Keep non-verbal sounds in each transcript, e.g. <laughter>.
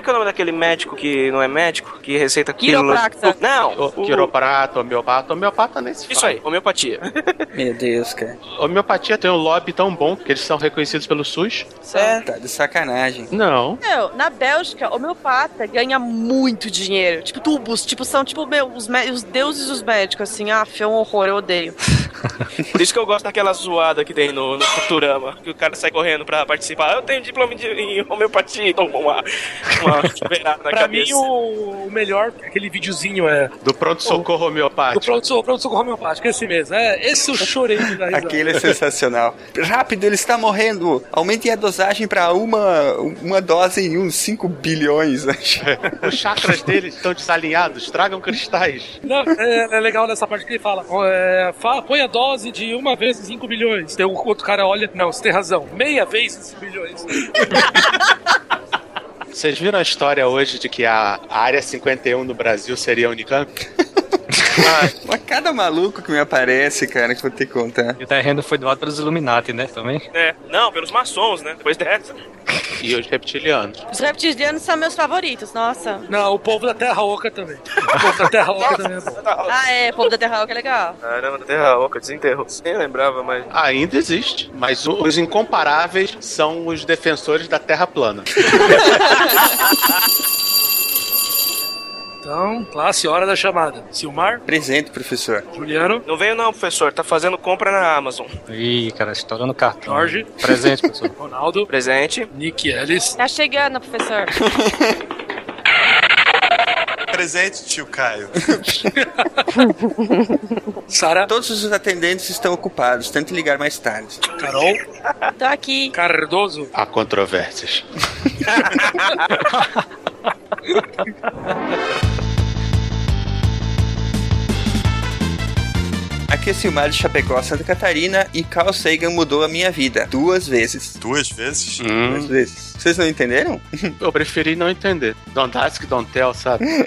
é que é o nome daquele médico que não é médico, que receita Quiropracta. Não, O quiroprata, homeopata, homeopata nem se Isso fala. aí, homeopatia. <laughs> Meu Deus, cara. Homeopatia tem um lobby tão bom que eles são reconhecidos pelo SUS. É. Tá de sacanagem. Não. Meu, na Bélgica, homeopata ganha muito dinheiro. Tipo, tubos, tipo, são tipo, meu, os, os deuses dos médicos, assim, ah, é um horror, eu odeio. <laughs> Por isso que eu gosto daquela zoada que tem no, no Futurama, que o cara sai correndo pra participar. Eu tenho diploma de, em homeopatia, então uma, <laughs> uma na Pra cabeça. mim, o, o melhor, aquele videozinho é Do pronto-socorro do homeopático. pronto-socorro pronto -socorro homeopático, esse mesmo. É, esse eu chorei dar risada. Aquele é sensacional. Rápido, ele está morrendo. Aumente a dosagem pra uma, uma dose em uns 5 bilhões. <laughs> Os chakras deles estão desalinhados, tragam cristais. Não, é, é legal nessa parte que ele fala, é, fa- põe a dose de uma vez em 5 bilhões. Tem o outro cara olha, não, você tem razão, meia vez em 5 bilhões. Vocês viram a história hoje de que a área 51 no Brasil seria a Unicamp? <laughs> <laughs> Mas cada maluco que me aparece, cara, que eu vou ter que contar. E o terreno foi doado pelos Illuminati, né? Também. É, não, pelos maçons, né? Depois dessa. E os reptilianos. Os reptilianos são meus favoritos, nossa. Não, o povo da Terra Oca também. O povo da Terra Oca também é bom. <laughs> Ah, é, povo da Terra Oca é legal. Caramba, Terra Oca, desenterrou. Nem lembrava, mas. Ainda existe, mas o- os incomparáveis são os defensores da Terra plana. <laughs> Então, classe, hora da chamada. Silmar, Presente, professor. Juliano, Não veio não, professor. Tá fazendo compra na Amazon. Ih, cara, estourando cartão. Jorge. Presente, pessoal. <laughs> Ronaldo, Presente. Nick Ellis, Tá chegando, professor. <laughs> Presente, tio Caio. <laughs> Sara, Todos os atendentes estão ocupados. Tente ligar mais tarde. Carol, Tô aqui. Cardoso, Há controvérsias. Aqui é Silmar de Chapecó, Santa Catarina e Carl Sagan mudou a minha vida. Duas vezes. Duas vezes? Duas vezes. Vocês não entenderam? Eu preferi não entender. Don't ask, don't tell, sabe? <laughs>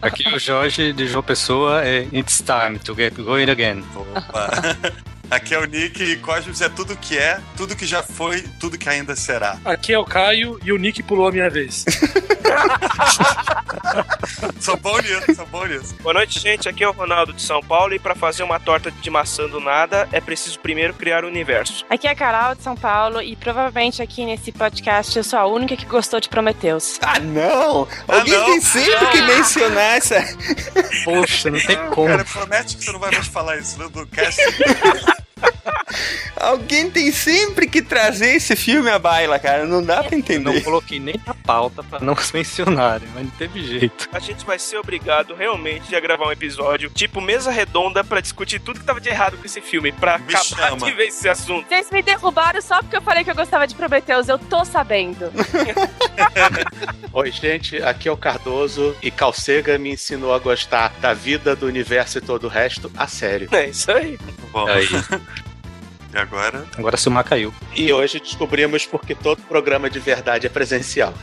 Aqui o Jorge de João Pessoa é It's time to get going again. Opa. <laughs> Aqui é o Nick e Cosmos é tudo que é, tudo que já foi, tudo que ainda será. aqui é o Caio e o Nick pulou a minha vez. <laughs> Sou bom nisso, sou bom nisso. Boa noite, gente. Aqui é o Ronaldo de São Paulo. E pra fazer uma torta de maçã do nada, é preciso primeiro criar o universo. Aqui é a Carol de São Paulo e provavelmente aqui nesse podcast eu sou a única que gostou de Prometheus. Ah, não! Ah, Alguém não. tem sempre que mencionar essa. Poxa, não tem como. Cara, promete que você não vai mais falar isso no do cast. <laughs> that. <laughs> Alguém tem sempre que trazer esse filme à baila, cara. Não dá pra Não entender. coloquei nem na pauta pra não se <laughs> mencionarem, mas não teve jeito. A gente vai ser obrigado realmente a gravar um episódio tipo mesa redonda pra discutir tudo que tava de errado com esse filme, pra Me acabar chama. de vez esse assunto. Vocês me derrubaram só porque eu falei que eu gostava de Prometheus, eu tô sabendo. <laughs> Oi, gente, aqui é o Cardoso e Calcega me ensinou a gostar da vida, do universo e todo o resto a sério. É isso aí. Bom, Aí, e agora? agora Silmar caiu. E hoje descobrimos porque todo programa de verdade é presencial. <laughs>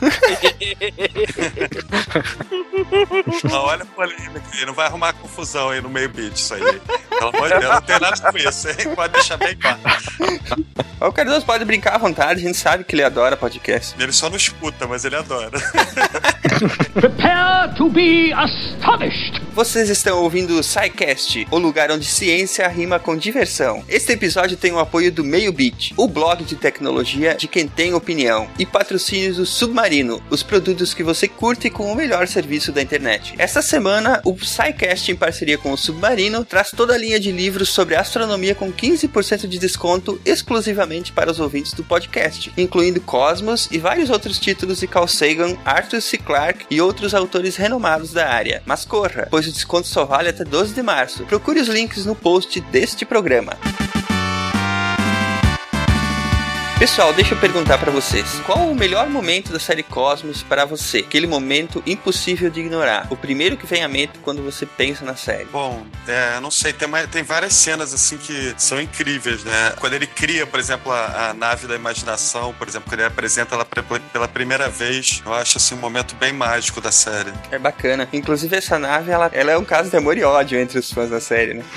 Não, olha a polêmica aí, não vai arrumar confusão aí no meio beat isso aí. Pelo amor de Deus, não tem nada com isso, hein? Pode deixar bem claro. O Cardoso pode brincar à vontade, a gente sabe que ele adora podcast. Ele só não escuta, mas ele adora. <laughs> Prepare to be astonished. Vocês estão ouvindo o SciCast, o lugar onde ciência rima com diversão. Este episódio tem o apoio do Meio Beat, o blog de tecnologia de quem tem opinião, e patrocínios do Submarino, os produtos que você curte com o melhor serviço da internet. Esta semana, o SciCast, em parceria com o Submarino, traz toda a linha de livros sobre astronomia com 15% de desconto exclusivamente para os ouvintes do podcast, incluindo Cosmos e vários outros títulos de Carl Sagan, Arthur C. Clarke e outros autores renomados da área. Mas corra, pois o desconto só vale até 12 de março. Procure os links no post deste programa. Pessoal, deixa eu perguntar pra vocês. Qual o melhor momento da série Cosmos para você? Aquele momento impossível de ignorar. O primeiro que vem à mente quando você pensa na série. Bom, é, não sei, tem, tem várias cenas assim que são incríveis, né? Quando ele cria, por exemplo, a, a nave da imaginação, por exemplo, quando ele apresenta ela pela primeira vez, eu acho assim um momento bem mágico da série. É bacana. Inclusive essa nave, ela, ela é um caso de amor e ódio entre os fãs da série, né? <laughs>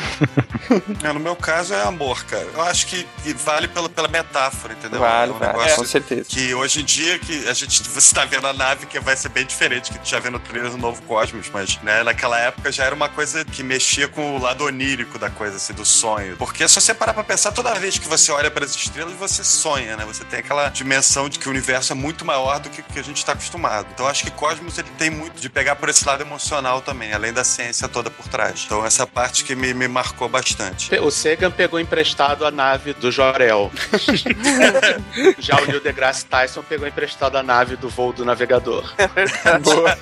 É, no meu caso é amor, cara. Eu acho que, que vale pela, pela metáfora, entendeu? Vale, é um vale, negócio com certeza. que hoje em dia que a gente você tá vendo a nave que vai ser bem diferente que tu já vê no trailer do Novo Cosmos, mas né, naquela época já era uma coisa que mexia com o lado onírico da coisa, assim, do sonho. Porque se você parar pra pensar, toda vez que você olha para as estrelas, você sonha, né? Você tem aquela dimensão de que o universo é muito maior do que, que a gente tá acostumado. Então acho que Cosmos ele tem muito de pegar por esse lado emocional também, além da ciência toda por trás. Então essa parte que me, me marcou bastante. O Sagan pegou emprestado a nave do Jorel. <laughs> <laughs> Já o Neil deGrasse Tyson pegou emprestado a nave do voo do navegador. Boa.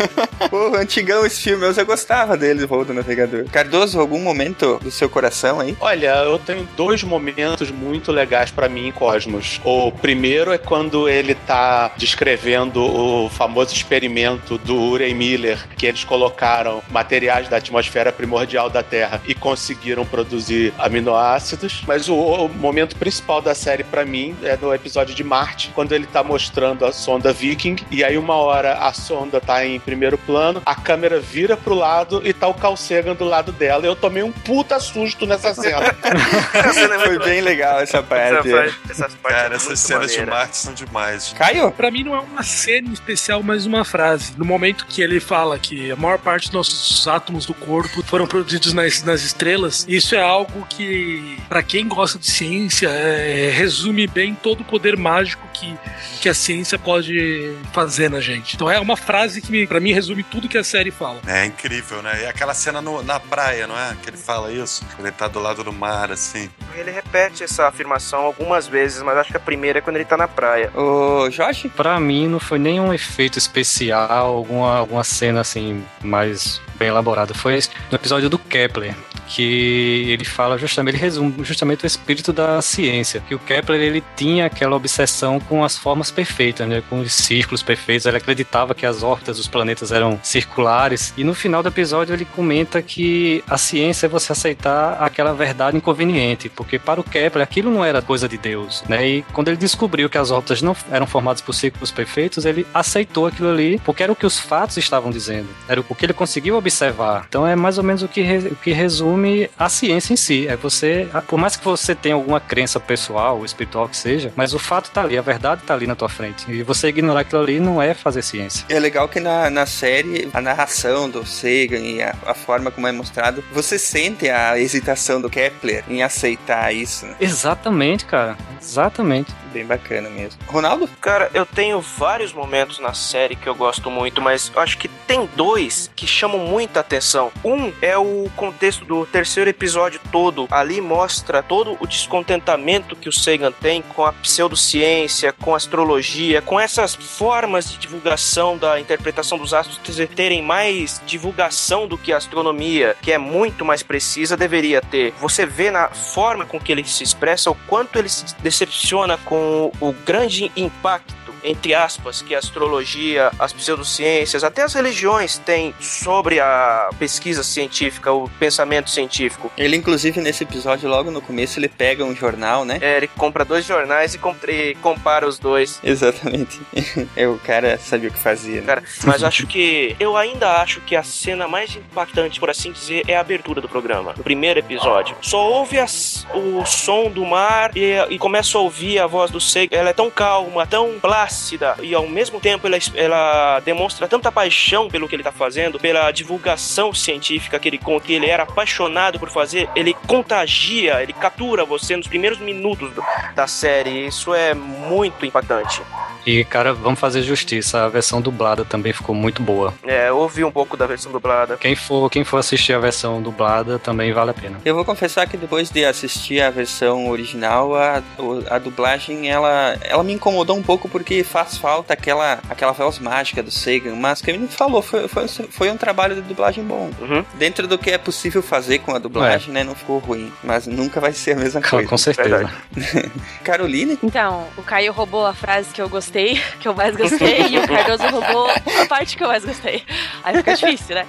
Pô, antigão esse filme, eu já gostava dele, Voo do Navegador. Cardoso, algum momento do seu coração aí? Olha, eu tenho dois momentos muito legais pra mim em Cosmos. O primeiro é quando ele tá descrevendo o famoso experimento do Urey Miller, que eles colocaram materiais da atmosfera primordial da Terra e conseguiram produzir aminoácidos. Mas o, o momento principal da série pra mim é no episódio de Marte, quando ele tá mostrando a sonda Viking e aí uma hora a sonda tá em primeiro plano, a câmera vira pro lado e tá o Carl Sagan do lado dela. Eu tomei um puta susto nessa cena. <laughs> Foi bem legal essa parte. Essas partes Cara, é essas cenas de maneira. Marte são demais. Caio? Pra mim não é uma cena em especial, mas uma frase. No momento que ele fala que a maior parte dos nossos átomos do corpo foram produzidos nas, nas estrelas, isso é algo que, pra quem gosta de ciência, é, resume bem todo o poder mágico que, que a ciência pode fazer na gente. Então é uma frase que, pra mim, resume tudo que a série fala. É incrível, né? E aquela cena no- na praia, não é? Que ele fala isso, quando ele tá do lado do mar, assim. Ele repete essa afirmação algumas vezes, mas acho que a primeira é quando ele tá na praia. Ô, Jorge? Pra mim não foi nenhum efeito especial, alguma, alguma cena assim mais bem elaborada. Foi no episódio do Kepler, que ele fala justamente, ele resume justamente o espírito da ciência, que o Kepler ele tinha aquela obsessão com as formas perfeitas, né, com os círculos perfeitos, ele acreditava que as órbitas dos planetas eram circulares, e no final do episódio ele comenta que a ciência é você aceitar aquela verdade inconveniente, porque para o Kepler aquilo não era coisa de Deus, né, e quando ele descobriu que as órbitas não eram formadas por círculos perfeitos, ele aceitou aquilo ali, porque era o que os fatos estavam dizendo, era o que ele conseguiu observar. Então é mais ou menos o que, o que resume a ciência em si. É você, por mais que você tenha alguma crença pessoal espiritual que seja, mas o fato tá ali, a verdade tá ali na tua frente. E você ignorar aquilo ali não é fazer ciência. É legal que na, na série, a narração do Sagan e a, a forma como é mostrado, você sente a hesitação do Kepler em aceitar isso. né? Exatamente, cara. Exatamente. Bem bacana mesmo. Ronaldo? Cara, eu tenho vários momentos na série que eu gosto muito, mas eu acho que tem dois que chamam muita atenção. Um é o contexto do terceiro episódio todo. Ali mostra todo o descontentamento que o Sagan tem com a pseudociência, com astrologia, com essas formas de divulgação da interpretação dos astros terem mais divulgação do que a astronomia, que é muito mais precisa, deveria ter. Você vê na forma com que ele se expressa o quanto ele se decepciona com o grande impacto entre aspas, que a astrologia, as pseudociências, até as religiões têm sobre a pesquisa científica, o pensamento científico. Ele, inclusive, nesse episódio, logo no começo, ele pega um jornal, né? É, ele compra dois jornais e, compra- e compara os dois. Exatamente. <laughs> é, o cara sabia o que fazia, né? Cara, mas acho que. Eu ainda acho que a cena mais impactante, por assim dizer, é a abertura do programa. No primeiro episódio. Só ouve as- o som do mar e, e começa a ouvir a voz do Seiga. Ela é tão calma, tão plácida. E ao mesmo tempo ela, ela demonstra tanta paixão pelo que ele tá fazendo, pela divulgação científica que ele, com que ele era apaixonado por fazer. Ele contagia, ele captura você nos primeiros minutos do- da série. Isso é muito impactante. E, cara, vamos fazer justiça. A versão dublada também ficou muito boa. É, eu ouvi um pouco da versão dublada. Quem for, quem for assistir a versão dublada também vale a pena. Eu vou confessar que depois de assistir a versão original, a, a dublagem ela, ela me incomodou um pouco porque faz falta aquela, aquela voz mágica do Sagan, mas que ele me falou, foi, foi, foi um trabalho de dublagem bom. Uhum. Dentro do que é possível fazer com a dublagem, né? Não ficou ruim, mas nunca vai ser a mesma coisa. com certeza. <laughs> Caroline? Então, o Caio roubou a frase que eu gostei gostei, que eu mais gostei, e o Cardoso roubou a parte que eu mais gostei. Aí fica difícil, né?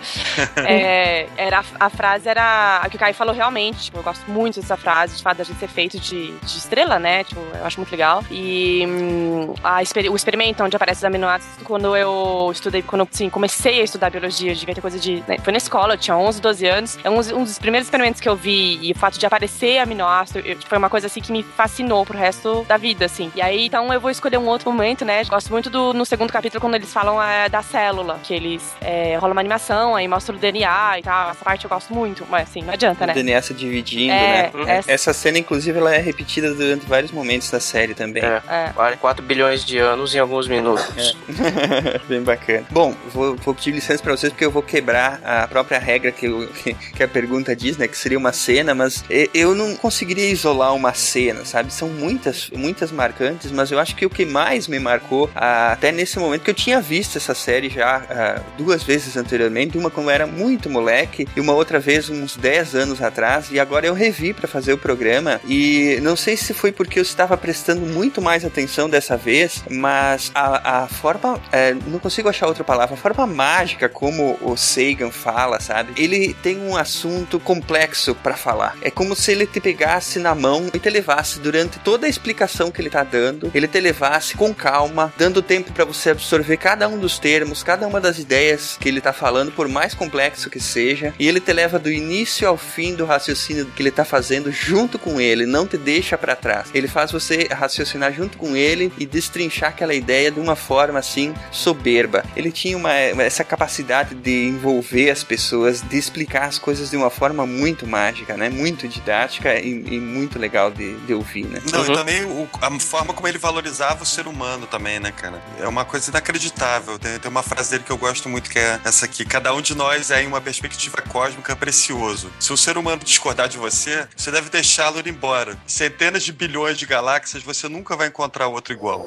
É, era, a frase era. A que o Kai falou realmente, tipo, eu gosto muito dessa frase, de fato, da gente ser feito de, de estrela, né? Tipo, eu acho muito legal. E hum, a, o experimento onde aparece os aminoácidos, quando eu estudei, quando assim, comecei a estudar biologia, devia ter coisa de. Né, foi na escola, eu tinha 11, 12 anos. É um, um dos primeiros experimentos que eu vi, e o fato de aparecer aminoácido eu, foi uma coisa assim que me fascinou pro resto da vida, assim. E aí, então, eu vou escolher um outro momento, né? Gosto muito do no segundo capítulo, quando eles falam é, da célula, que eles é, rola uma animação, aí mostra o DNA e tal. Essa parte eu gosto muito, mas assim, não adianta, né? O DNA se dividindo, É, né? essa- Essa cena, inclusive, ela é repetida durante vários momentos da série também. É. É. Vale 4 bilhões de anos em alguns minutos. <laughs> Bem bacana. Bom, vou, vou pedir licença pra vocês porque eu vou quebrar a própria regra que, eu- que- que a pergunta diz, né? Que seria uma cena, mas eu não conseguiria isolar uma cena, sabe? São muitas, muitas marcantes, mas eu acho que o que mais me marcou até nesse momento que eu tinha visto essa série já duas vezes anteriormente, uma quando eu era muito moleque e uma outra vez uns 10 anos atrás, e agora eu revi pra fazer o programa e não sei se foi porque eu estava prestando muito mais atenção dessa vez, mas a, a forma, é, não consigo achar outra palavra, a forma mágica como o Sagan fala, sabe? Ele tem um assunto complexo pra falar. É como se ele te pegasse na mão e te levasse durante toda a explicação que ele tá dando, ele te levasse com calma, dando tempo pra você absorver cada um dos termos, cada uma das ideias que ele tá falando, por mais complexo que seja, e ele te leva do início ao fim do raciocínio que ele tá fazendo junto com ele, não te deixa pra trás. Ele faz você raciocinar junto com ele e destrinchar aquela ideia de uma forma assim soberba. Ele tinha uma, essa capacidade de envolver as pessoas, de explicar as coisas de uma forma muito mágica, né? Muito didática e, e muito legal de, de ouvir, né? Não, Uhum. e também o- a forma como ele valorizava o ser humano também, né, cara? É uma coisa inacreditável. Tem, tem uma frase dele que eu gosto muito, que é essa aqui. Cada um de nós é, em uma perspectiva cósmica, precioso. Se o ser humano discordar de você, você deve deixá-lo ir embora. Centenas de bilhões de galáxias, você nunca vai encontrar outro igual.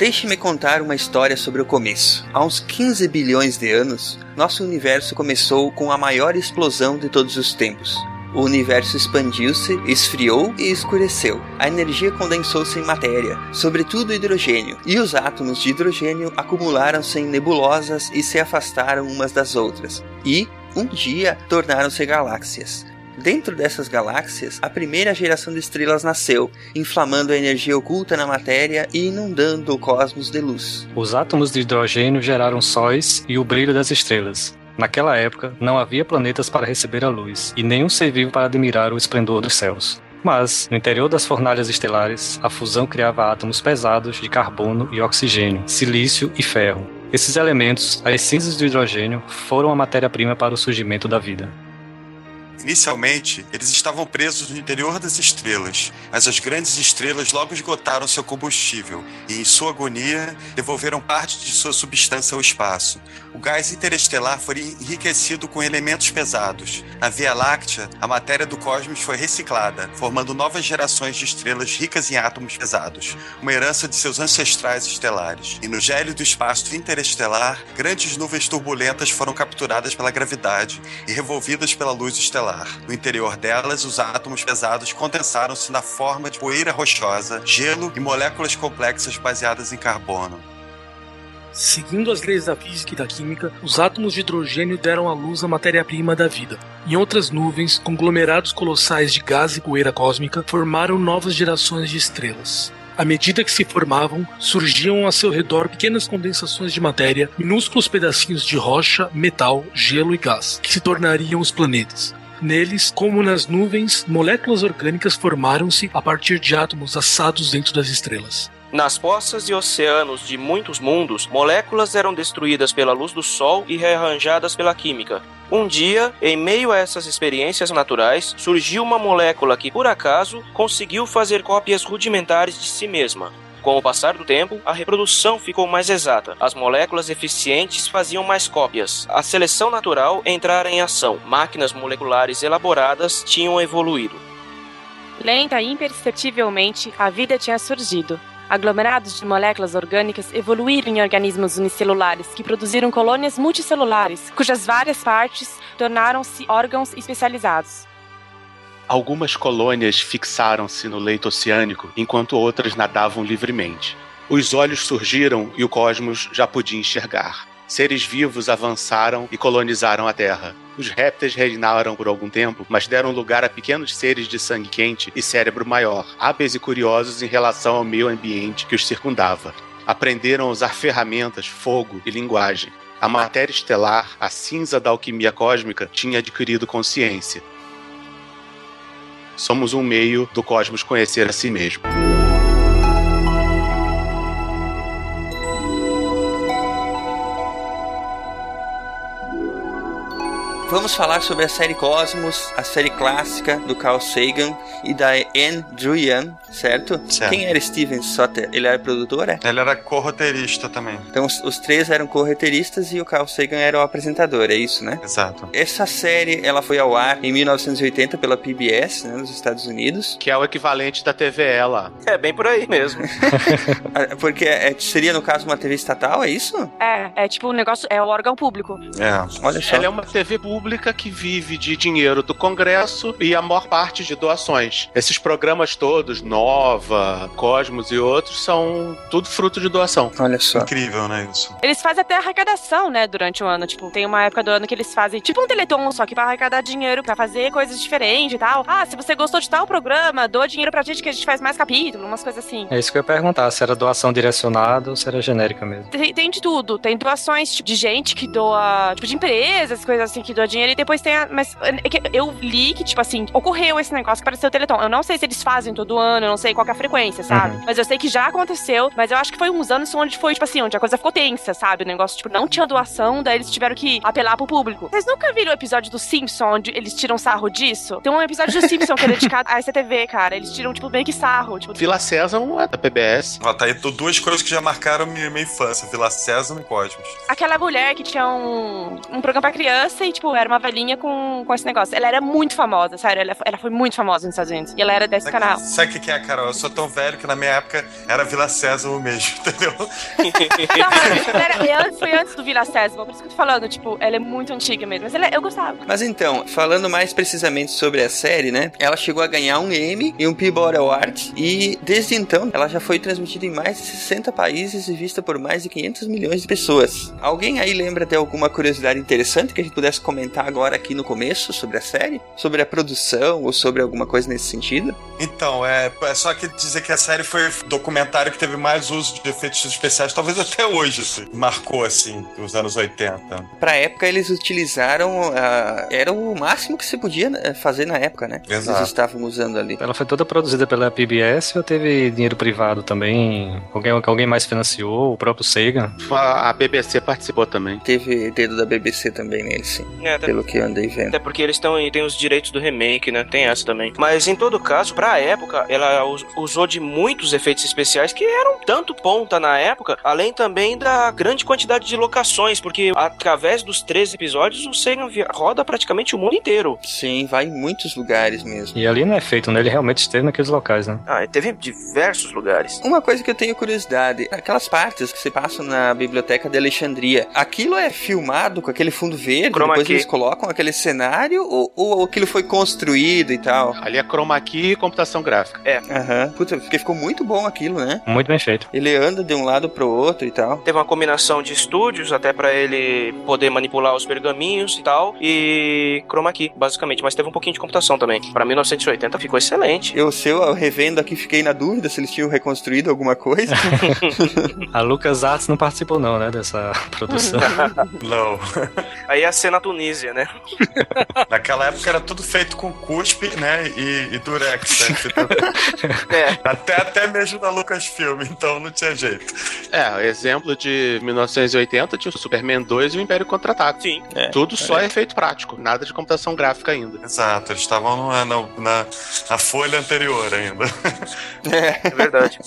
Deixe-me contar uma história sobre o começo. Há uns 15 bilhões de anos, nosso universo começou com a maior explosão de todos os tempos. O universo expandiu-se, esfriou e escureceu. A energia condensou-se em matéria, sobretudo hidrogênio, e os átomos de hidrogênio acumularam-se em nebulosas e se afastaram umas das outras. E, um dia, tornaram-se galáxias. Dentro dessas galáxias, a primeira geração de estrelas nasceu, inflamando a energia oculta na matéria e inundando o cosmos de luz. Os átomos de hidrogênio geraram sóis e o brilho das estrelas. Naquela época, não havia planetas para receber a luz e nenhum ser vivo para admirar o esplendor dos céus. Mas, no interior das fornalhas estelares, a fusão criava átomos pesados de carbono e oxigênio, silício e ferro. Esses elementos, as cinzas do hidrogênio, foram a matéria-prima para o surgimento da vida. Inicialmente, eles estavam presos no interior das estrelas, mas as grandes estrelas logo esgotaram seu combustível e, em sua agonia, devolveram parte de sua substância ao espaço. O gás interestelar foi enriquecido com elementos pesados. Na Via Láctea, a matéria do cosmos foi reciclada, formando novas gerações de estrelas ricas em átomos pesados, uma herança de seus ancestrais estelares. E no gélio do espaço interestelar, grandes nuvens turbulentas foram capturadas pela gravidade e revolvidas pela luz estelar. No interior delas, os átomos pesados condensaram-se na forma de poeira rochosa, gelo e moléculas complexas baseadas em carbono. Seguindo as leis da física e da química, os átomos de hidrogênio deram à luz a matéria-prima da vida. Em outras nuvens, conglomerados colossais de gás e poeira cósmica formaram novas gerações de estrelas. À medida que se formavam, surgiam a seu redor pequenas condensações de matéria, minúsculos pedacinhos de rocha, metal, gelo e gás, que se tornariam os planetas. Neles, como nas nuvens, moléculas orgânicas formaram-se a partir de átomos assados dentro das estrelas. Nas poças e oceanos de muitos mundos, moléculas eram destruídas pela luz do Sol e rearranjadas pela química. Um dia, em meio a essas experiências naturais, surgiu uma molécula que, por acaso, conseguiu fazer cópias rudimentares de si mesma. Com o passar do tempo, a reprodução ficou mais exata. As moléculas eficientes faziam mais cópias. A seleção natural entrara em ação. Máquinas moleculares elaboradas tinham evoluído. Lenta e imperceptivelmente, a vida tinha surgido. Aglomerados de moléculas orgânicas evoluíram em organismos unicelulares que produziram colônias multicelulares, cujas várias partes tornaram-se órgãos especializados. Algumas colônias fixaram-se no leito oceânico, enquanto outras nadavam livremente. Os olhos surgiram e o cosmos já podia enxergar. Seres vivos avançaram e colonizaram a Terra. Os répteis reinaram por algum tempo, mas deram lugar a pequenos seres de sangue quente e cérebro maior, hábeis e curiosos em relação ao meio ambiente que os circundava. Aprenderam a usar ferramentas, fogo e linguagem. A matéria estelar, a cinza da alquimia cósmica, tinha adquirido consciência. Somos um meio do cosmos conhecer a si mesmo. Vamos falar sobre a série Cosmos, a série clássica do Carl Sagan e da Anne Druyan, certo? Certo. Quem era Steven Soter? Ele era produtor, é? Ele era co-roteirista também. Então os, os três eram co-roteiristas e o Carl Sagan era o apresentador, é isso, né? Exato. Essa série, ela foi ao ar em 1980 pela PBS, né, nos Estados Unidos. Que é o equivalente da TVE lá. É bem por aí mesmo. <laughs> Ah, Porque é, seria, no caso, uma TV estatal, é isso? É, é tipo um negócio, é o órgão público. É. Olha só. Ela é uma TV pública que vive de dinheiro do Congresso e a maior parte de doações. Esses programas todos, Nova, Cosmos e outros, são tudo fruto de doação. Olha só. Incrível, né, isso? Eles fazem até arrecadação, né, durante o ano. Tipo, tem uma época do ano que eles fazem tipo um teleton, só que pra arrecadar dinheiro, pra fazer coisas diferentes e tal. Ah, se você gostou de tal programa, doa dinheiro pra gente que a gente faz mais capítulo, umas coisas assim. É isso que eu ia perguntar, se era doação direcionada ou se era genérica mesmo. Tem, tem de tudo. Tem doações tipo, de gente que doa, tipo, de empresas, coisas assim, que doa dinheiro. E depois tem a. Mas é que eu li que, tipo assim, ocorreu esse negócio que pareceu o Teleton. Eu não sei se eles fazem todo ano, eu não sei qual que é a frequência, sabe? Uhum. Mas eu sei que já aconteceu. Mas eu acho que foi uns anos onde foi, tipo assim, onde a coisa ficou tensa, sabe? O negócio, tipo, não tinha doação, daí eles tiveram que apelar pro público. Vocês nunca viram o episódio do Simpson, onde eles tiram sarro disso? Tem um episódio do Simpson que é dedicado à SCTV, cara. Eles tiram, tipo, meio que sarro. Tipo, Vila Sésamo é da PBS. Ó, tá aí duas coisas que já marcaram minha, minha infância: Vila Sésamo e Cosmos. aquela mulher que tinha um, um programa pra criança e, tipo, era uma velhinha com, com esse negócio. Ela era muito famosa, sério. Ela, ela foi muito famosa nos Estados Unidos. E ela era desse Sabe- canal. Sabe o que que é, Carol? Eu sou tão velho que na minha época era Vila Sésamo mesmo, <laughs> entendeu? Não, era- é antes- foi antes do Vila Sésamo, por isso que eu tô falando, tipo, ela é muito antiga mesmo. Mas ela, eu gostava. Mas então, falando mais precisamente sobre a série, né? Ela chegou a ganhar um Emmy e um Peabody Award e desde então ela já foi transmitida em mais de 60 países e vista por mais de 500 milhões de pessoas. Alguém aí lembra de alguma curiosidade interessante que a gente pudesse comentar agora aqui no começo sobre a série? Sobre a produção ou sobre alguma coisa nesse sentido? Então, é, é só que dizer que a série foi o documentário que teve mais uso de efeitos especiais, talvez até hoje, assim. Marcou, assim, os anos 80. Pra época eles utilizaram ah, era o máximo que se podia né, fazer na época, né? Exato. Eles estavam usando ali. Ela foi toda produzida pela PBS ou teve dinheiro privado também? Alguém, alguém mais financiou? O próprio Sega? A, a BBC participou também. Teve dedo da BBC também nele, sim. É, até, Pelo que eu andei vendo. até porque eles tão, têm os direitos do remake, né? Tem essa também. Mas em todo caso, pra época, ela us- usou de muitos efeitos especiais que eram tanto ponta na época, além também da grande quantidade de locações, porque através dos três episódios o Sagan roda praticamente o mundo inteiro. Sim, vai em muitos lugares mesmo. E ali não é feito, né? Ele realmente esteve naqueles locais, né? Ah, teve diversos lugares. Uma coisa que eu tenho curiosidade, aquelas partes que se passam na biblioteca de Alexandria, aquilo é filmado com aquele fundo verde, Chroma depois key. eles colocam aquele cenário ou, ou aquilo foi construído e tal? Ali é chroma key e computação gráfica. Aham. Puta, porque ficou muito bom aquilo, né? Muito bem feito. Ele anda de um lado pro outro e tal. Teve uma combinação de estúdios até pra ele poder manipular os pergaminhos e tal, e chroma key, basicamente, mas teve um pouquinho de computação também. Pra 1980 ficou excelente. Eu, se eu revendo aqui, fiquei na dúvida se eles tinham reconstruído alguma coisa. <laughs> A Lucas Arts não participou não, né? Dessa produção. <laughs> Não. Aí a cena do Indonésia, né? <laughs> Naquela época era tudo feito com cuspe, né? E, e durex, né? <laughs> É. Até, até mesmo da Lucasfilm, então não tinha jeito. É, exemplo de 1980 tinha o Superman 2 e o Império Contra-Ataque. Sim. É, Tudo só é efeito prático, nada de computação gráfica ainda. Exato, eles estavam na, na, na- na folha anterior ainda. <laughs> É verdade.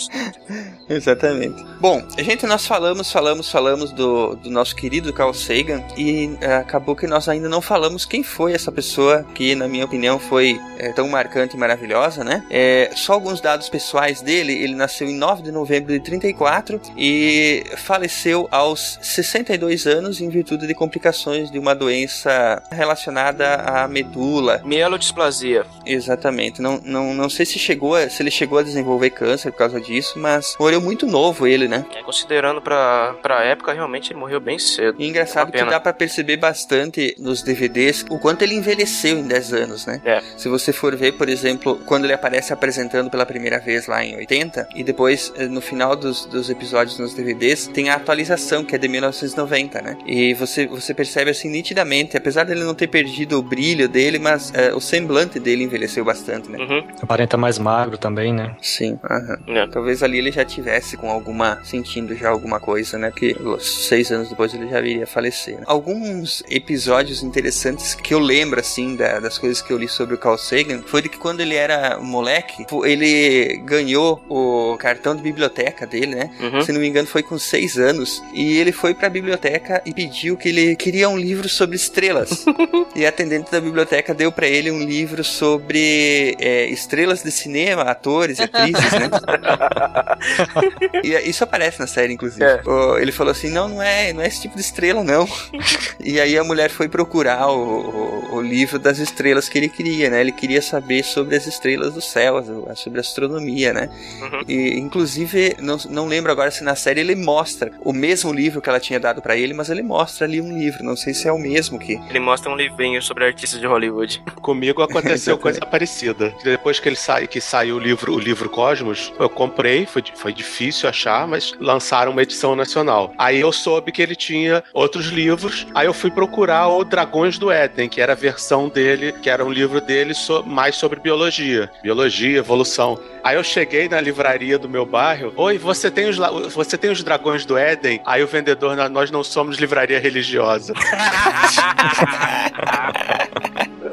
Exatamente. Bom, a gente nós falamos, falamos, falamos do, do nosso querido Carl Sagan e eh, acabou que nós ainda não falamos quem foi essa pessoa que, na minha opinião, foi eh, tão marcante e maravilhosa, né? É, só alguns dados pessoais dele. Ele nasceu em 9 de novembro de 34 e faleceu aos 62 anos em virtude de complicações de uma doença relacionada à medula. Mielodisplasia. Exatamente. Não, não, não sei se chegou a- se ele chegou a desenvolver câncer por causa disso, mas morreu muito novo ele, né? É, considerando pra, pra época, realmente ele morreu bem cedo. E engraçado Uma que dá pra perceber bastante nos DVDs o quanto ele envelheceu em 10 anos, né? É. Se você for ver, por exemplo, quando ele aparece apresentando pela primeira vez lá em 80, e depois eh, no final dos, dos episódios nos DVDs, tem a atualização que é de 1990, né? E você, você percebe assim nitidamente, apesar dele não ter perdido o brilho dele, mas eh, o semblante dele envelheceu bastante, né? Uhum. Aparenta mais magro também, né? Sim, aham. É. Talvez ali ele já tivesse com alguma. sentindo já alguma coisa, né? Porque seis anos depois ele já viria a falecer. né? Alguns episódios interessantes que eu lembro, assim, da- das coisas que eu li sobre o Carl Sagan foi de que quando ele era moleque, ele ganhou o cartão de biblioteca dele, né? Uhum. Se não me engano, foi com seis anos. E ele foi pra biblioteca e pediu que ele queria um livro sobre estrelas. <laughs> e a atendente da biblioteca deu pra ele um livro sobre é, estrelas de cinema, atores e atrizes, né? <laughs> e isso aparece na série, inclusive. É. Ele falou assim: não, não é, não é esse tipo de estrela, não. <laughs> e aí a mulher foi procurar o, o- o livro das estrelas que ele queria, né? Ele queria saber sobre as estrelas do céu, sobre astronomia, né? Uhum. E, inclusive, não, não lembro agora se na série ele mostra o mesmo livro que ela tinha dado pra ele, mas ele mostra ali um livro. Não sei se é o mesmo que. Ele mostra um livrinho sobre artistas de Hollywood. <laughs> Comigo aconteceu <laughs> coisa parecida. Depois que ele sai, que saiu o livro, o livro Cosmos, eu comprei, foi, foi difícil achar, mas lançaram uma edição nacional. Aí eu soube que ele tinha outros livros, aí eu fui procurar o Dragões do Éden, que era a versão dele, que era um livro dele so- mais sobre biologia, biologia, evolução. Aí eu cheguei na livraria do meu bairro, oi, você tem os, você tem os Dragões do Éden? Aí o vendedor, "Não, nós não somos livraria religiosa. <laughs>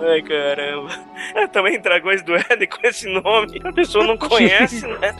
Ai, caramba. É, <laughs> também Dragões do Éden com esse nome. A pessoa não conhece, né?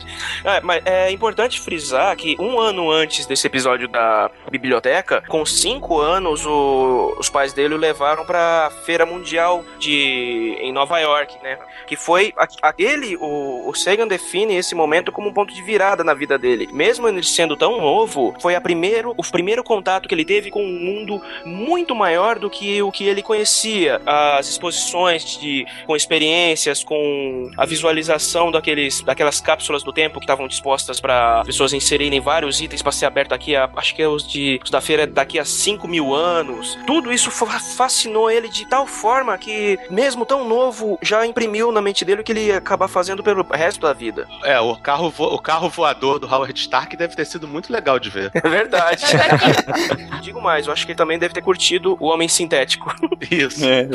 Ah, <laughs> mas é importante frisar que um ano antes desse episódio da biblioteca, com cinco anos, o- os pais dele o levaram pra Feira Mundial de em Nova York, né? Que foi aquele, o, o Sagan define esse momento como um ponto de virada na vida dele. Mesmo ele sendo tão novo, foi a primeiro, o primeiro contato que ele teve com um mundo muito maior do que o que ele conhecia. As exposições de, com experiências, com a visualização daqueles, daquelas cápsulas do tempo que estavam dispostas para pessoas inserirem vários itens para ser aberto aqui, a, acho que é os, de, os da feira daqui a 5 mil anos. Tudo isso fa- fascinou ele de tal forma que, mesmo tão novo, já imprimiu na mente dele o que ele ia acabar fazendo pelo resto da vida. É, o carro, vo- o carro voador do Howard Stark deve ter sido muito legal de ver. É verdade. <laughs> Digo mais, eu acho que ele também deve ter curtido o Homem Sintético. Isso. É,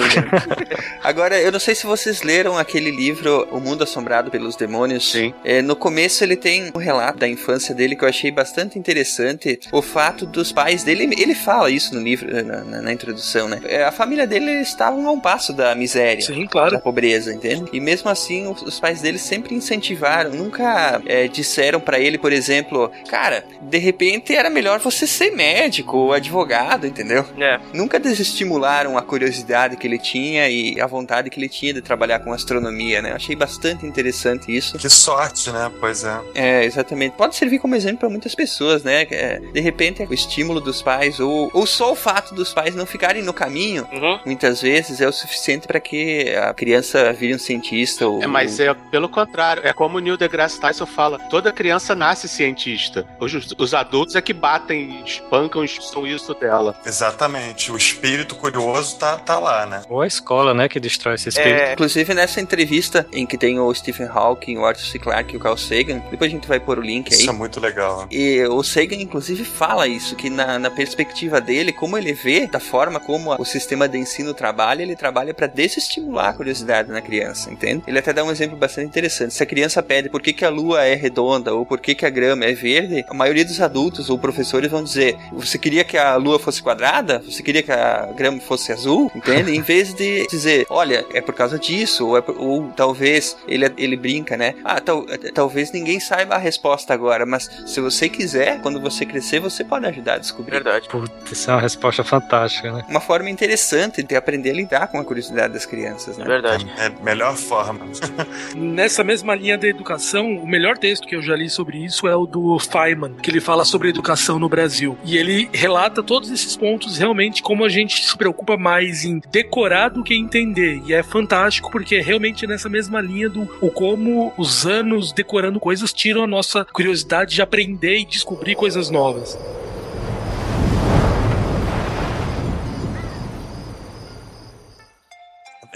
Agora, eu não sei se vocês leram aquele livro O Mundo Assombrado pelos Demônios. Sim. É, no começo ele tem um relato da infância dele que eu achei bastante interessante. O fato dos pais dele, ele fala isso no livro, na, na- na introdução, né? É, a família dele eles estavam a um passo da miséria. Sim, claro. Da pobreza, entende? E mesmo assim, os, os pais dele sempre incentivaram, nunca é, disseram pra ele, por exemplo, cara, de repente era melhor você ser médico ou advogado, entendeu? É. Nunca desestimularam a curiosidade que ele tinha e a vontade que ele tinha de trabalhar com astronomia, né? Eu achei bastante interessante isso. Que sorte, né? Pois é. É, exatamente. Pode servir como exemplo para muitas pessoas, né? É, de repente, o estímulo dos pais ou, ou só o fato dos pais não ficarem no caminho, Uhum. muitas vezes é o suficiente para que a criança vire um cientista ou É, mas é pelo contrário, é como o Neil deGrasse Tyson fala, toda criança nasce cientista. Os, os adultos é que batem, espancam, são isso dela. Exatamente. O espírito curioso tá, tá lá, né? Ou a escola, né, que destrói esse espírito. É, Inclusive nessa entrevista em que tem o Stephen Hawking, o Arthur C. Clarke e o Carl Sagan, depois a gente vai pôr o link aí. Isso é muito legal. E o Sagan, inclusive, fala isso, que na, na perspectiva dele, como ele vê, da forma como o sistema de ensino trabalha, ele trabalha para desestimular a curiosidade na criança, entende? Ele até dá um exemplo bastante interessante. Se a criança pede por que, que a lua é redonda ou por que, que a grama é verde, a maioria dos adultos ou professores vão dizer: você queria que a lua fosse quadrada? Você queria que a grama fosse azul? Entende? em vez de dizer, olha, é por causa disso, ou, é ou talvez ele, ele brinca, né? Ah, tal, talvez ninguém saiba a resposta agora, mas se você quiser, quando você crescer, você pode ajudar a descobrir. Verdade. Putz, isso é uma resposta fantástica, né? Uma forma interessante de aprender a lidar com a curiosidade das crianças, né? Verdade. É a melhor forma. <laughs> Nessa mesma linha da educação, o melhor texto que eu já li sobre isso é o do Feynman, que ele fala sobre educação no Brasil. E ele relata todos esses pontos realmente como a gente se preocupa mais em decorar do que entender. E é fantástico porque é realmente nessa mesma linha do o como os anos decorando coisas tiram a nossa curiosidade de aprender e descobrir coisas novas.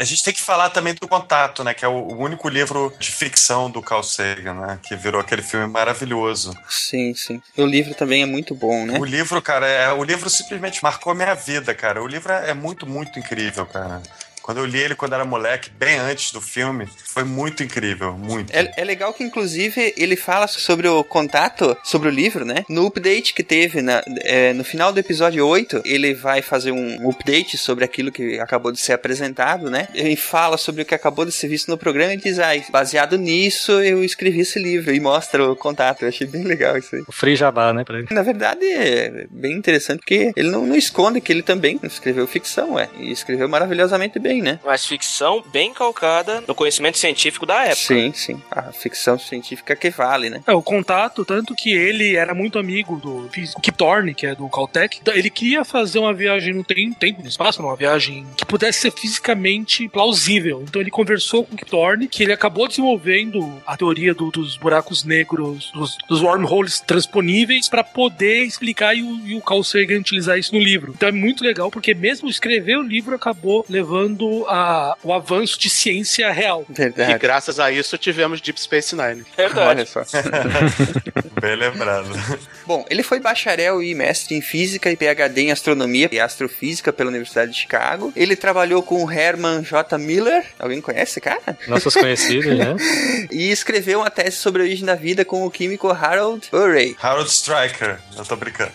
A gente tem que falar também do Contato, né? Que é o o único livro de ficção do Carl Sagan, né? Que virou aquele filme maravilhoso. Sim, sim. E o livro também é muito bom, né? O livro, cara, é, o livro simplesmente marcou minha vida, cara. O livro é muito, muito incrível, cara. Quando eu li ele quando era moleque, bem antes do filme, foi muito incrível, muito. É, é legal que, inclusive, ele fala sobre o contato, sobre o livro, né? No update que teve na, é, no final do episódio 8, ele vai fazer um update sobre aquilo que acabou de ser apresentado, né? Ele fala sobre o que acabou de ser visto no programa e diz, ah, baseado nisso, eu escrevi esse livro e mostra o contato. Eu achei bem legal isso aí. O Free Jabá, né, pra ele. Na verdade, é bem interessante porque ele não, não esconde que ele também escreveu ficção, ué. E escreveu maravilhosamente bem, né? Mas ficção bem calcada no conhecimento científico da época. Sim, sim. A ficção científica que vale, né? É, o contato, tanto que ele era muito amigo do Kip Thorne, que é do Caltech. Então, Ele queria fazer uma viagem no tem- tempo, no espaço, uma viagem que pudesse ser fisicamente plausível. Então ele conversou com o Kip Thorne, que ele acabou desenvolvendo a teoria do- dos buracos negros, dos, dos wormholes transponíveis, para poder explicar e o, e o Carl Sagan utilizar isso no livro. Então é muito legal, porque mesmo escrever o livro acabou levando a, o avanço de ciência real. E Verdade. graças a isso tivemos Deep Space Nine. Verdade. Olha só. <laughs> Bem lembrado. Bom, ele foi bacharel e mestre em física e PhD em astronomia e astrofísica pela Universidade de Chicago. Ele trabalhou com Herman J. Miller, alguém conhece esse cara? Nossos conhecidos, né? <laughs> E escreveu uma tese sobre a origem da vida com o químico Harold Urey. Harold Stryker, eu tô brincando.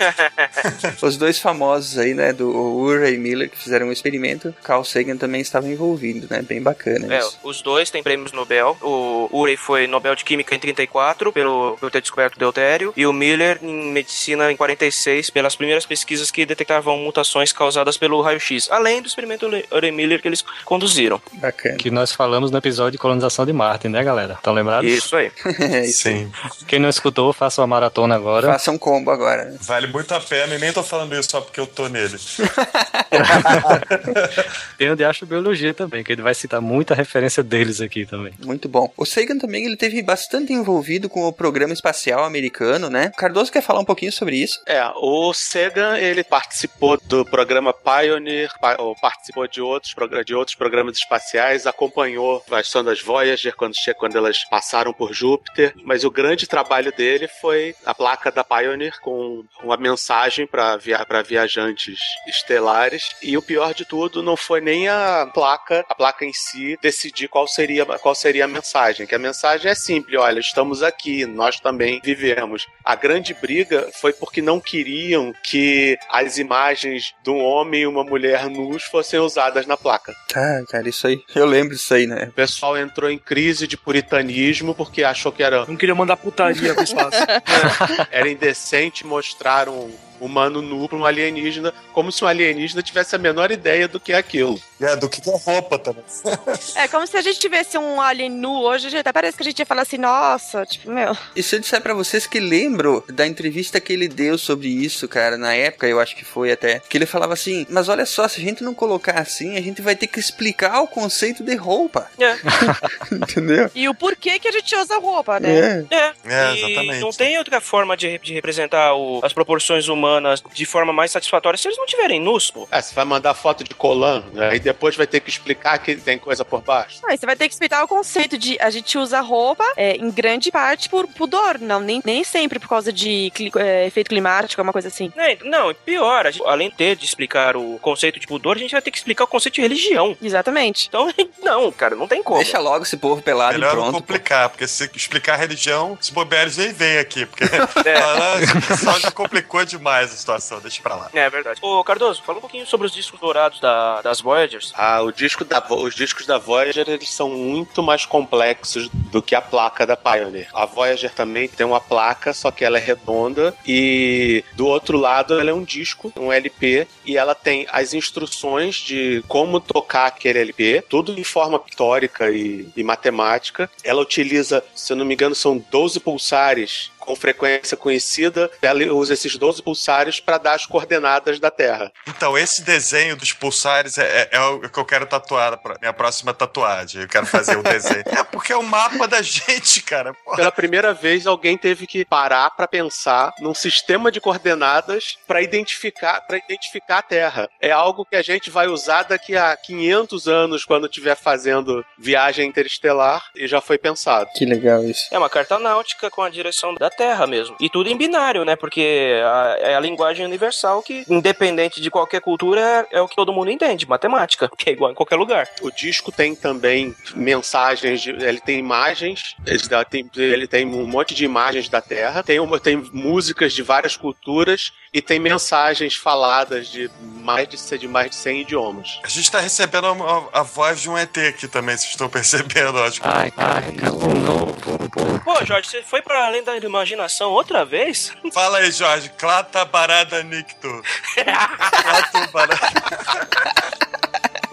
<laughs> Os dois famosos aí, né, do Urey e Miller, que fizeram um experimento. Carl Sagan também estava envolvido, né? Bem bacana É, isso. os dois têm prêmios Nobel. O Urey foi Nobel de Química em 34 pelo, por ter descoberto o deutério e o Miller em medicina em 46 pelas primeiras pesquisas que detectavam mutações causadas pelo raio-x, além do experimento Urey-Miller que eles conduziram. Bacana. Que nós falamos no episódio de colonização de Marte, né, galera? Estão lembrados? Isso aí. <laughs> É isso. Sim. Quem não escutou, faça uma maratona agora. Faça um combo agora. né? Vale muito a pena e nem tô falando isso só porque eu tô nele. <laughs> <laughs> Tem o de astrobiologia também, que ele vai citar muita referência deles aqui também. Muito bom. O Sagan também ele teve bastante envolvido com o programa espacial americano, né? Cardoso quer falar um pouquinho sobre isso? É, o Sagan, ele participou do programa Pioneer, ou participou de outros, de outros programas espaciais, acompanhou as sondas Voyager quando, quando elas passaram por Júpiter, mas o grande trabalho dele foi a placa da Pioneer com uma mensagem para via pra viajantes estelares, e o pior de tudo não foi nem a placa, a placa em si, decidir qual seria, qual seria a mensagem, que a mensagem é simples, olha, estamos aqui, nós também vivemos. A grande briga foi porque não queriam que as imagens de um homem e uma mulher nus fossem usadas na placa. Tá, cara, isso aí. Eu lembro disso aí, né? O pessoal entrou em crise de puritanismo porque achou que era, Não queria mandar putaria pro espaço. <laughs> era indecente mostrar um humano nu para um alienígena, como se um alienígena tivesse a menor ideia do que é aquilo. É, do que é roupa também. <laughs> É como se a gente tivesse um alien nu hoje, até parece que a gente ia falar assim, nossa, tipo, meu. E se eu disser pra vocês que lembro da entrevista que ele deu sobre isso, cara, na época, eu acho que foi até, que ele falava assim, mas olha só, se a gente não colocar assim, a gente vai ter que explicar o conceito de roupa. É. <laughs> Entendeu? E o porquê que a gente usa roupa, né? É. É, É, e exatamente. não tem outra forma de, de representar o- as proporções humanas humanas de forma mais satisfatória se eles não tiverem nus, pô. É, você vai mandar foto de colã, né? aí depois vai ter que explicar que tem coisa por baixo. Ah, e você vai ter que explicar o conceito de a gente usa roupa é, em grande parte por pudor, não, nem, nem sempre por causa de cli- é, efeito climático, uma coisa assim. Não, Não, pior, a gente, além de ter de explicar o conceito de pudor, a gente vai ter que explicar o conceito de religião. Exatamente. Então, <laughs> não, cara, não tem como. Deixa logo esse povo pelado Melhor e não pronto. complicar, porque se explicar a religião, os boberes nem vêm aqui, porque <laughs> É. pessoal já complicou demais a situação, deixa pra lá. É verdade. Ô, Cardoso, fala um pouquinho sobre os discos dourados da- das Voyagers. Ah, o disco da, os discos da Voyager eles são muito mais complexos do que a placa da Pioneer. A Voyager também tem uma placa, só que ela é redonda e do outro lado ela é um disco, um LP e ela tem as instruções de como tocar aquele LP, tudo em forma pictórica e, e matemática. Ela utiliza, se eu não me engano, são 12 pulsares com frequência conhecida. Ela usa esses 12 pulsares para dar as coordenadas da Terra. Então, esse desenho dos pulsares é, é- é o que eu quero tatuar pra minha próxima tatuagem. Eu quero fazer o desenho. <laughs> É porque é o mapa da gente, cara. Porra. Pela primeira vez, alguém teve que parar para pensar num sistema de coordenadas para identificar, para identificar a Terra. É algo que a gente vai usar daqui a 500 anos quando estiver fazendo viagem interestelar e já foi pensado. Que legal isso. É uma carta náutica com a direção da Terra mesmo. E tudo em binário, né? Porque a- é a linguagem universal que, independente de qualquer cultura, é, é o que todo mundo entende, matemática, <laughs> que é igual em qualquer lugar. O disco tem também mensagens, de- ele tem imagens, ele tem, ele tem um monte de imagens da Terra, tem, uma, tem músicas de várias culturas e tem mensagens faladas de mais de, de mais de 100 idiomas. A gente tá recebendo a, a voz de um ET aqui também, vocês estão <laughs> percebendo, acho que. Ai, ai, não, não, não. Pô, Jorge, você foi para além da imaginação outra vez? <laughs> Fala aí, Jorge. Clata barada nicto. <laughs> Clata barada.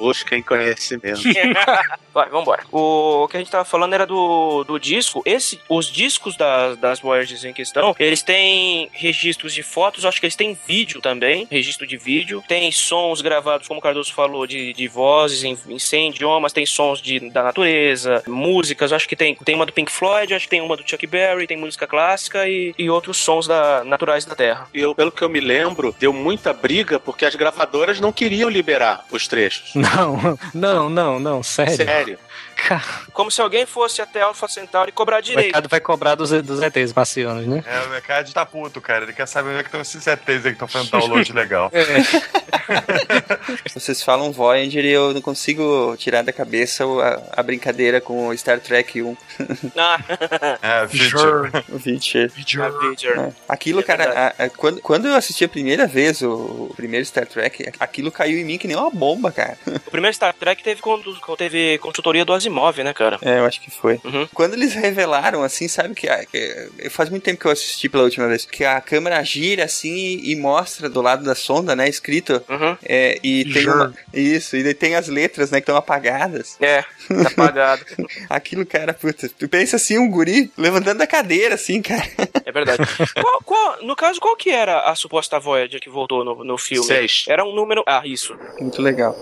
Busquem conhecimento. <laughs> Vai, vambora. O que a gente tava falando era do, do disco. Esse, os discos da- das Voyagers em questão, eles têm registros de fotos, acho que eles têm vídeo também, registro de vídeo. Tem sons gravados, como o Cardoso falou, de, de vozes em, em 100 idiomas, tem sons de, da natureza, músicas, acho que tem, tem uma do Pink Floyd, acho que tem uma do Chuck Berry, tem música clássica e, e outros sons da, naturais da Terra. E eu, pelo que eu me lembro, deu muita briga porque as gravadoras não queriam liberar os trechos. <laughs> Não, não, não, não, sério. Sério. Como se alguém fosse até Alpha Centauri e cobrar o direito. mercado vai cobrar dos, dos ETs marcianos, né? É, o mercado tá puto, cara. Ele quer saber onde é que estão esses ETs aí que estão fazendo <laughs> download legal. <laughs> Vocês falam Voyager e eu não consigo tirar da cabeça o- a, a brincadeira com o Star Trek 1, <laughs> Ah, É, o Witcher. a Voyager. É. Aquilo, É cara, a- a- quando, quando eu assisti a primeira vez o, o primeiro Star Trek, aquilo caiu em mim que nem uma bomba, cara. O primeiro Star Trek teve, teve consultoria do Asimov, né, cara? É, eu acho que foi. Uhum. Quando eles revelaram, assim, sabe que, que- faz muito tempo que eu assisti pela última vez, que a câmera gira assim e, e mostra do lado da sonda, né, escrito. Uhum. É, e tem uma, isso, e tem as letras, né, que estão apagadas. É, tá apagado. <laughs> Aquilo, cara, puta, tu pensa assim, um guri levantando da cadeira, assim, cara. É verdade. Qual, qual- no caso, qual que era a suposta Voyager que voltou no, no filme? Seis. Era um número. Ah, isso. Muito legal.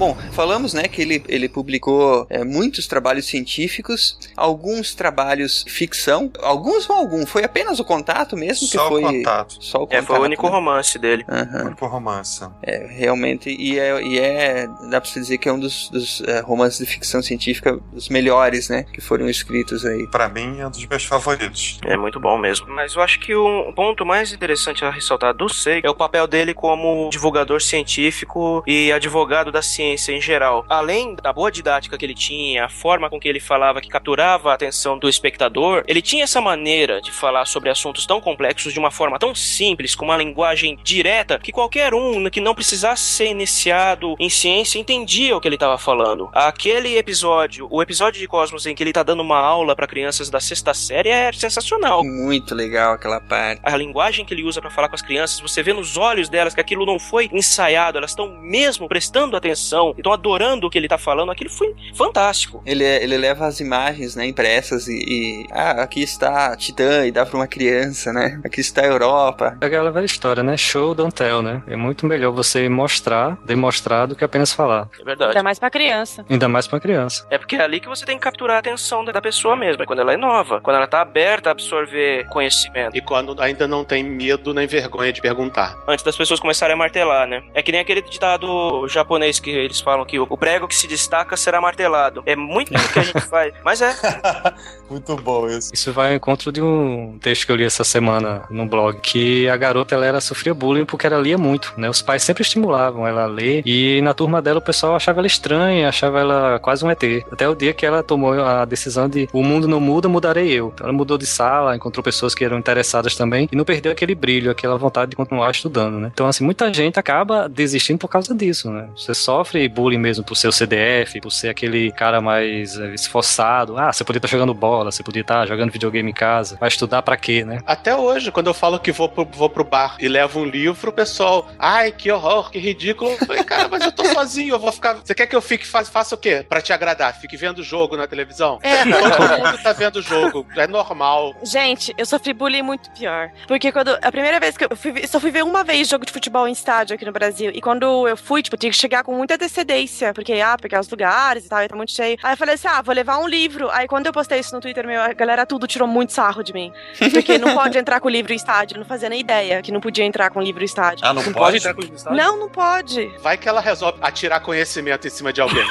Bom, falamos, né, que ele, ele publicou é, muitos trabalhos científicos, alguns trabalhos ficção, alguns ou algum, foi apenas o contato mesmo que Só o foi contato. só o É, contato. foi o único né? romance dele. Aham. Único romance. É, realmente, e é, e é, dá pra se dizer que é um dos, dos, é, romances de ficção científica os melhores, né, que foram escritos aí. Pra mim, é um dos meus favoritos. É muito bom mesmo. Mas eu acho que o ponto mais interessante a ressaltar do Seig é o papel dele como divulgador científico e advogado da ciência em geral. Além da boa didática que ele tinha, a forma com que ele falava que capturava a atenção do espectador, ele tinha essa maneira de falar sobre assuntos tão complexos de uma forma tão simples, com uma linguagem direta, que qualquer um que não precisasse ser iniciado em ciência entendia o que ele estava falando. Aquele episódio, o episódio de Cosmos em que ele tá dando uma aula para crianças da sexta série é sensacional. Muito legal aquela parte. A linguagem que ele usa para falar com as crianças, você vê nos olhos delas que aquilo não foi ensaiado, elas estão mesmo prestando atenção atenção, estão adorando o que ele tá falando, aquilo foi fantástico. Ele, é, ele leva as imagens, né, impressas e, e, Ah, aqui está Titã e dá pra uma criança, né? Aqui está a Europa. É aquela velha história, né? Show, don't tell, né? É muito melhor você mostrar, demonstrar, do que apenas falar. É verdade. Ainda mais pra criança. Ainda mais pra criança. É porque é ali que você tem que capturar a atenção da da pessoa mesmo, é quando ela é nova, quando ela tá aberta a absorver conhecimento. E quando ainda não tem medo nem vergonha de perguntar. Antes das pessoas começarem a martelar, né? É que nem aquele ditado japonês que eles falam que o prego que se destaca será martelado. É muito o que a gente <laughs> faz. Mas é. <laughs> Muito bom isso. Isso vai ao encontro de um texto que eu li essa semana no blog, que a garota ela era, sofria bullying porque ela lia muito, né? Os pais sempre estimulavam ela a ler e na turma dela o pessoal achava ela estranha, achava ela quase um ET. Até o dia que ela tomou a decisão de o mundo não muda, mudarei eu. Ela mudou de sala, encontrou pessoas que eram interessadas também e não perdeu aquele brilho, aquela vontade de continuar estudando, né? Então, assim, muita gente acaba desistindo por causa disso, né? Você sofre bullying mesmo por ser o CDF, por ser aquele cara mais eh, esforçado. Ah, você podia estar jogando bola, você podia estar jogando videogame em casa. Vai estudar pra quê, né? Até hoje, quando eu falo que vou pro, vou pro bar e levo um livro, o pessoal, ai, que horror, que ridículo. Eu falei, cara, mas eu tô sozinho, eu vou ficar. Você quer que eu fique, faça, faça o quê? Pra te agradar? Fique vendo jogo na televisão? É. Todo mundo tá vendo jogo, é normal. Gente, eu sofri bullying muito pior. Porque quando. A primeira vez que eu fui. Só fui ver uma vez jogo de futebol em estádio aqui no Brasil. E quando eu fui, tipo, tinha que chegar com muita antecedência. Porque, ah, pegar os lugares e tal, e tá muito cheio. Aí eu falei assim: ah, vou levar um livro. Aí quando eu postei isso no Twitter, meu, a galera tudo tirou muito sarro de mim. <laughs> Porque não pode entrar com o livro em estádio. Não fazia nem ideia que não podia entrar com o livro em estádio. Ah, não, Não pode? pode entrar com isso, tá? Não, não pode. Vai que ela resolve atirar conhecimento em cima de alguém. <laughs>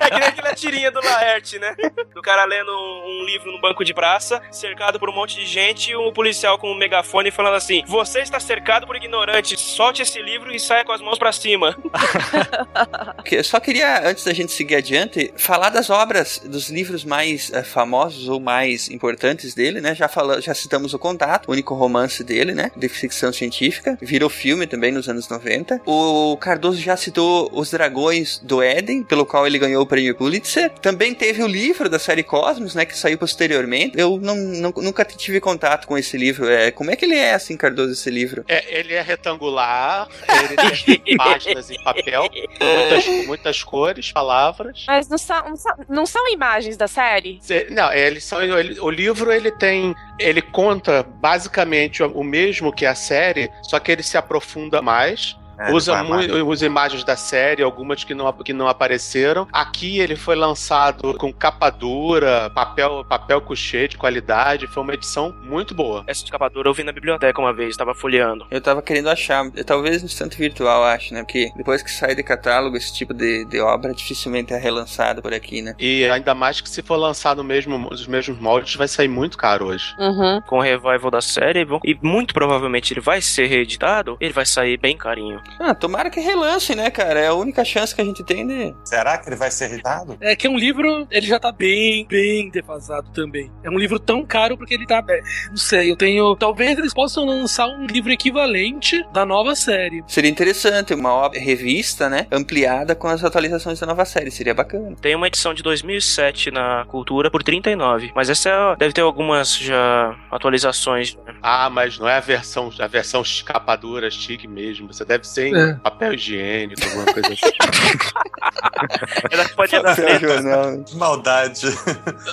É que nem aquela tirinha do Laerte, né? Do cara lendo um, livro no banco de praça, cercado por um monte de gente, e um policial com um megafone falando assim: Você está cercado por ignorantes, solte esse livro e saia com as mãos pra cima. <laughs> Que- Eu só queria, antes da gente seguir adiante, falar das obras, dos livros mais eh, famosos ou mais importantes dele, né? Já, fala, já citamos o Contato, o único romance dele, né? De ficção científica. Virou filme também nos anos 90. O Cardoso já citou Os Dragões do Éden, pelo qual ele ganhou o prêmio Pulitzer. Também teve o livro da série Cosmos, né? Que saiu posteriormente. Eu não, não- nunca tive contato com esse livro. É, como é que ele é, assim, Cardoso, esse livro? É, ele é retangular, ele tem <laughs> páginas em papel, muitas, muitas cores, palavras. Mas não são, não são, não são imagens da série? Não, eles são. ele- o livro ele tem. Ele conta basicamente o mesmo que a série, só que ele se aprofunda mais. É, usa muito usa imagens da série, algumas que não, que não apareceram. Aqui ele foi lançado com capa dura, papel, papel couché de qualidade. Foi uma edição muito boa. Essa escapadura eu vi na biblioteca uma vez, tava folheando. Eu tava querendo achar, talvez no instante virtual, acho, né? Porque depois que sai de catálogo, esse tipo de, de obra dificilmente é relançado por aqui, né? E ainda mais que se for lançar no mesmo, nos mesmos moldes, vai sair muito caro hoje. Uhum. Com o revival da série, bom, e muito provavelmente ele vai ser reeditado, ele vai sair bem carinho. Ah, tomara que relance, né, cara? É a única chance que a gente tem de. Será que ele vai ser irritado? É que é um livro, ele já tá bem, bem defasado também. É um livro tão caro porque ele tá. é, Não sei, eu tenho. Talvez eles possam lançar um livro equivalente da nova série. Seria interessante, uma obra revista, né? Ampliada com as atualizações da nova série. Seria bacana. Tem uma edição de 2007 na Cultura por 39, mas essa é- deve ter algumas já atualizações. né? Ah, mas não é a versão, a versão escapadura chique mesmo. Você deve ser É. papel higiênico, alguma coisa assim. <laughs> Ela pode dar Papel jornal. Que maldade.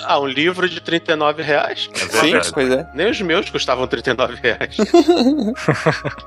ah, um livro de 39 reais. É Sim, verdade. pois é. Nem os meus custavam 39 reais. <laughs>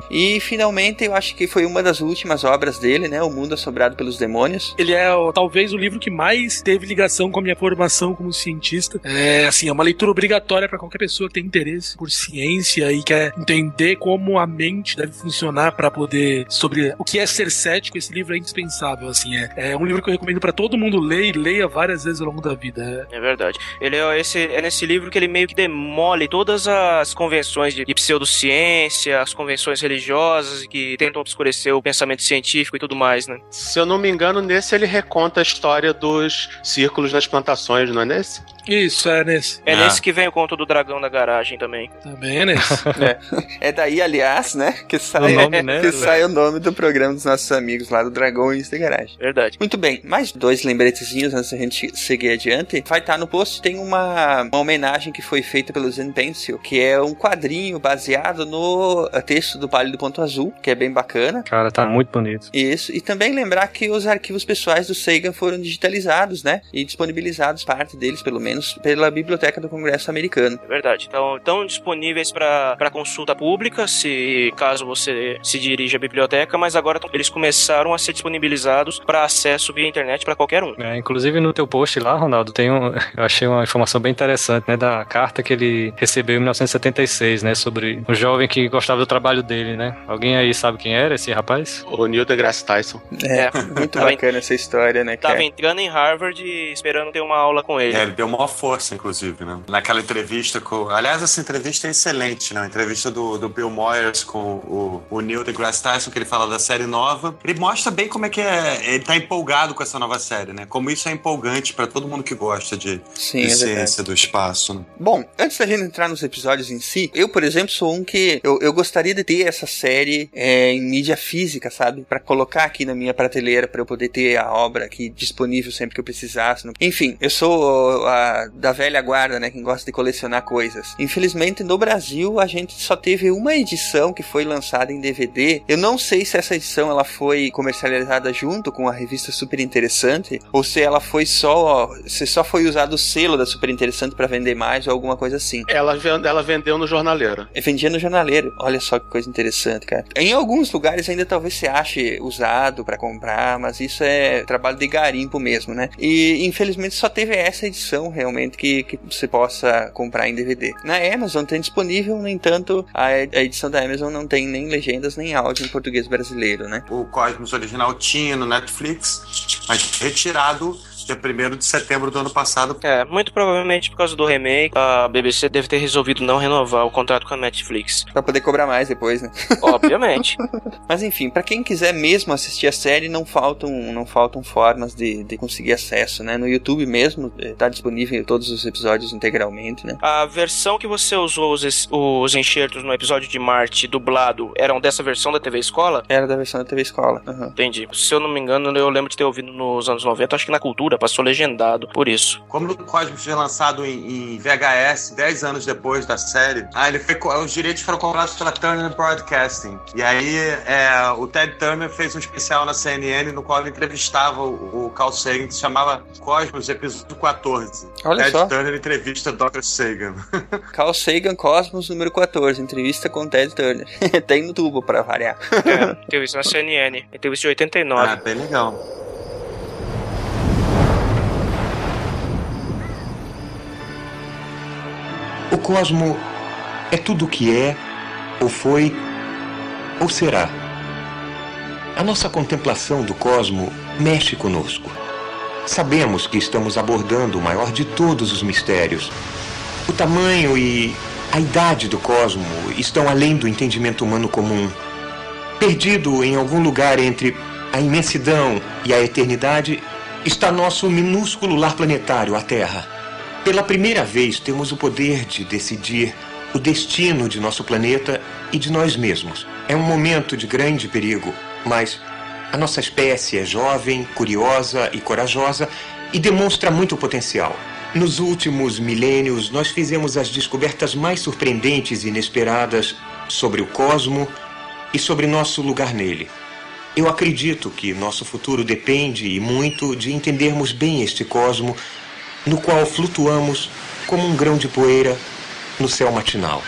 E finalmente eu acho que foi uma das últimas obras dele, né? O Mundo Assombrado pelos Demônios. Ele é talvez o livro que mais teve ligação com a minha formação como cientista. É assim, é uma leitura obrigatória para qualquer pessoa que tem interesse por ciência e quer entender como a mente deve funcionar para poder sobre o que é ser cético. Esse livro é indispensável, assim, é, é um livro que eu recomendo para todo mundo ler e leia várias vezes ao longo da vida. É, É verdade. Ele é, esse, é nesse livro que ele meio que demole todas as convenções de, de pseudociência, as convenções religiosas que tentam obscurecer o pensamento científico e tudo mais, né? Se eu não me engano, nesse ele reconta a história dos círculos das plantações, não é nesse? Isso, é nesse. É Ah. nesse que vem o conto do dragão da garagem também. Também é nesse. <laughs> É daí, aliás, né? Que sai, O nome, né? que sai o nome nome do programa dos nossos amigos lá do Dragões da Garagem. Verdade. Muito bem, mais dois lembretezinhos antes da gente seguir adiante. Vai estar no post, tem uma, uma homenagem que foi feita pelo Zen Pencil, que é um quadrinho baseado no texto do Palio do Ponto Azul, que é bem bacana. Cara, tá muito bonito. Isso, e também lembrar que os arquivos pessoais do Sagan foram digitalizados, né? E disponibilizados, parte deles pelo menos, pela Biblioteca do Congresso Americano. É verdade. Então, estão disponíveis para consulta pública, se caso você se dirige à biblioteca, mas agora eles começaram a ser disponibilizados para acesso via internet para qualquer um. É, inclusive no teu post lá, Ronaldo, tem um, <laughs> eu achei uma informação bem interessante, né, da carta que ele recebeu em 1976, né, sobre um jovem que gostava do trabalho dele, né? Alguém aí sabe quem era esse rapaz? O Neil deGrasse Tyson. É, <laughs> muito Tava bacana essa história, né, Tava cara? entrando em Harvard e esperando ter uma aula com ele. É, ele deu maior força, inclusive, né? Naquela entrevista com. Aliás, essa entrevista é excelente, né? A entrevista do, do Bill Moyers com o, o Neil deGrasse Tyson, que ele fala da série nova. Ele mostra bem como é que é. Ele tá empolgado com essa nova série, né? Como isso é empolgante pra todo mundo que gosta de, Sim, de é ciência do espaço, né? Bom, antes da gente entrar nos episódios em si, eu, por exemplo, sou um que eu, eu gostaria de ter essa série é, em mídia física, sabe? Pra colocar aqui na minha prateleira, pra eu poder ter a obra aqui disponível sempre que eu precisasse. né? Enfim, eu sou a, da velha guarda, né? Quem gosta de colecionar coisas. Infelizmente, no Brasil, a gente só teve uma edição que foi lançada em DVD. Eu não sei se essa edição ela foi comercializada junto com a revista Super Interessante ou se ela foi só se só foi usado o selo da Super Interessante pra vender mais ou alguma coisa assim. Ela, ela vendeu no jornaleiro. Eu vendia no jornaleiro. Olha só que coisa interessante, cara. Em alguns lugares ainda talvez você ache usado pra comprar, mas isso é trabalho de garimpo mesmo, né? E infelizmente só teve essa edição realmente que, que você possa comprar em DVD. Na Amazon tem disponível, no entanto, a edição da Amazon não tem nem legendas nem áudio em português brasileiro, né? O Cosmos original tinha no Netflix, mas retirado dia 1 de setembro do ano passado. É, muito provavelmente por causa do remake, a BBC deve ter resolvido não renovar o contrato com a Netflix. Pra poder cobrar mais depois, né? <laughs> Obviamente. <laughs> Mas enfim, pra quem quiser mesmo assistir a série, não faltam, não faltam formas de, de conseguir acesso, né? No YouTube mesmo, eh, tá disponível todos os episódios integralmente, né? A versão que você usou os, os enxertos no episódio de Marte dublado eram dessa versão da TV Escola? Era da versão da TV Escola. Aham. Entendi. Se eu não me engano, eu lembro de ter ouvido nos anos 90, acho que na cultura, passou legendado, por isso. Como o Cosmos foi lançado em, em VHS 10 anos depois da série, ah, ele foi, os direitos foram comprados pela Turner Broadcasting. E aí é, o Ted Turner fez um especial na CNN no qual ele entrevistava o, o Carl Sagan, que se chamava Cosmos, episódio 14. Olha Ted só. Turner entrevista Dr. Sagan. <laughs> Carl Sagan Cosmos número 14, entrevista com Ted Turner. <laughs> Tem no tubo pra variar. É, teve isso na CNN. Teve isso de 89. Ah, bem legal. Cosmo é tudo o que é, ou foi, ou será. A nossa contemplação do cosmo mexe conosco. Sabemos que estamos abordando o maior de todos os mistérios. O tamanho e a idade do cosmo estão além do entendimento humano comum. Perdido em algum lugar entre a imensidão e a eternidade está nosso minúsculo lar planetário, a Terra. Pela primeira vez, temos o poder de decidir o destino de nosso planeta e de nós mesmos. É um momento de grande perigo, mas a nossa espécie é jovem, curiosa e corajosa e demonstra muito potencial. Nos últimos milênios, nós fizemos as descobertas mais surpreendentes e inesperadas sobre o cosmo e sobre nosso lugar nele. Eu acredito que nosso futuro depende e muito de entendermos bem este cosmo no qual flutuamos como um grão de poeira no céu matinal.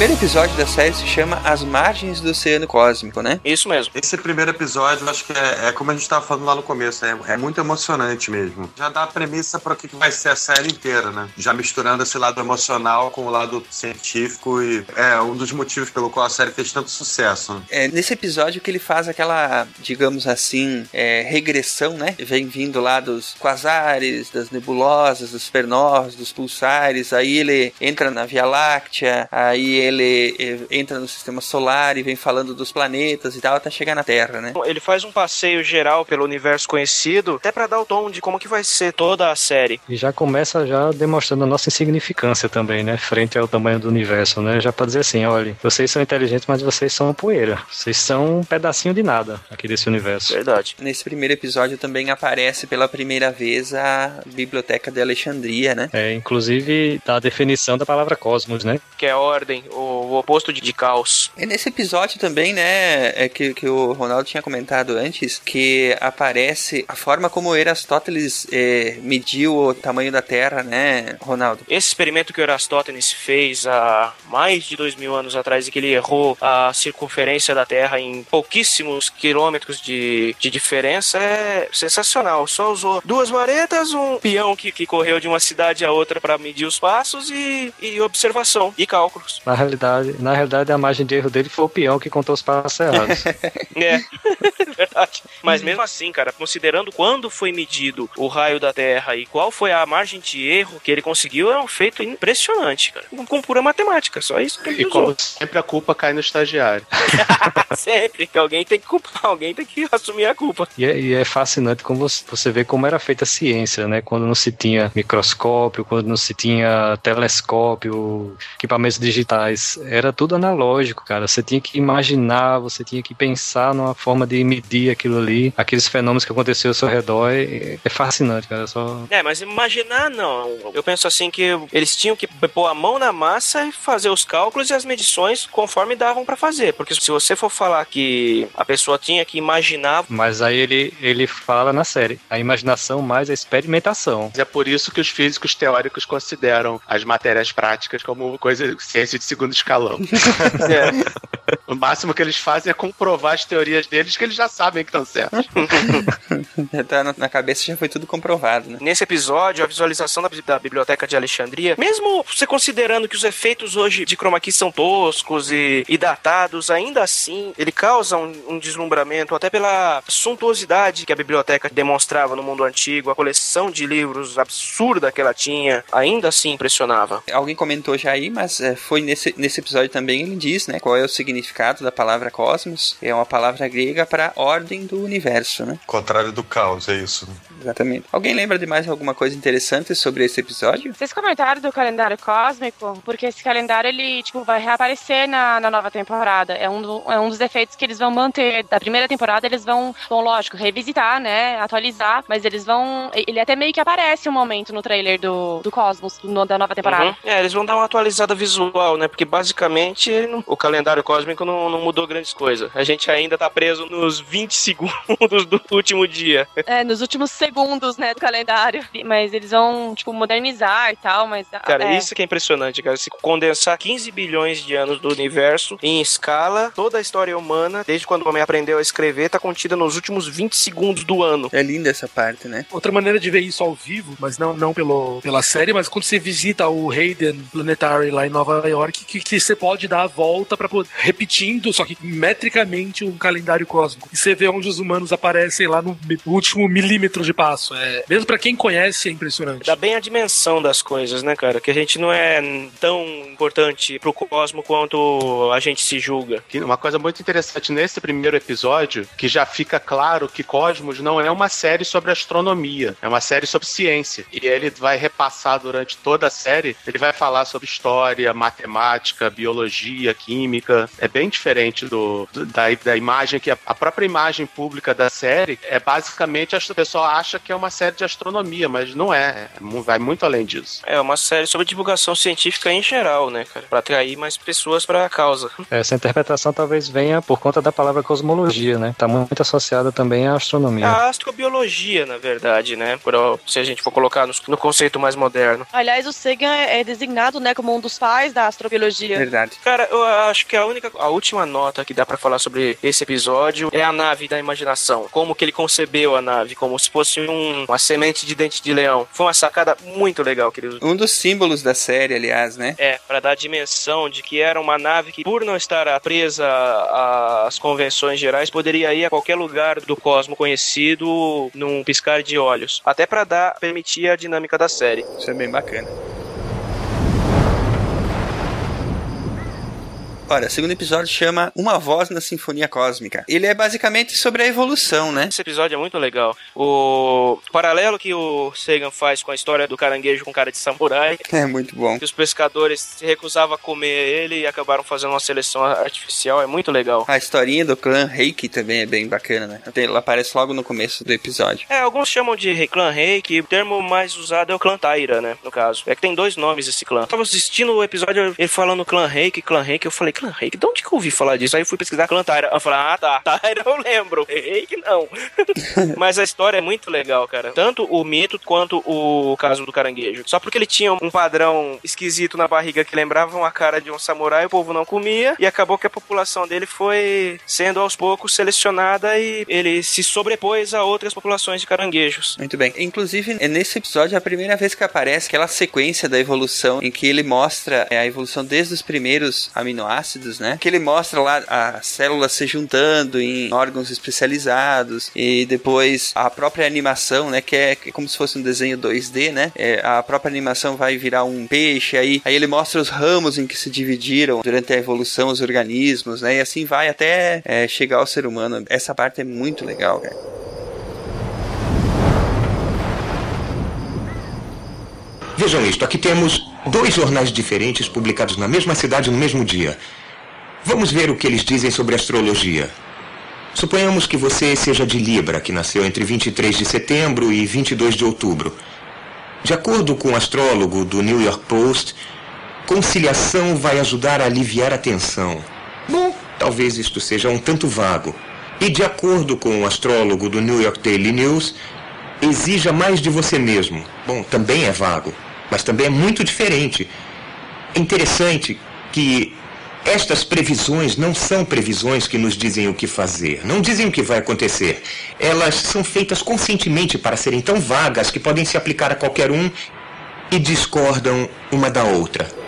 Primeiro episódio da série se chama As Margens do Oceano Cósmico, né? Isso mesmo. Esse primeiro episódio, eu acho que é, é como a gente estava falando lá no começo, é, é muito emocionante mesmo. Já dá a premissa para o que que vai ser a série inteira, né? Já misturando esse lado emocional com o lado científico e é um dos motivos pelo qual a série fez tanto sucesso. né? É nesse episódio que ele faz aquela, digamos assim, é, regressão, né? Vem vindo lá dos quasares, das nebulosas, dos supernovas, dos pulsares. Aí ele entra na Via Láctea, aí ele eh, entra no sistema solar e vem falando dos planetas e tal, até chegar na Terra, né? Ele faz um passeio geral pelo universo conhecido, até pra dar o tom de como que vai ser toda a série. E já começa já demonstrando a nossa insignificância também, né? Frente ao tamanho do universo, né? Já pra dizer assim, olha, vocês são inteligentes, mas vocês são poeira. Vocês são um pedacinho de nada aqui desse universo. Verdade. Nesse primeiro episódio também aparece pela primeira vez a Biblioteca de Alexandria, né? É, inclusive, da definição da palavra cosmos, né? Que é ordem, o, o oposto de, de caos. E nesse episódio também, né, é que, que o Ronaldo tinha comentado antes, que aparece a forma como Erastóteles eh, mediu o tamanho da Terra, né, Ronaldo? Esse experimento que Aristóteles fez há mais de dois mil anos atrás e que ele errou a circunferência da Terra em pouquíssimos quilômetros de, de diferença é sensacional. Só usou duas varetas, um peão que, que correu de uma cidade a outra para medir os passos e, e observação e cálculos. Na realidade, na realidade, a margem de erro dele foi o peão que contou os passos errados. <laughs> É, verdade. Mas mesmo assim, cara, considerando quando foi medido o raio da Terra e qual foi a margem de erro que ele conseguiu, é um feito impressionante, cara. Com pura matemática, só isso que ele E usou. como sempre a culpa cai no estagiário. <laughs> Sempre que alguém tem que culpar, alguém tem que assumir a culpa. E é, e é fascinante como você, você vê como era feita a ciência, né? Quando não se tinha microscópio, quando não se tinha telescópio, equipamentos digitais. Era tudo analógico, cara. Você tinha que imaginar, você tinha que pensar numa forma de medir aquilo ali, aqueles fenômenos que aconteciam ao seu redor. É, é fascinante, cara. Só... É, mas imaginar não. Eu penso assim que eles tinham que pôr a mão na massa e fazer os cálculos e as medições conforme davam pra fazer. Porque se você for falar que a pessoa tinha que imaginar, Mas aí ele, ele fala na série: a imaginação mais a experimentação. Mas é por isso que os físicos teóricos consideram as matérias práticas como coisa ciência de segundo escalão. <laughs> O máximo que eles fazem é comprovar as teorias deles que eles já sabem que estão certas. Já <laughs> tá na- na cabeça, já foi tudo comprovado, né? Nesse episódio, a visualização da, da Biblioteca de Alexandria, mesmo você considerando que os efeitos hoje de chroma key são toscos e, e datados, ainda assim, ele causa um, um deslumbramento, até pela suntuosidade que a biblioteca demonstrava no mundo antigo, a coleção de livros absurda que ela tinha, ainda assim impressionava. Alguém comentou já aí, mas é, foi nesse, nesse episódio também ele diz, né, qual é o significado da palavra cosmos. É uma palavra grega para ordem do universo, né? Contrário do caos, é isso. né? Exatamente. Alguém lembra de mais alguma coisa interessante sobre esse episódio? Vocês comentaram do calendário cósmico, porque esse calendário ele tipo vai reaparecer na, na nova temporada. É um, do- é um dos defeitos que eles vão manter da primeira temporada. Eles vão, bom, lógico, revisitar, né, atualizar, mas eles vão. Ele até meio que aparece um momento no trailer do, do Cosmos no- da nova temporada. Uhum. É, eles vão dar uma atualizada visual, né? Porque basicamente o calendário cósmico não, não mudou grandes coisas. A gente ainda tá preso nos 20 segundos <laughs> do último dia. É, nos últimos segundos, né, do calendário. Mas eles vão, tipo, modernizar e tal, mas. Cara, é. isso que é impressionante, cara. Se condensar 15 bilhões de anos do universo em escala, toda a história humana, desde quando o homem aprendeu a escrever, tá contida nos últimos 20 segundos do ano. É linda essa parte, né? Outra maneira de ver isso ao vivo, mas não, não pelo, pela série, mas quando você visita o Hayden Planetary lá em Nova York, que, que você pode dar a volta para repetindo, só que metricamente, um calendário cósmico. E você vê onde os humanos aparecem lá no último milímetro de passo. É, mesmo para quem conhece, é impressionante. Dá bem a dimensão das coisas, né, cara? Que a gente não é tão importante pro cosmo quanto a gente se julga. Que Uma coisa muito interessante nesse primeiro episódio, que já fica claro que Cosmos não é uma série sobre astronomia, é uma série sobre ciência. E ele vai repassar durante toda a série, ele vai falar sobre história, matemática, biologia, química. É bem diferente do, do- da, da imagem que a, a própria imagem pública da série é basicamente as- o pessoal acha acha que é uma série de astronomia, mas não é. Vai muito além disso. É uma série sobre divulgação científica em geral, né, cara? Pra atrair mais pessoas pra causa. Essa interpretação talvez venha por conta da palavra cosmologia, né? Tá muito associada também à astronomia. A astrobiologia, na verdade, né? Por, se a gente for colocar no, no conceito mais moderno. Aliás, o Sagan é designado, né, como um dos pais da astrobiologia. Verdade. Cara, eu acho que a única, a última nota que dá pra falar sobre esse episódio é a nave da imaginação. Como que ele concebeu a nave, como se fosse um, uma semente de dente de leão. Foi uma sacada muito legal que ele usou. Um dos símbolos da série, aliás, né? É, para dar a dimensão de que era uma nave que, por não estar presa às convenções gerais, poderia ir a qualquer lugar do cosmo conhecido num piscar de olhos. Até para dar, permitir a dinâmica da série. Isso é bem bacana. Olha, o segundo episódio chama Uma Voz na Sinfonia Cósmica. Ele é basicamente sobre a evolução, né? Esse episódio é muito legal. O paralelo que o Sagan faz com a história do caranguejo com cara de samurai. <laughs> É muito bom. Que os pescadores se recusavam a comer ele e acabaram fazendo uma seleção artificial. É muito legal. A historinha do clã Reiki também é bem bacana, né? Ela aparece logo no começo do episódio. É, alguns chamam de clã Reiki. O termo mais usado é o clã Taira, né? No caso. É que tem dois nomes esse clã. Eu tava assistindo o episódio, ele falando clã Reiki, clã Reiki. Eu falei, clã Reiki? De onde que eu ouvi falar disso? Aí eu fui pesquisar clã Taira. Eu falei, ah, tá. <laughs> Taira eu lembro. Reiki não. <laughs> Mas a história é muito legal, cara. Tanto o mito quanto o caso do caranguejo. Só porque ele tinha um padrão esquisito na barriga que lembrava uma cara de um samurai, o povo não comia. E acabou que a população dele foi sendo aos poucos selecionada e ele se sobrepôs a outras populações de caranguejos. Muito bem. Inclusive, é nesse episódio a primeira vez que aparece aquela sequência da evolução em que ele mostra é, a evolução desde os primeiros aminoácidos, né? Que ele mostra lá as células se juntando em órgãos especializados e depois a própria animação, né? Que é como se fosse um desenho 2D, né? É, a própria animação vai virar um peixe, aí, aí ele mostra os ramos em que se dividiram durante a evolução os organismos, né? E assim vai até é, chegar ao ser humano. Essa parte é muito legal, cara. Vejam isto, aqui temos dois jornais diferentes publicados na mesma cidade no mesmo dia. Vamos ver o que eles dizem sobre astrologia. Suponhamos que você seja de Libra, que nasceu entre 23 de setembro e 22 de outubro. De acordo com o astrólogo do New York Post, conciliação vai ajudar a aliviar a tensão. Bom, talvez isto seja um tanto vago. E de acordo com o astrólogo do New York Daily News, exija mais de você mesmo. Bom, também é vago, mas também é muito diferente. É interessante que estas previsões não são previsões que nos dizem o que fazer, não dizem o que vai acontecer. Elas são feitas conscientemente para serem tão vagas que podem se aplicar a qualquer um e discordam uma da outra.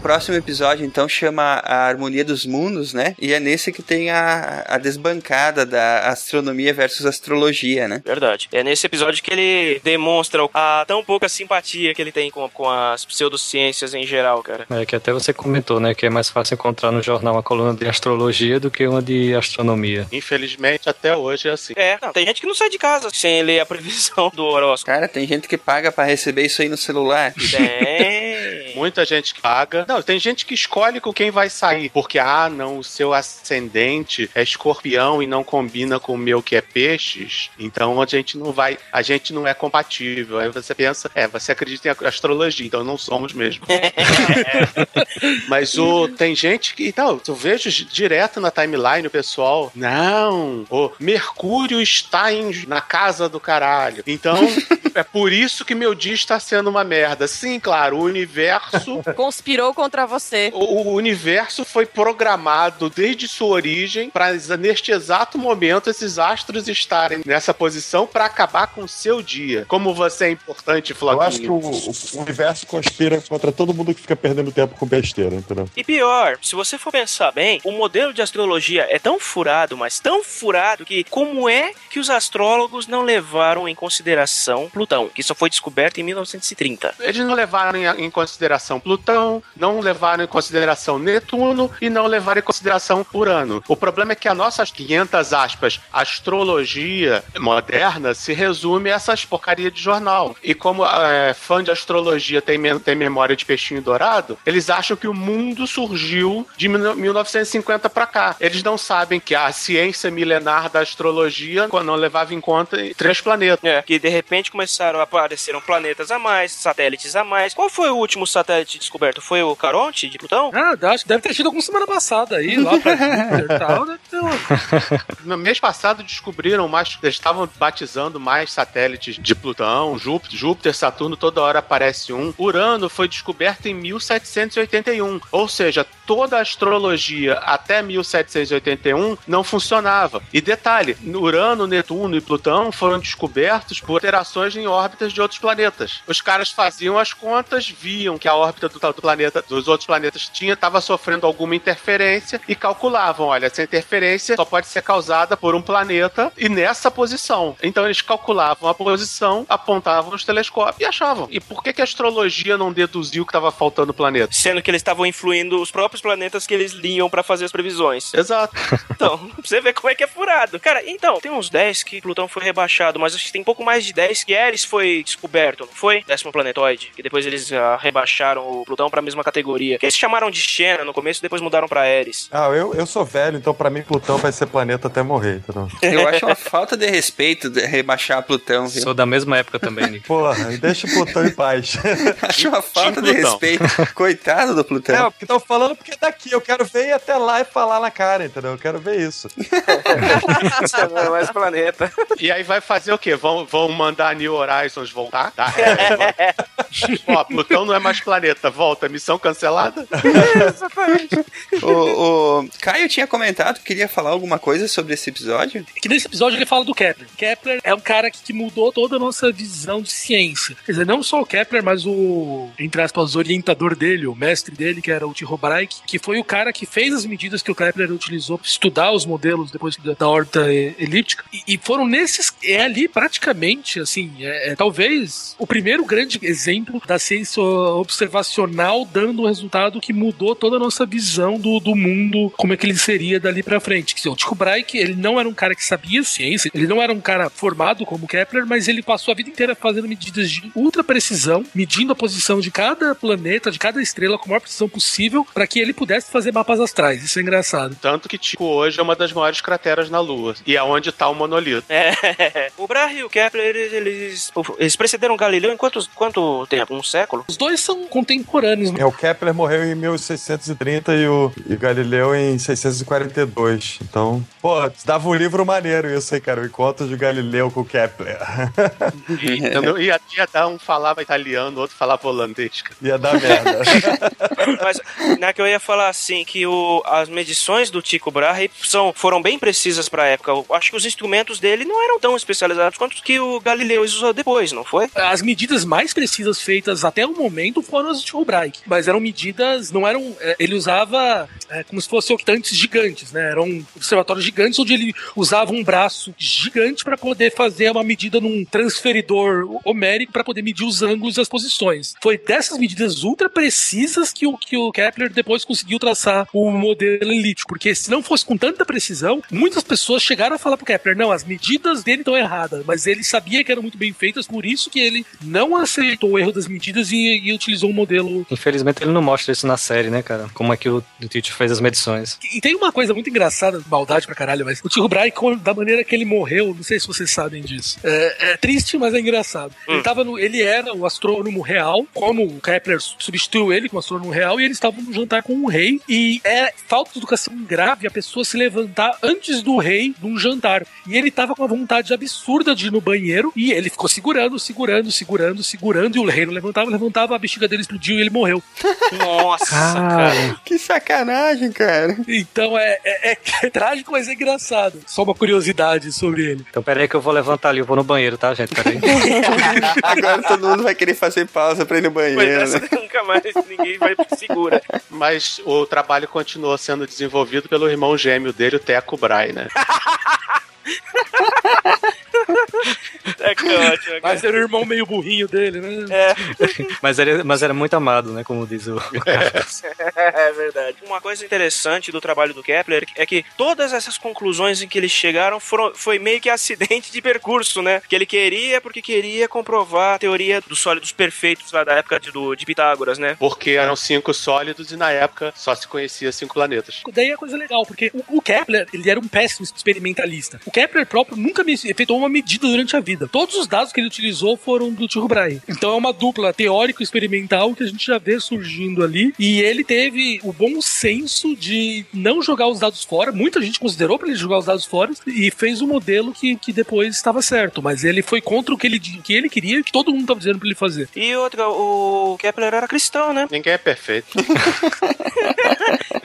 Próximo episódio, então, chama A Harmonia dos Mundos, né? E é nesse que tem a, a desbancada da astronomia versus astrologia, né? Verdade. É nesse episódio que ele demonstra a tão pouca simpatia que ele tem com, com as pseudociências em geral, cara. É que até você comentou, né? Que é mais fácil encontrar no jornal uma coluna de astrologia do que uma de astronomia. Infelizmente, até hoje é assim. É, não, tem gente que não sai de casa sem ler a previsão do horóscopo. Cara, tem gente que paga para receber isso aí no celular. Tem. Muita gente que paga. Não, tem gente que escolhe com quem vai sair. Porque, ah, não, o seu ascendente é escorpião e não combina com o meu que é peixes. Então a gente não vai. A gente não é compatível. Aí você pensa, é, você acredita em astrologia, então não somos mesmo. <laughs> Mas o, tem gente que. Então, eu vejo direto na timeline o pessoal. Não, o Mercúrio está em, na casa do caralho. Então, <laughs> é por isso que meu dia está sendo uma merda. Sim, claro, o universo. Conspirou contra você. O, o universo foi programado desde sua origem para neste exato momento esses astros estarem nessa posição para acabar com o seu dia. Como você é importante, Floquinho. Eu acho que o, o universo conspira contra todo mundo que fica perdendo tempo com besteira, entendeu? E pior, se você for pensar bem, o modelo de astrologia é tão furado, mas tão furado que como é que os astrólogos não levaram em consideração Plutão, que só foi descoberto em 1930? Eles não levaram em, em consideração consideração Plutão, não levaram em consideração Netuno e não levaram em consideração Urano. O problema é que a nossa 500 aspas astrologia moderna se resume a essas porcaria de jornal. E como é, fã de astrologia tem, tem memória de peixinho dourado, eles acham que o mundo surgiu de 1950 para cá. Eles não sabem que a ciência milenar da astrologia não levava em conta três planetas. É, que de repente começaram a apareceram planetas a mais, satélites a mais. Qual foi o último satélite descoberto? Foi o Caronte de Plutão? Ah, acho que deve ter tido alguma semana passada aí, lá pra <laughs> Júpiter e tal. Deve ter uma... No mês passado descobriram mais, eles estavam batizando mais satélites de Plutão, Júpiter, Júpiter, Saturno, toda hora aparece um. Urano foi descoberto em 1781, ou seja, toda a astrologia até 1781 não funcionava. E detalhe, Urano, Netuno e Plutão foram descobertos por alterações em órbitas de outros planetas. Os caras faziam as contas, viam que a órbita do, do planeta, dos outros planetas tinha estava sofrendo alguma interferência e calculavam, olha, essa interferência só pode ser causada por um planeta e nessa posição. Então eles calculavam a posição, apontavam os telescópios e achavam. E por que, que a astrologia não deduziu que estava faltando planeta? Sendo que eles estavam influindo os próprios planetas que eles liam para fazer as previsões. Exato. <laughs> Então, pra você ver como é que é furado. Cara, então, tem uns 10 que Plutão foi rebaixado, mas acho que tem pouco mais de 10 que Eris foi descoberto, não foi? Décimo planetoide. Que depois eles uh, rebaixaram o Plutão pra mesma categoria. Que eles chamaram de Xena no começo e depois mudaram pra Eris. Ah, eu, eu sou velho, então pra mim Plutão vai ser planeta até morrer, entendeu? Eu acho uma falta de respeito de rebaixar Plutão, viu? Sou da mesma época também, Nick. <laughs> Porra, deixa o Plutão em paz. <laughs> Acho uma falta de respeito. Coitado do Plutão. É, porque estão falando porque é daqui. Eu quero ver ir até lá e falar na cara, entendeu? Eu quero ver isso. Não é mais planeta. E aí vai fazer o quê? Vão, vão mandar New Horizons voltar? Tá? É, <laughs> Ó, Plutão não é mais planeta. Volta, missão cancelada? <laughs> O, o Caio tinha comentado que queria falar alguma coisa sobre esse episódio. que nesse episódio ele fala do Kepler. Kepler é um cara que, que mudou toda a nossa visão de ciência. Quer dizer, não só o Kepler, mas o, entre aspas, orientador dele, o mestre dele, que era o Tycho Brahe, que foi o cara que fez as medidas que o Kepler utilizou para estudar os modelos depois da, órbita elíptica. E, e foram nesses. É ali praticamente, assim, é, é talvez o primeiro grande exemplo da ciência observacional dando um resultado que mudou toda a nossa visão do, do mundo, como é que ele seria dali pra frente. Quer dizer, o Tycho Brahe, ele não era um cara que sabia ciência, ele não era um cara formado como Kepler, mas ele passou a vida inteira fazendo medidas de ultra precisão, medindo a posição de cada planeta, de cada estrela com a maior precisão possível, para que ele pudesse fazer mapas astrais. Isso é engraçado. Tanto que Tico hoje é uma das maiores crateras na Lua. E é onde tá o monolito. É. <laughs> O Brahe e o Kepler, eles, eles, precederam Galileu em quantos, quanto tempo? Um século? Os dois são contemporâneos. né? É, o Kepler morreu em 1630 e o e Galileu em 642. Então, pô, dava um livro maneiro isso aí, cara. O encontro de Galileu com o Kepler. <laughs> Então, ia, ia dar um falava italiano, outro falava holandês. cara. Ia dar merda. <laughs> Mas na que eu ia falar assim, que o, as medições do Tycho Brahe são, foram bem precisas pra época. Eu acho que os instrumentos dele não eram tão especializados quanto os que o Galileu usou depois, não foi? As medidas mais precisas feitas até o momento foram as de Tycho Brahe, mas eram medidas, não eram. é, Ele usava é, como se fossem octantes gigantes, né? Eram observatórios gigantes onde ele usava um braço gigante para poder fazer uma medida num transferidor homérico para poder medir os ângulos e as posições. Foi dessas medidas ultra precisas que o, que o Kepler depois conseguiu traçar o modelo elíptico, porque se não fosse com tanta precisão, muitas pessoas chegaram a falar pro Kepler, não, as medidas dele estão erradas, mas ele sabia que eram muito bem feitas, por isso que ele não aceitou o erro das medidas e, e utilizou um modelo Infelizmente ele não mostra isso na série, né, cara? Como é que o, o Tite fez as medições. E tem uma coisa muito engraçada, maldade pra caralho, mas o Brahe, com- da maneira que ele morreu, não sei se vocês sabem disso. É, é triste, mas é engraçado. Ele, tava no, ele era o astrônomo real, como o Kepler substituiu ele como astrônomo real, e eles estavam no jantar com o rei. E é falta de educação grave a pessoa se levantar antes do rei num jantar. E ele tava com uma vontade absurda de ir no banheiro, e ele ficou segurando, segurando, segurando, segurando, e o rei não levantava, levantava, a bexiga dele explodiu e ele morreu. <laughs> Nossa, cara. Que sacanagem, cara. Então é, é, é <laughs> trágico, mas é engraçado. Só uma curiosidade sobre ele. Então peraí que eu vou levantar ali, eu vou no banheiro, tá, gente? Peraí. <laughs> Agora todo mundo vai querer fazer pausa pra ir no banheiro. essa né? <laughs> nunca mais ninguém vai segura. Mas o trabalho continuou sendo desenvolvido pelo irmão gêmeo dele, o Teco Brahe, né? <laughs> É que é ótimo, cara. Mas era o irmão meio burrinho dele, né? É, <laughs> Mas era, mas era muito amado, né? Como diz o. <laughs> é verdade. Uma coisa interessante do trabalho do Kepler é que todas essas conclusões em que eles chegaram foram, foi meio que acidente de percurso, né? Que ele queria porque queria comprovar a teoria dos sólidos perfeitos lá da época de, do, de Pitágoras, né? Porque eram cinco sólidos e na época só se conhecia cinco planetas. Daí é coisa legal, porque o, o Kepler, ele era um péssimo experimentalista. O Kepler próprio nunca me efetuou uma medida durante a vida. Todos os dados que ele utilizou foram do Tycho Brahe. Então é uma dupla teórico-experimental que a gente já vê surgindo ali. E ele teve o bom senso de não jogar os dados fora. Muita gente considerou para ele jogar os dados fora e fez um modelo que, que depois estava certo. Mas ele foi contra o que ele, que ele queria e que todo mundo estava dizendo para ele fazer. E outra, o Kepler era cristão, né? Ninguém é perfeito. <laughs>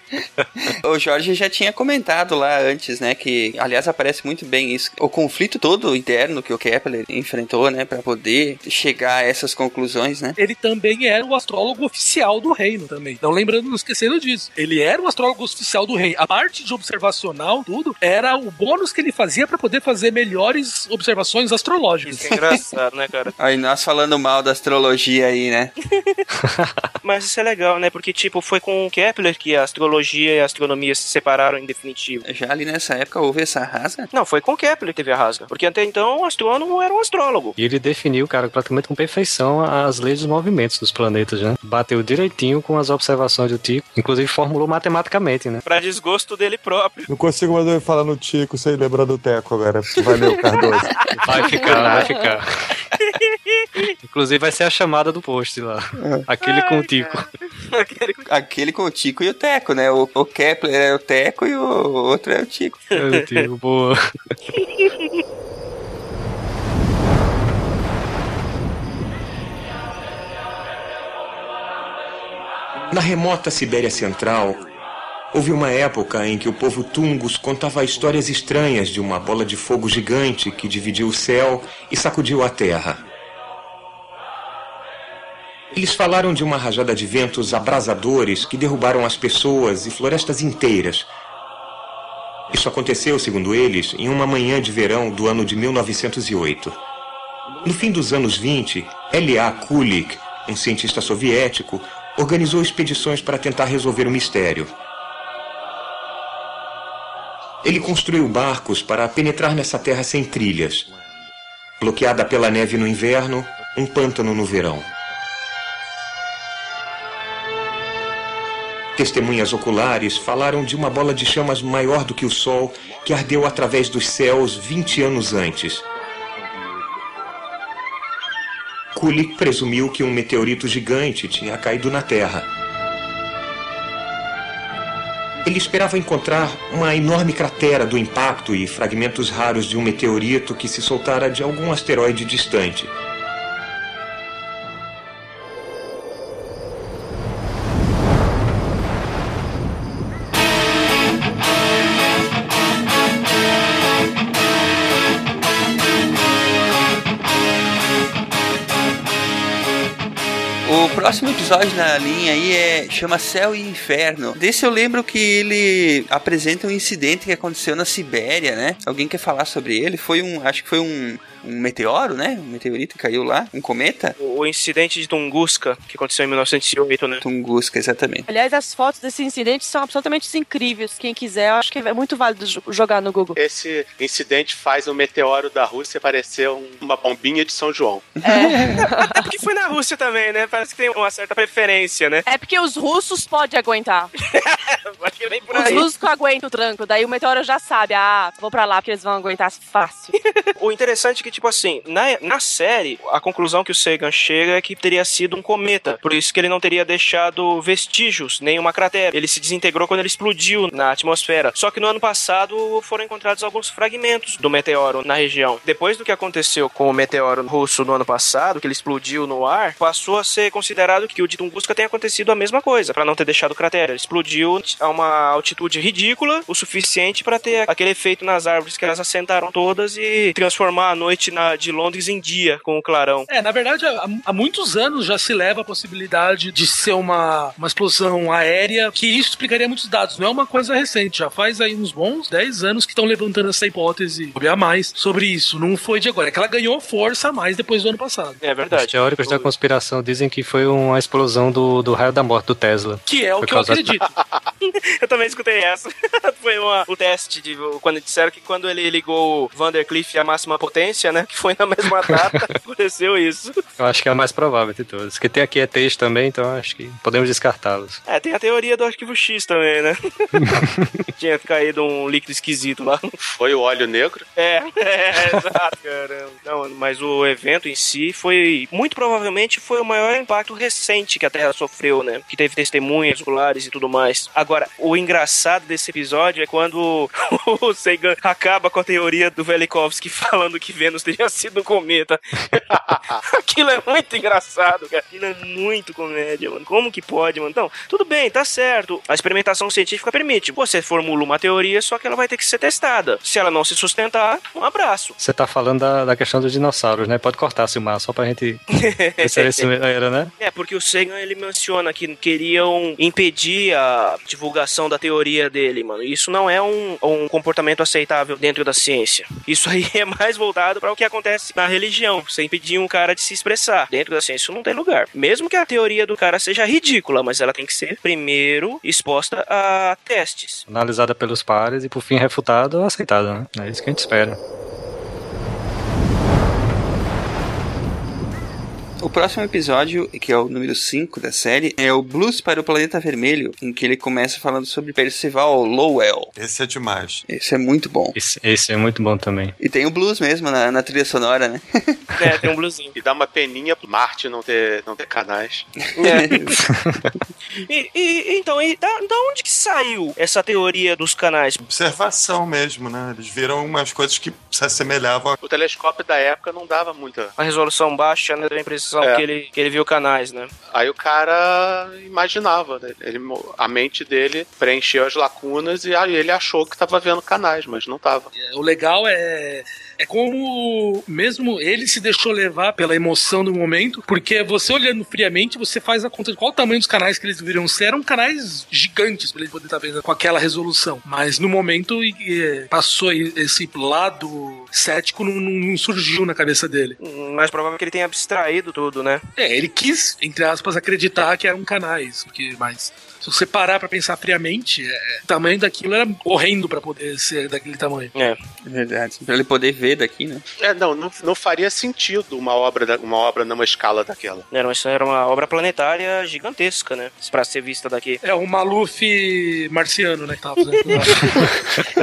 O Jorge já tinha comentado lá antes, né, que aliás aparece muito bem isso, o conflito todo interno que o Kepler enfrentou, né, para poder chegar a essas conclusões, né? Ele também era o astrólogo oficial do reino também. Não lembrando, não esquecendo disso. Ele era o astrólogo oficial do rei. A parte de observacional, tudo, era o bônus que ele fazia para poder fazer melhores observações astrológicas. Isso é engraçado, né, cara? <laughs> Aí nós falando mal da astrologia aí, né? <laughs> Mas isso é legal, né? Porque, tipo, foi com o Kepler que a astrologia e a astronomia se separaram em definitivo. Já ali nessa época houve essa rasga. Não, foi com o Kepler que teve a rasga. Porque até então o astrônomo era um astrólogo. E ele definiu, cara, praticamente com perfeição as leis dos movimentos dos planetas, né? Bateu direitinho com as observações do Tico, inclusive formulou matematicamente, né? Pra desgosto dele próprio. Não consigo mais ouvir falar no Tico sem lembrar do Teco agora. Valeu, Cardoso. Vai ficar, vai ficar. <laughs> Inclusive vai ser a chamada do post lá. Aquele com o Tico. Aquele com o Tico e o Teco, né? O, o Kepler é o Teco e o outro é o Tico. Meu Deus, boa. Na remota Sibéria Central, houve uma época em que o povo Tungus contava histórias estranhas de uma bola de fogo gigante que dividiu o céu e sacudiu a terra. Eles falaram de uma rajada de ventos abrasadores que derrubaram as pessoas e florestas inteiras. Isso aconteceu, segundo eles, em uma manhã de verão do ano de 1908. No fim dos anos 20, L.A. Kulik, um cientista soviético, organizou expedições para tentar resolver o mistério. Ele construiu barcos para penetrar nessa terra sem trilhas. Bloqueada pela neve no inverno, um pântano no verão. Testemunhas oculares falaram de uma bola de chamas maior do que o Sol que ardeu através dos céus 20 anos antes. Kulik presumiu que um meteorito gigante tinha caído na Terra. Ele esperava encontrar uma enorme cratera do impacto e fragmentos raros de um meteorito que se soltara de algum asteroide distante. Próximo episódio na linha aí é chama Céu e Inferno. Desse eu lembro que ele apresenta um incidente que aconteceu na Sibéria, né? Alguém quer falar sobre ele? Foi um, acho que foi um, um meteoro, né? Um meteorito que caiu lá, um cometa. O, o incidente de Tunguska, que aconteceu em 1908, né? Tunguska, exatamente. Aliás, as fotos desse incidente são absolutamente incríveis. Quem quiser, eu acho que é muito válido jo- jogar no Google. Esse incidente faz um meteoro da Rússia parecer um- uma bombinha de São João. <laughs> Até porque foi na Rússia também, né? Parece que tem uma certa preferência, né? É porque os russos podem aguentar. <laughs> Acho que vem por Os aí. russos aguentam o tranco. Daí o meteoro já sabe, ah, vou pra lá porque eles vão aguentar fácil. <laughs> O interessante é que, tipo assim, na, na série, a conclusão que o Sagan chega é que teria sido um cometa. Por isso que ele não teria deixado vestígios, nem uma cratera. Ele se desintegrou quando ele explodiu na atmosfera. Só que no ano passado foram encontrados alguns fragmentos do meteoro na região. Depois do que aconteceu com o meteoro russo no ano passado, que ele explodiu no ar, passou a ser considerado que o de Tunguska tenha acontecido a mesma coisa, para não ter deixado cratera. Ele explodiu a uma altitude ridícula, o suficiente para ter aquele efeito nas árvores que elas assentaram todas e transformar a noite na, de Londres em dia com o clarão. É, na verdade, há, há muitos anos já se leva a possibilidade de ser uma, uma explosão aérea, que isso explicaria muitos dados. Não é uma coisa recente, já faz aí uns bons 10 anos que estão levantando essa hipótese a mais sobre isso. Não foi de agora, é que ela ganhou força a mais depois do ano passado. É verdade. Os teóricos da conspiração dizem que foi uma explosão do, do raio da morte do Tesla. Que é o que eu acredito. <laughs> <laughs> Eu também escutei essa. <laughs> foi uma, o teste de quando disseram que quando ele ligou o Vandercliff à máxima potência, né? Que foi na mesma data, <laughs> aconteceu isso. Eu acho que é a mais provável de todas. Que tem aqui ETs também, então acho que podemos descartá-los. É, tem a teoria do arquivo X também, né? <laughs> Tinha caído um líquido esquisito lá. Foi o óleo negro? É, é, exato, caramba. Não, mas o evento em si foi, muito provavelmente, foi o maior impacto recente que a Terra sofreu, né? Que teve testemunhas oculares e tudo mais. Agora, o engraçado desse episódio é quando <laughs> o Sagan acaba com a teoria do Velikovsky falando que Vênus teria sido um cometa. <laughs> Aquilo é muito engraçado, cara. Aquilo é muito comédia, mano. Como que pode, mano? Então, tudo bem, tá certo. A experimentação científica permite. Você formula uma teoria, só que ela vai ter que ser testada. Se ela não se sustentar, um abraço. Você tá falando da, da questão dos dinossauros, né? Pode cortar, Silmar, só pra gente ver se era, né? É, porque o Sagan ele menciona que queriam impedir a divulgação da teoria dele, mano. Isso não é um, um comportamento aceitável dentro da ciência. Isso aí <laughs> é mais voltado para o que acontece na religião. Você impedir um cara de se expressar. Dentro da ciência isso não tem lugar. Mesmo que a teoria do cara seja ridícula, mas ela tem que ser primeiro exposta a testes. Analisada pelos pares e por fim refutada ou aceitada, né? É isso que a gente espera. O próximo episódio, que é o número 5 da série, é o Blues para o Planeta Vermelho, em que ele começa falando sobre Percival Lowell. Esse é demais. Esse é muito bom. Esse, esse é muito bom também. E tem o blues mesmo na, na trilha sonora, né? <laughs> É, tem um bluesinho. E dá uma peninha pro Marte não ter, não ter canais. <laughs> E, e- então, e da, da onde que saiu essa teoria dos canais? Observação mesmo, né? Eles viram umas coisas que se assemelhavam a O telescópio da época não dava muita. A resolução baixa, né? Dá a É. que, ele, que ele viu canais, né? Aí o cara imaginava, né? Ele, a mente dele preencheu as lacunas e aí ele achou que tava vendo canais, mas não tava. O legal é. É como mesmo ele se deixou levar pela emoção do momento, porque você olhando friamente, você faz a conta de qual o tamanho dos canais que eles deveriam ser. Eram canais gigantes pra ele poder estar vendo com aquela resolução. Mas no momento e passou esse lado cético, não, não- surgiu na cabeça dele. Mais provável que ele tenha abstraído tudo, né? É, ele quis, entre aspas, acreditar que eram canais, porque, mas se você parar pra pensar friamente, é, o tamanho daquilo era horrendo pra poder ser daquele tamanho. É. É verdade. Pra ele poder ver daqui, né? É, não, não, não faria sentido uma obra, da- uma obra numa escala daquela. Era, isso era uma obra planetária gigantesca, né? Pra ser vista daqui. É o Maluf marciano, né? Que tava fazendo. <laughs>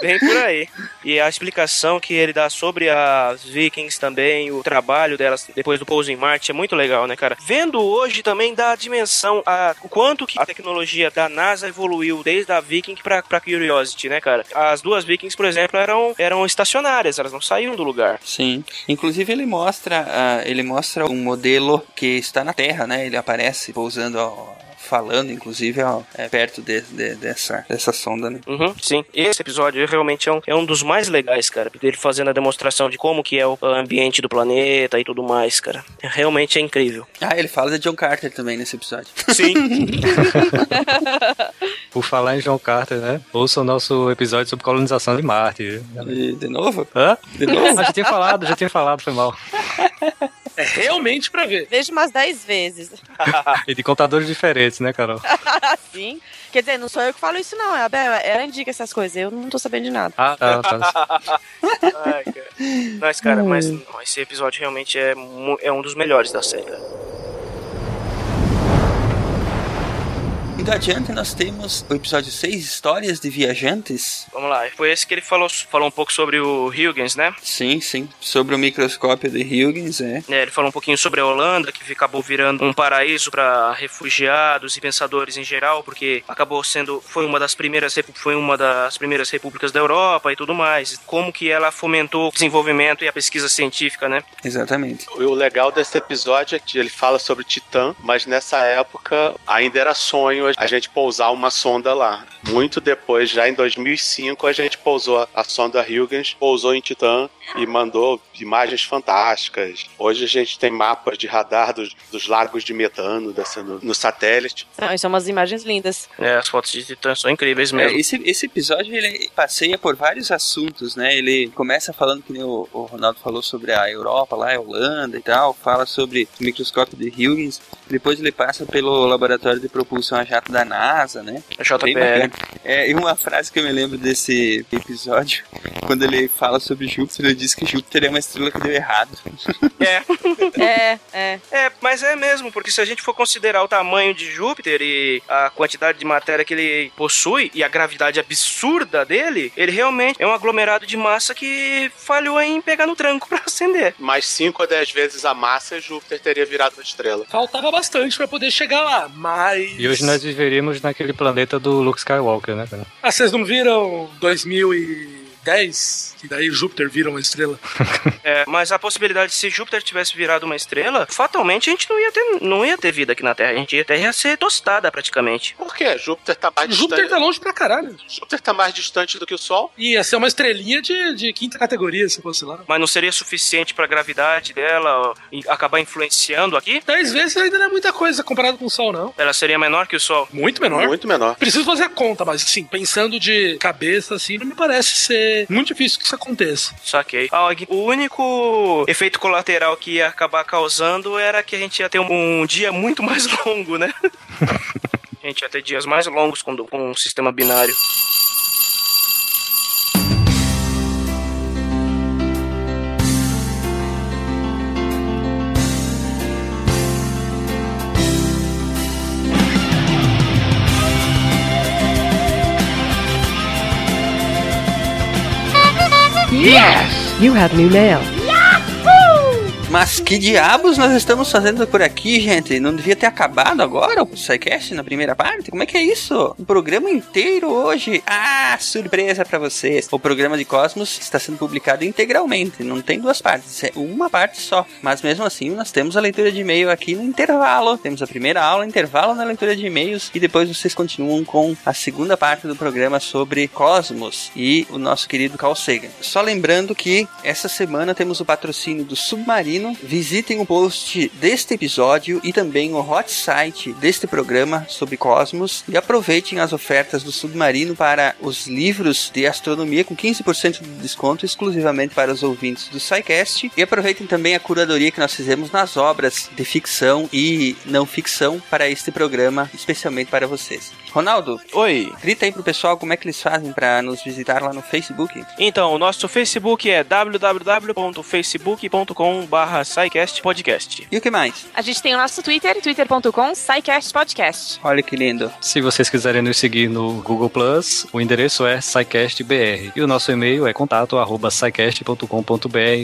Bem por aí. E a explicação que ele dá sobre as Vikings também, o trabalho delas depois do pouso em Marte é muito legal, né, cara? Vendo hoje também dá a dimensão a o quanto que a tecnologia da NASA evoluiu desde a Viking pra, pra Curiosity, né, cara? As duas Vikings, por exemplo, eram, eram estacionárias, elas não saíam do lugar. Sim. Inclusive ele mostra, ah, ele mostra um modelo que está na Terra, né? Ele aparece pousando, ó, falando, inclusive, ó, é, perto de- de- dessa, dessa sonda, né? Uhum, sim. Esse episódio realmente é um, é um dos mais legais, cara. Dele fazendo a demonstração de como que é o ambiente do planeta e tudo mais, cara. Realmente é incrível. Ah, ele fala de John Carter também nesse episódio. Sim. <laughs> Por falar em John Carter, né? Ouça o nosso episódio sobre colonização de Marte. E, de novo? Hã? De novo? Ah, já tinha falado, já tinha falado, foi mal. <laughs> É realmente pra ver. Vejo umas 10 vezes. <laughs> E de contadores diferentes, né, Carol? <laughs> Sim. Quer dizer, não sou eu que falo isso, não. É a Bel. Ela indica essas coisas. Eu não tô sabendo de nada. Ah, tá, tá. <laughs> Ai, cara. Mas, cara, mas não, esse episódio realmente é, é um dos melhores da série, cara. Indo adiante, nós temos o episódio 6, Histórias de Viajantes. Vamos lá. Foi esse que ele falou, falou um pouco sobre o Huygens, né? Sim, sim. Sobre o microscópio de Huygens, é. É, ele falou um pouquinho sobre a Holanda, que acabou virando um paraíso para refugiados e pensadores em geral, porque acabou sendo foi uma das primeiras foi uma das primeiras repúblicas da Europa e tudo mais. Como que ela fomentou o desenvolvimento e a pesquisa científica, né? Exatamente. O legal desse episódio é que ele fala sobre Titã, mas nessa época ainda era sonho a gente pousar uma sonda lá. Muito depois, já em 2005, a gente pousou a sonda Huygens, pousou em Titã e mandou imagens fantásticas. Hoje a gente tem mapas de radar dos, dos lagos de metano descendo no satélite. Não, são umas imagens lindas. É, as fotos de Titã são incríveis É, mesmo. esse, esse episódio ele passeia por vários assuntos, né? Ele começa falando que nem o, o Ronaldo falou sobre a Europa, lá a Holanda e tal, fala sobre o microscópio de Huygens, depois ele passa pelo laboratório de propulsão a jato da NASA, né? A JPL. É, e uma frase que eu me lembro desse episódio, quando ele fala sobre Júpiter, ele diz que Júpiter é uma estrela que deu errado. <laughs> É. É, é. É, mas é mesmo, porque se a gente for considerar o tamanho de Júpiter e a quantidade de matéria que ele possui e a gravidade absurda dele, ele realmente é um aglomerado de massa que falhou em pegar no tranco <laughs> pra acender. Mais 5 a 10 vezes a massa Júpiter teria virado uma estrela. Faltava bastante pra poder chegar lá, mas. E hoje nós viveríamos naquele planeta do Luke Skywalker, né, cara? Ah, vocês não viram 2000 e 2010? Que daí Júpiter vira uma estrela? <laughs> É, mas a possibilidade de se Júpiter tivesse virado uma estrela, fatalmente a gente não ia ter, não ia ter vida aqui na Terra. A gente ia, até ia ser tostada praticamente. Por quê? Júpiter tá mais Júpiter distante. tá longe pra caralho. Júpiter tá mais distante do que o Sol? Ia ser uma estrelinha de, de quinta categoria, se fosse lá. Mas não seria suficiente pra gravidade dela acabar influenciando aqui? Dez vezes ainda não é muita coisa comparado com o Sol, não. Ela seria menor que o Sol. Muito menor. Muito menor. Preciso fazer a conta, mas assim, pensando de cabeça, assim, não me parece ser muito difícil que isso aconteça. Saquei. Ah, o único efeito colateral que ia acabar causando era que a gente ia ter um, um dia muito <laughs> mais longo, né? a gente ia ter dias mais longos com, com um sistema binário. Yes! You have new mail. Mas que diabos nós estamos fazendo por aqui, gente? Não devia ter acabado agora o SciCast na primeira parte? Como é que é isso? Um programa inteiro hoje? Ah, surpresa pra vocês! O programa de Cosmos está sendo publicado integralmente, não tem duas partes, é uma parte só. Mas mesmo assim, nós temos a leitura de e-mail aqui no intervalo. Temos a primeira aula, intervalo na leitura de e-mails e depois vocês continuam com a segunda parte do programa sobre Cosmos e o nosso querido Carl Sagan. Só lembrando que essa semana temos o patrocínio do Submarino. Visitem o post deste episódio e também o hot site deste programa sobre Cosmos e aproveitem as ofertas do Submarino para os livros de astronomia com 15% de desconto exclusivamente para os ouvintes do SciCast e aproveitem também a curadoria que nós fizemos nas obras de ficção e não ficção para este programa, especialmente para vocês. Ronaldo, Oi. grita aí pro pessoal como é que eles fazem para nos visitar lá no Facebook. Então, o nosso Facebook é www.facebook.com.br SciCastPodcast. E o que mais? A gente tem o nosso Twitter, twitter.com, SciCast Podcast. Olha que lindo. Se vocês quiserem nos seguir no Google Plus, o endereço é SciCastBR. E o nosso e-mail é contato arroba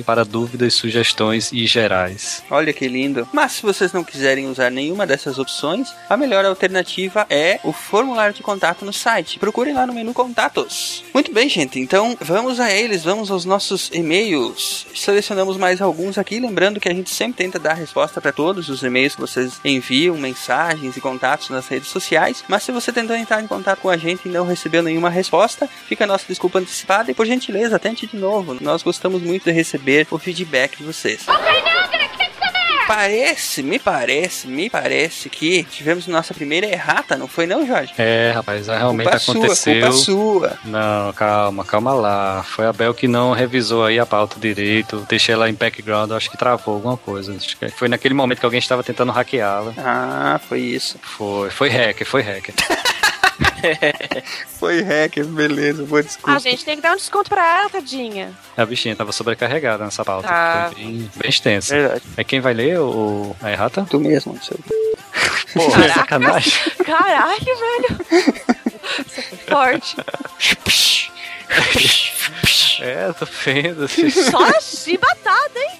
para dúvidas, sugestões e gerais. Olha que lindo. Mas se vocês não quiserem usar nenhuma dessas opções, a melhor alternativa é o formulário de contato no site. Procurem lá no menu Contatos. Muito bem, gente. Então vamos a eles, vamos aos nossos e-mails. Selecionamos mais alguns aqui, lembrando que a gente sempre tenta dar resposta para todos os e-mails que vocês enviam, mensagens e contatos nas redes sociais. Mas se você tentou entrar em contato com a gente e não recebeu nenhuma resposta, fica a nossa desculpa antecipada e por gentileza, tente de novo. Nós gostamos muito de receber o feedback de vocês. Parece, me parece, me parece que tivemos nossa primeira errata, não foi não, Jorge? É, rapaz, realmente culpa aconteceu. Sua, culpa sua. Não, calma, calma lá. Foi a Bel que não revisou aí a pauta direito. Deixei ela em background, acho que travou alguma coisa. Acho que foi naquele momento que alguém estava tentando hackeá-la. Ah, foi isso. Foi, foi hacker, foi hacker. <laughs> <laughs> Foi hacker, beleza, boa desculpa. A gente tem que dar um desconto pra ela, tadinha. A bichinha tava sobrecarregada nessa pauta. Tá. Foi bem, bem extensa. Verdade. É quem vai ler o, a errata? Tu mesmo, seu. Pô, Caraca. sacanagem. Caralho, velho. Isso <laughs> foi forte. <laughs> É, tô vendo. assim. Só <laughs> chibatada, hein?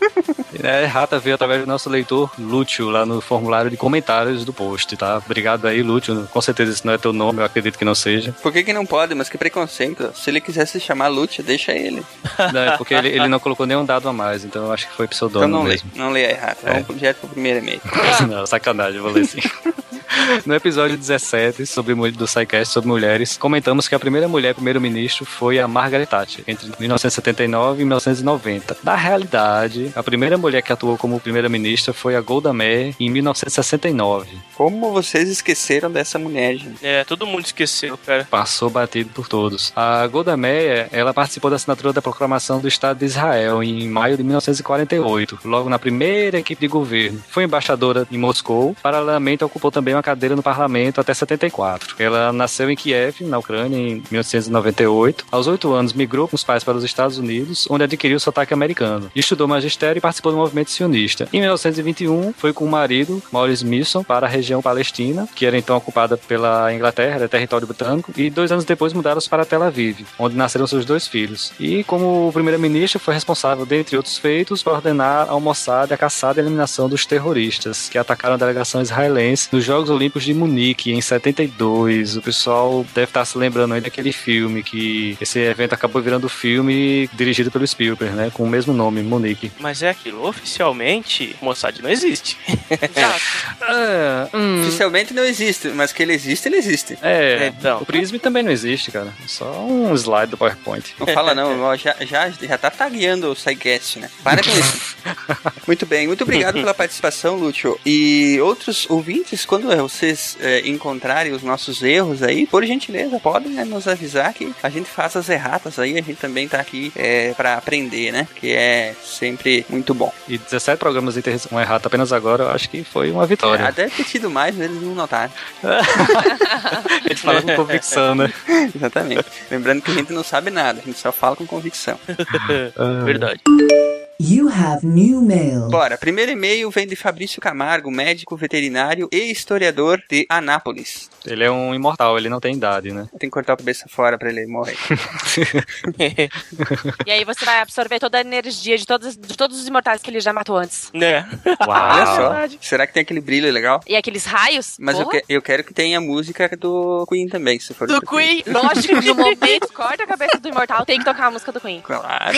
É, errata veio através do nosso leitor Lúcio lá no formulário de comentários do post, tá? Obrigado aí, Lúcio. Com certeza esse não é teu nome, eu acredito que não seja. Por que que não pode? Mas que preconceito. Se ele quiser se chamar Lúcio, deixa ele. <laughs> Não, é porque ele, ele não colocou nenhum dado a mais, então eu acho que foi Então pseudônimo não lê, mesmo. não lê errado. É. Vamos direto pro primeiro e-mail. <laughs> Não, sacanagem, eu vou ler sim. No episódio 17 sobre do SciCast sobre mulheres, comentamos que a primeira mulher primeiro-ministro foi a Margaret Thatcher, entre 1979 e 1990. Na realidade, a primeira mulher que atuou como primeira-ministra foi a Golda Meir em 1969. Como vocês esqueceram dessa mulher, gente? É, todo mundo esqueceu, cara. Passou batido por todos. A Golda Meir, ela participou da assinatura da proclamação do Estado de Israel em maio de 1948, logo na primeira equipe de governo. Foi embaixadora em Moscou, paralelamente ocupou também uma cadeira no parlamento até 74. Ela nasceu em Kiev, na Ucrânia, em 1998. Aos oito anos, migrou com os pais para os Estados Unidos, onde adquiriu o sotaque americano. Estudou magistério e participou do movimento sionista. Em 1921, foi com o marido, Maurice Milson, para a região palestina, que era então ocupada pela Inglaterra, era território britânico, e dois anos depois mudaram-se para Tel Aviv, onde nasceram seus dois filhos. E como primeiro-ministro, foi responsável, dentre outros feitos, por ordenar ao Mossad a caçada e eliminação dos terroristas, que atacaram a delegação israelense nos Jogos Olímpicos de Munique, em 72. O pessoal deve estar se lembrando aí daquele filme, que esse evento acabou virando filme dirigido pelo Spielberg, né, com o mesmo nome, Munique. Mas é aquilo, oficialmente, Mossad não existe. <laughs> É, hum, Oficialmente não existe, mas que ele existe, ele existe. é, Então. o Prism também não existe, cara. Só um slide do PowerPoint. Não fala não, <laughs> já, já, já tá tagueando o SciCast, né? Para com isso. <laughs> muito bem, muito obrigado pela participação, Lúcio. E outros ouvintes, quando vocês é, encontrarem os nossos erros aí, por gentileza, podem né, nos avisar que a gente faz as erratas aí, a gente também tá aqui é, para aprender, né? Que é sempre muito bom. E 17 programas de ter um errado apenas agora, eu acho que foi uma vitória. Ah, deve ter tido mais, eles não notaram. <laughs> A gente fala com convicção, né? <laughs> Exatamente. Lembrando que a gente não sabe nada, a gente só fala com convicção. <laughs> Verdade. You have new mail. Bora, primeiro e-mail vem de Fabrício Camargo, médico veterinário e historiador de Anápolis. Ele é um imortal, ele não tem idade, né? Tem que cortar a cabeça fora pra ele morrer. <laughs> E aí você vai absorver toda a energia de todos, de todos os imortais que ele já matou antes. Né? <laughs> Olha só. Será que tem aquele brilho legal? E aqueles raios? Mas eu, que- eu quero que tenha a música do Queen também, se for Do. Queen. <laughs> Lógico, no momento corta a cabeça do imortal, tem que tocar a música do Queen. Claro.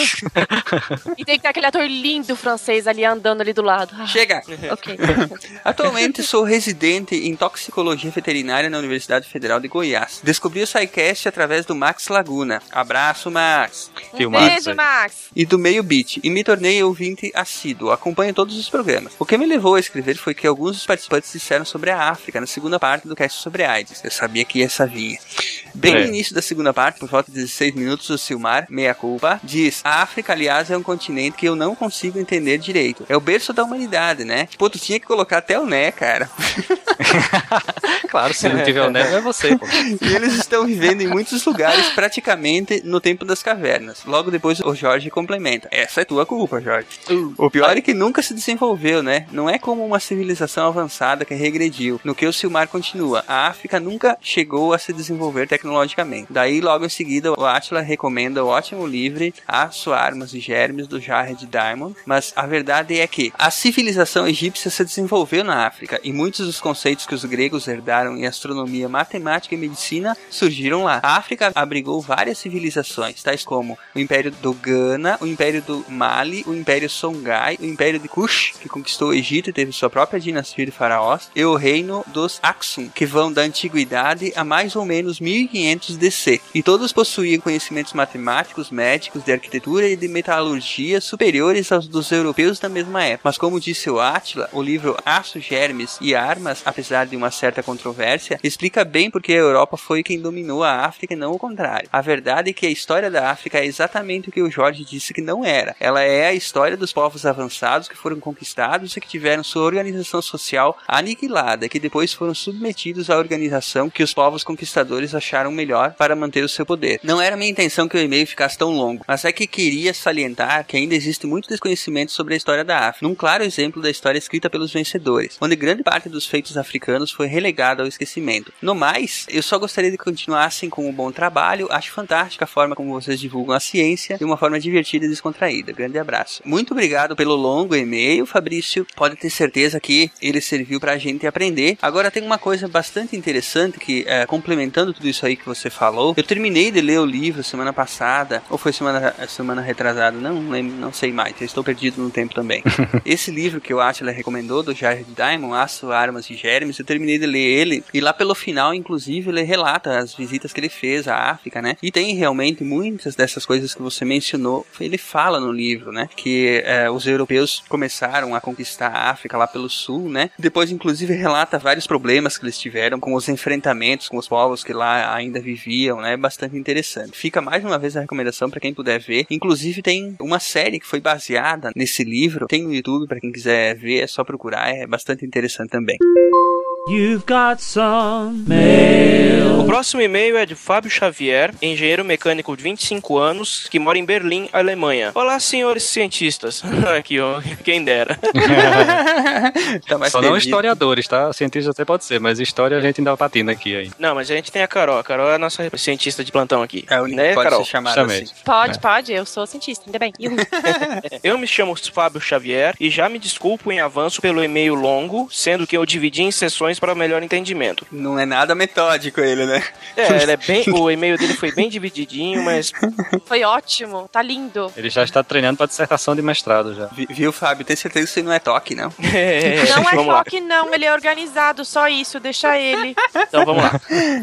E tem que ter aquele ator lindo francês ali andando ali do lado. Ah, Chega! <laughs> ok. <laughs> Atualmente sou residente em toxicologia veterinária na Universidade Federal de Goiás. Descobri o SciCast através do Max Laguna. Abraço, Max! Um beijo, Max. e do Meio Beat e me tornei ouvinte assíduo. Acompanho todos os programas. O que me levou a escrever foi que alguns dos participantes disseram sobre a África na segunda parte do cast sobre AIDS. Eu sabia que essa vinha. Bem É. no início da segunda parte, por volta de 16 minutos, o Silmar, meia culpa, diz: A África, aliás, é um continente que eu não consigo entender direito. É o berço da humanidade, né? Pô, tu tinha que colocar até o né, cara. <laughs> Claro, se não tiver o Neto, é você, pô. <laughs> E eles estão vivendo em muitos lugares, praticamente no tempo das cavernas. Logo depois o Jorge complementa. Essa é tua culpa, Jorge. O pior é que nunca se desenvolveu, né? Não é como uma civilização avançada que regrediu. No que o Silmar continua. A África nunca chegou a se desenvolver tecnologicamente. Daí, logo em seguida, o Atila recomenda o ótimo livro Aço, Armas e Germes, do Jared Diamond. Mas a verdade é que a civilização egípcia se desenvolveu na África e muitos dos conceitos que os gregos herdaram em astronomia, matemática e medicina surgiram lá. A África abrigou várias civilizações, tais como o Império do Ghana, o Império do Mali, o Império Songhai, o Império de Kush, que conquistou o Egito e teve sua própria dinastia de faraós, e o Reino dos Aksum, que vão da antiguidade a mais ou menos 1500 DC. E todos possuíam conhecimentos matemáticos, médicos, de arquitetura e de metalurgia superiores aos dos europeus da mesma época. Mas como disse o Átila, o livro Aço, Germes e Armas, apesar de uma certa controvérsia, explica bem porque a Europa foi quem dominou a África e não o contrário. A verdade é que a história da África é exatamente o que o Jorge disse que não era. Ela é a história dos povos avançados que foram conquistados e que tiveram sua organização social aniquilada, que depois foram submetidos à organização que os povos conquistadores acharam melhor para manter o seu poder. Não era minha intenção que o e-mail ficasse tão longo, mas é que queria salientar que ainda existe muito desconhecimento sobre a história da África, num claro exemplo da história escrita pelos vencedores, onde grande parte dos feitos africanos foi relegada ao esquecimento. No mais, eu só gostaria de continuar assim com um bom trabalho, acho fantástica a forma como vocês divulgam a ciência de uma forma divertida e descontraída. Grande abraço. Muito obrigado pelo longo e-mail, Fabrício. Pode ter certeza que ele serviu pra gente aprender. Agora tem uma coisa bastante interessante que, é, complementando tudo isso aí que você falou, eu terminei de ler o livro semana passada, ou foi semana, semana retrasada, não lembro, não sei mais, eu estou perdido no tempo também. <laughs> Esse livro que o Atila recomendou, do Jared Diamond, Aço, Armas e Hermes, eu terminei de ler ele, e lá pelo final, inclusive, ele relata as visitas que ele fez à África, né? E tem realmente muitas dessas coisas que você mencionou, ele fala no livro, né? Que é, os europeus começaram a conquistar a África lá pelo sul, né? Depois, inclusive, relata vários problemas que eles tiveram com os enfrentamentos com os povos que lá ainda viviam, né? Bastante interessante. Fica mais uma vez a recomendação para quem puder ver. Inclusive, tem uma série que foi baseada nesse livro, tem no YouTube para quem quiser ver, é só procurar, é bastante interessante também. You've got some mail. O próximo e-mail é de Fábio Xavier, engenheiro mecânico de 25 anos, que mora em Berlim, Alemanha. Olá, senhores cientistas. <laughs> Aqui, ó, quem dera. <laughs> Tá mais Só não historiadores, tá? Cientista até pode ser, mas história a gente ainda patina aqui aí. Não, mas a gente tem a Carol. A Carol é a nossa cientista de plantão aqui. É a única né, que pode Carol? ser chamada assim. Pode, É. pode, eu sou cientista, ainda bem. <laughs> Eu me chamo Fábio Xavier e já me desculpo em avanço pelo e-mail longo, sendo que eu dividi em sessões para melhor entendimento. Não é nada metódico ele, né? É, ele é bem, o e-mail dele foi bem divididinho, mas Foi ótimo, tá lindo. Ele já está treinando para dissertação de mestrado já. Vi- Viu, Fábio? Tem certeza que isso não é toque, não? <laughs> é, Não é vamos lá. toque, não, ele é organizado, só isso, deixa ele. Então vamos lá.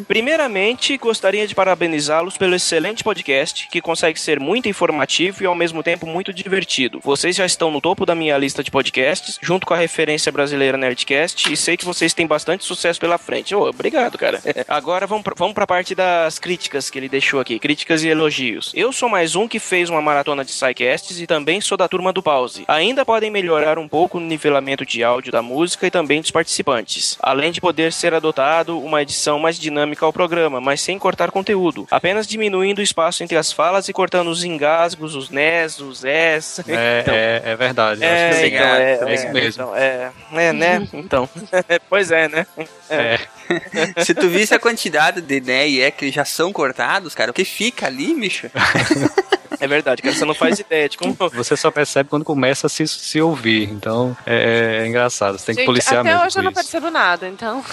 Primeiramente, gostaria de parabenizá-los pelo excelente podcast, que consegue ser muito informativo e ao mesmo tempo muito divertido. Vocês já estão no topo da minha lista de podcasts, junto com a referência brasileira Nerdcast, e sei que vocês têm bastante sucesso pela frente. Ô, obrigado, cara. <laughs> Agora vamos pra, vamos pra parte das críticas que ele deixou aqui, críticas e elogios. Eu sou mais um que fez uma maratona de SciCasts e também sou da turma do pause. Ainda podem melhorar um pouco o nivelamento de áudio da música e também dos participantes, além de poder ser adotado uma edição mais dinâmica ao programa, mas sem cortar conteúdo, apenas diminuindo o espaço entre as falas e cortando os engasgos, os nes, os es. É, <laughs> Então, é, é verdade. é, então, é, é isso é, mesmo. então, é, é, né? Então, <laughs> pois é, né? É. <laughs> Se tu visse a quantidade de né e é que já são cortados, cara, o que fica ali, bicho? <laughs> É verdade, cara, você não faz ideia de como. <laughs> Você só percebe quando começa a se, se ouvir. Então é, é engraçado. Você tem que Gente, policiar até mesmo. hoje eu não percebo nada, então.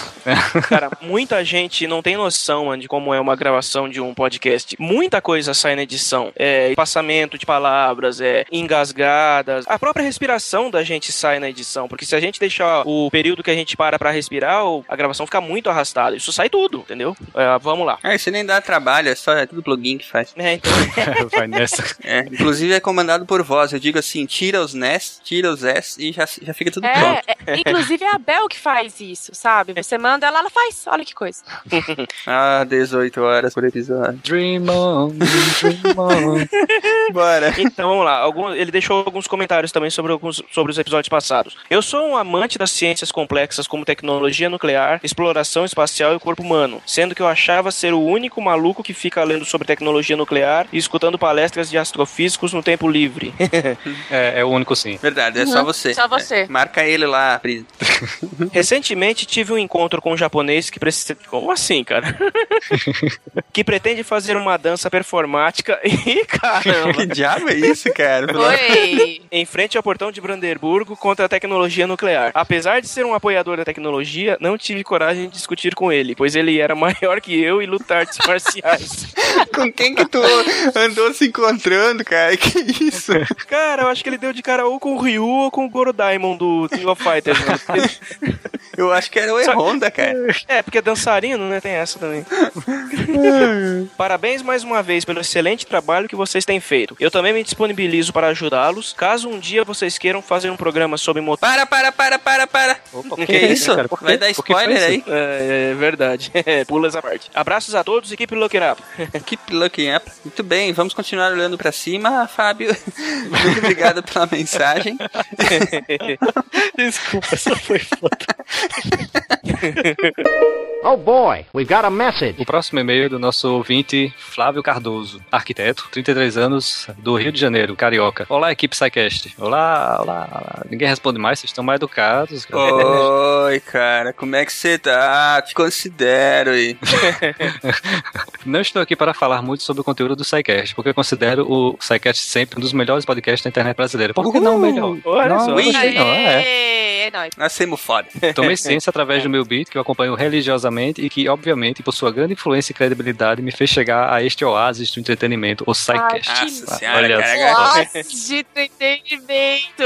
Cara, muita gente não tem noção, mano, de como é uma gravação de um podcast. Muita coisa sai na edição. É espaçamento de palavras, é engasgadas. A própria respiração da gente sai na edição. Porque se a gente deixar o período que a gente para pra respirar, a gravação fica muito arrastada. Isso sai tudo, entendeu? É, vamos lá. Ah, isso nem dá trabalho, é só é tudo plugin que faz. É, então. <laughs> Vai nessa. É, inclusive é comandado por voz. Eu digo assim, tira os NES, tira os S e já, já fica tudo pronto. É, é, inclusive é a Bel que faz isso, sabe? Você manda ela, ela faz. Olha que coisa. <laughs> Ah, 18 horas por episódio. Dream on, dream on. <laughs> Bora. Então vamos lá. Algum- ele deixou alguns comentários também sobre, alguns, sobre os episódios passados. Eu sou um amante das ciências complexas como tecnologia nuclear, exploração espacial e corpo humano, sendo que eu achava ser o único maluco que fica lendo sobre tecnologia nuclear e escutando palestras de astrofísicos no tempo livre. <laughs> É, é o único sim. Verdade, é só Uhum, você. só você. É, marca ele lá, Pri. <laughs> Recentemente tive um encontro com um japonês que precisa. Como assim, cara? <laughs> que pretende fazer uma dança performática e caramba. Que diabo é isso, cara? Oi! em frente ao portão de Brandenburgo contra a tecnologia nuclear. Apesar de ser um apoiador da tecnologia, não tive coragem de discutir com ele, pois ele era <laughs> maior que eu e lutar artes marciais. <laughs> Com quem que tu andou se encontrando, cara? Que isso? Cara, eu acho que ele deu de cara ou com o Ryu ou com o Goro Daimon do King of Fighters. né? <laughs> Eu acho que era o E-Honda, cara. É, porque é dançarino, né? Tem essa também. Parabéns mais uma vez pelo excelente trabalho que vocês têm feito. Eu também me disponibilizo para ajudá-los, caso um dia vocês queiram fazer um programa sobre motor. Para, para, para, para, para. Opa, que isso? cara? Por quê? Vai dar spoiler aí? É, é verdade. <laughs> Pula essa parte. Abraços a todos e keep looking up. <laughs> Keep looking up. Muito bem, vamos continuar olhando pra cima, Fábio. <laughs> Muito obrigado pela mensagem. Desculpa, essa foi foda. Oh boy, we've got a message. O próximo e-mail é do nosso ouvinte Flávio Cardoso, arquiteto, 33 anos, do Rio de Janeiro, carioca. Olá, equipe SciCast. Olá, olá, olá. Ninguém responde mais, vocês estão mais educados. Oi, cara, como é que você tá? Te considero aí. <laughs> Não estou aqui para falar muito sobre o conteúdo do SciCast, porque eu considero o SciCast sempre um dos melhores podcasts da internet brasileira. Por que não o melhor? Olha não, só. eu gostei, não, é. Aê, é nóis. Nascemos foda. Tomei <laughs> ciência através do meu beat, que eu acompanho religiosamente e que, obviamente, por sua grande influência e credibilidade, me fez chegar a este oásis do entretenimento, o Psycast. Ah, Nossa senhora, Olha cara. Nossa, de entretenimento.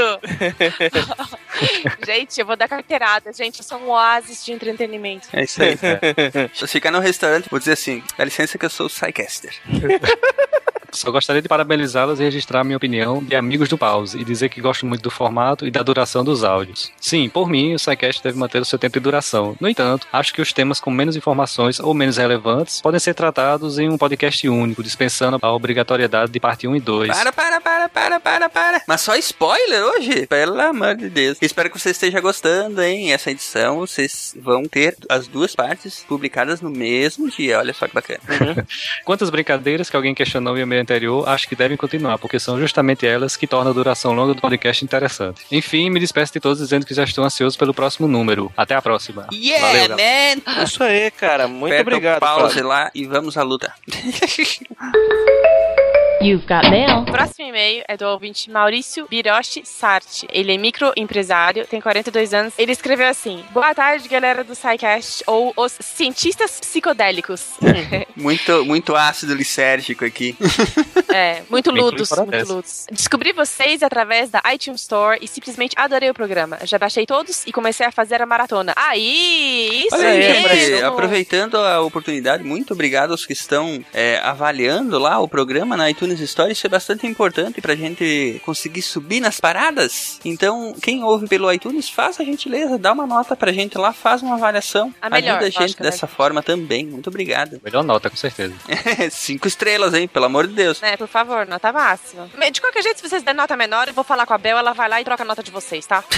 <laughs> gente, eu vou dar carteirada, gente. Eu sou um oásis de entretenimento. É isso aí. <laughs> Se eu ficar no restaurante, vou dizer assim: dá licença que eu sou o Psycaster. <laughs> Só gostaria de parabenizá-los e registrar minha opinião de amigos do Pause e dizer que gosto muito do formato e da duração dos áudios. Sim, por mim, o SciCast deve manter o seu tempo de duração. No entanto, acho que os temas com menos informações ou menos relevantes podem ser tratados em um podcast único, dispensando a obrigatoriedade de parte 1 e 2. Para, para, para, para, para, para. Mas só spoiler hoje? Pelo amor de Deus. Espero que você esteja gostando, hein? Essa edição vocês vão ter as duas partes publicadas no mesmo dia. Olha só que bacana. <laughs> Quantas brincadeiras que alguém questionou em e-mail anterior, acho que devem continuar, porque são justamente elas que tornam a duração longa do podcast interessante. Enfim, me despeço de todos dizendo que já estou ansioso pelo próximo número. Até a próxima. Yeah, Valeu, galera. man! Isso aí, cara. Muito Aperta obrigado. pause Flávio. lá e vamos à luta. <laughs> You've got mail. O próximo e-mail é do ouvinte Maurício Biroshi Sarti. Ele é microempresário, tem 42 anos. Ele escreveu assim: Boa tarde, galera do SciCast, ou os cientistas psicodélicos. <laughs> Muito, muito ácido lisérgico aqui. <laughs> é, muito ludos, muito ludos. Descobri vocês através da iTunes Store e simplesmente adorei o programa. Já baixei todos e comecei a fazer a maratona. Aí, isso Olha aí, mesmo! aproveitando a oportunidade, muito obrigado aos que estão é, avaliando lá o programa na iTunes Store. Isso é bastante importante pra gente conseguir subir nas paradas. Então, quem ouve pelo iTunes, faça a gentileza, dá uma nota pra gente lá, faz uma avaliação. A melhor, Ajuda a gente dessa forma também. Muito obrigado. Melhor nota, com certeza. <laughs> Cinco estrelas, hein? Pelo amor de Deus. Né, por favor, nota máxima. De qualquer jeito, se vocês derem nota menor, eu vou falar com a Bel, ela vai lá e troca a nota de vocês, tá? <laughs>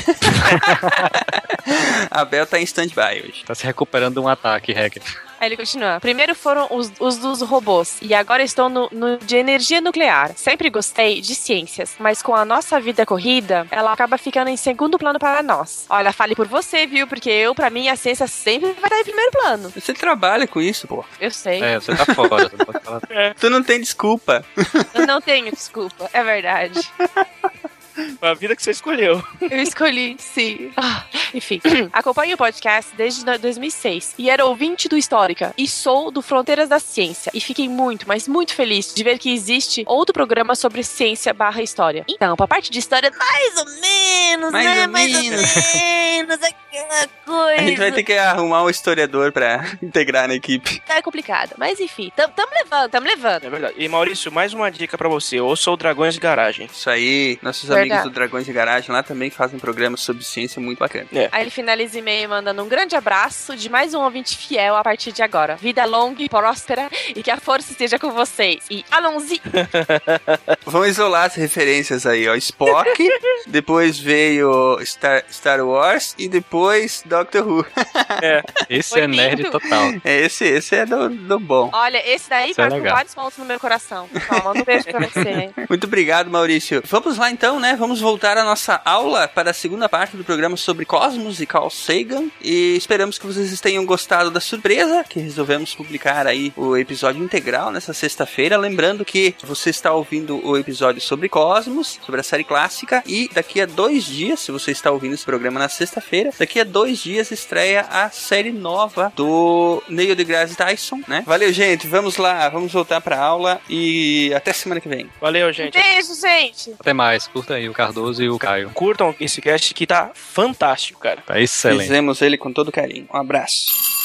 A Bel tá em stand-by hoje. Tá se recuperando de um ataque, hacker. Aí ele continua. Primeiro foram os, os dos robôs, e agora estou no, no de energia nuclear. Sempre gostei de ciências, mas com a nossa vida corrida, ela acaba ficando em segundo plano para nós. Olha, fale por você, viu? Porque eu, pra mim, a ciência sempre vai estar em primeiro plano. Você trabalha com isso, pô. Eu sei. É, você tá fora, você não pode falar. <laughs> Tu não tem desculpa. Eu não tenho desculpa, é verdade. <laughs> Foi a vida que você escolheu. Eu escolhi, sim. Ah, enfim, <clears throat> acompanho o podcast desde do- 2006 e era ouvinte do Histórica e sou do Fronteiras da Ciência e fiquei muito, mas muito feliz de ver que existe outro programa sobre ciência barra história. Então, pra parte de história, mais ou menos, Mais né? ou mais menos. ou menos, aquela coisa. A gente vai ter que arrumar um historiador pra <laughs> integrar na equipe. É complicado, mas enfim, tam, tamo levando, tamo levando. É verdade. E Maurício, mais uma dica pra você. Ouça o Dragões de Garagem. Isso aí, nossos Verdade. amigos do Dragões de Garagem lá também fazem programas sobre ciência muito bacana. Aí ele finaliza e-mail mandando um grande abraço de mais um ouvinte fiel a partir de agora. Vida longa e próspera e que a força esteja com vocês. E Alonzi, <laughs> Vamos isolar as referências aí, ó. Spock, <laughs> depois veio Star, Star Wars e depois Doctor Who. <laughs> Esse Foi é nerd lindo. total. É, esse, esse é do, do bom. olha, esse daí Isso é legal. vários pontos no meu coração. Então, manda um beijo pra você, hein? Muito obrigado, Maurício. Vamos lá então, né? Vamos voltar à nossa aula para a segunda parte do programa sobre Cosmos e Carl Sagan. E esperamos que vocês tenham gostado da surpresa, que resolvemos publicar aí o episódio integral nessa sexta-feira. Lembrando que você está ouvindo o episódio sobre Cosmos, sobre a série clássica. E daqui a dois dias, se você está ouvindo esse programa na sexta-feira, daqui a dois dias estreia a série nova do Neil deGrasse Tyson, né? Valeu, gente. Vamos lá, vamos voltar para a aula e até semana que vem. Valeu, gente. Beijo, gente! Até mais, curta aí o Cardoso e o Caio. Curtam esse cast que tá fantástico, cara. Tá excelente. Fizemos ele com todo carinho. Um abraço.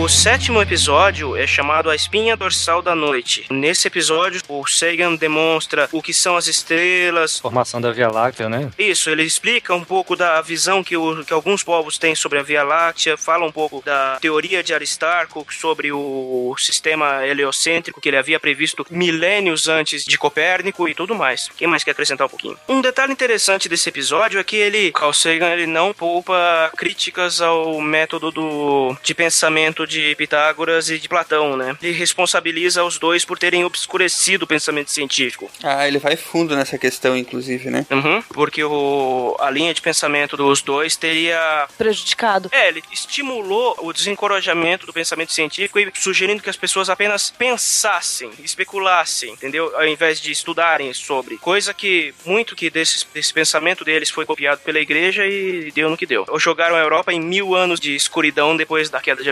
O sétimo episódio é chamado A Espinha Dorsal da Noite. Nesse episódio, o Sagan demonstra o que são as estrelas. Formação da Via Láctea, né? Isso, ele explica um pouco da visão que, o- que alguns povos têm sobre a Via Láctea, fala um pouco da teoria de Aristarco sobre o sistema heliocêntrico que ele havia previsto milênios antes de Copérnico e tudo mais. Quem mais quer acrescentar um pouquinho? Um detalhe interessante desse episódio é que ele, Carl Sagan, ele não poupa críticas ao método do, de pensamento de Pitágoras e de Platão, né? Ele responsabiliza os dois por terem obscurecido o pensamento científico. Ah, ele vai fundo nessa questão, inclusive, né? Uhum, porque o, a linha de pensamento dos dois teria. Prejudicado. É, ele estimulou o desencorajamento do pensamento científico e sugerindo que as pessoas apenas pensassem, especulassem, entendeu? Ao invés de estudarem sobre. Coisa que muito que desse, desse pensamento deles foi copiado pela igreja e deu no que deu. Ou jogaram a Europa em mil anos de escuridão depois da queda de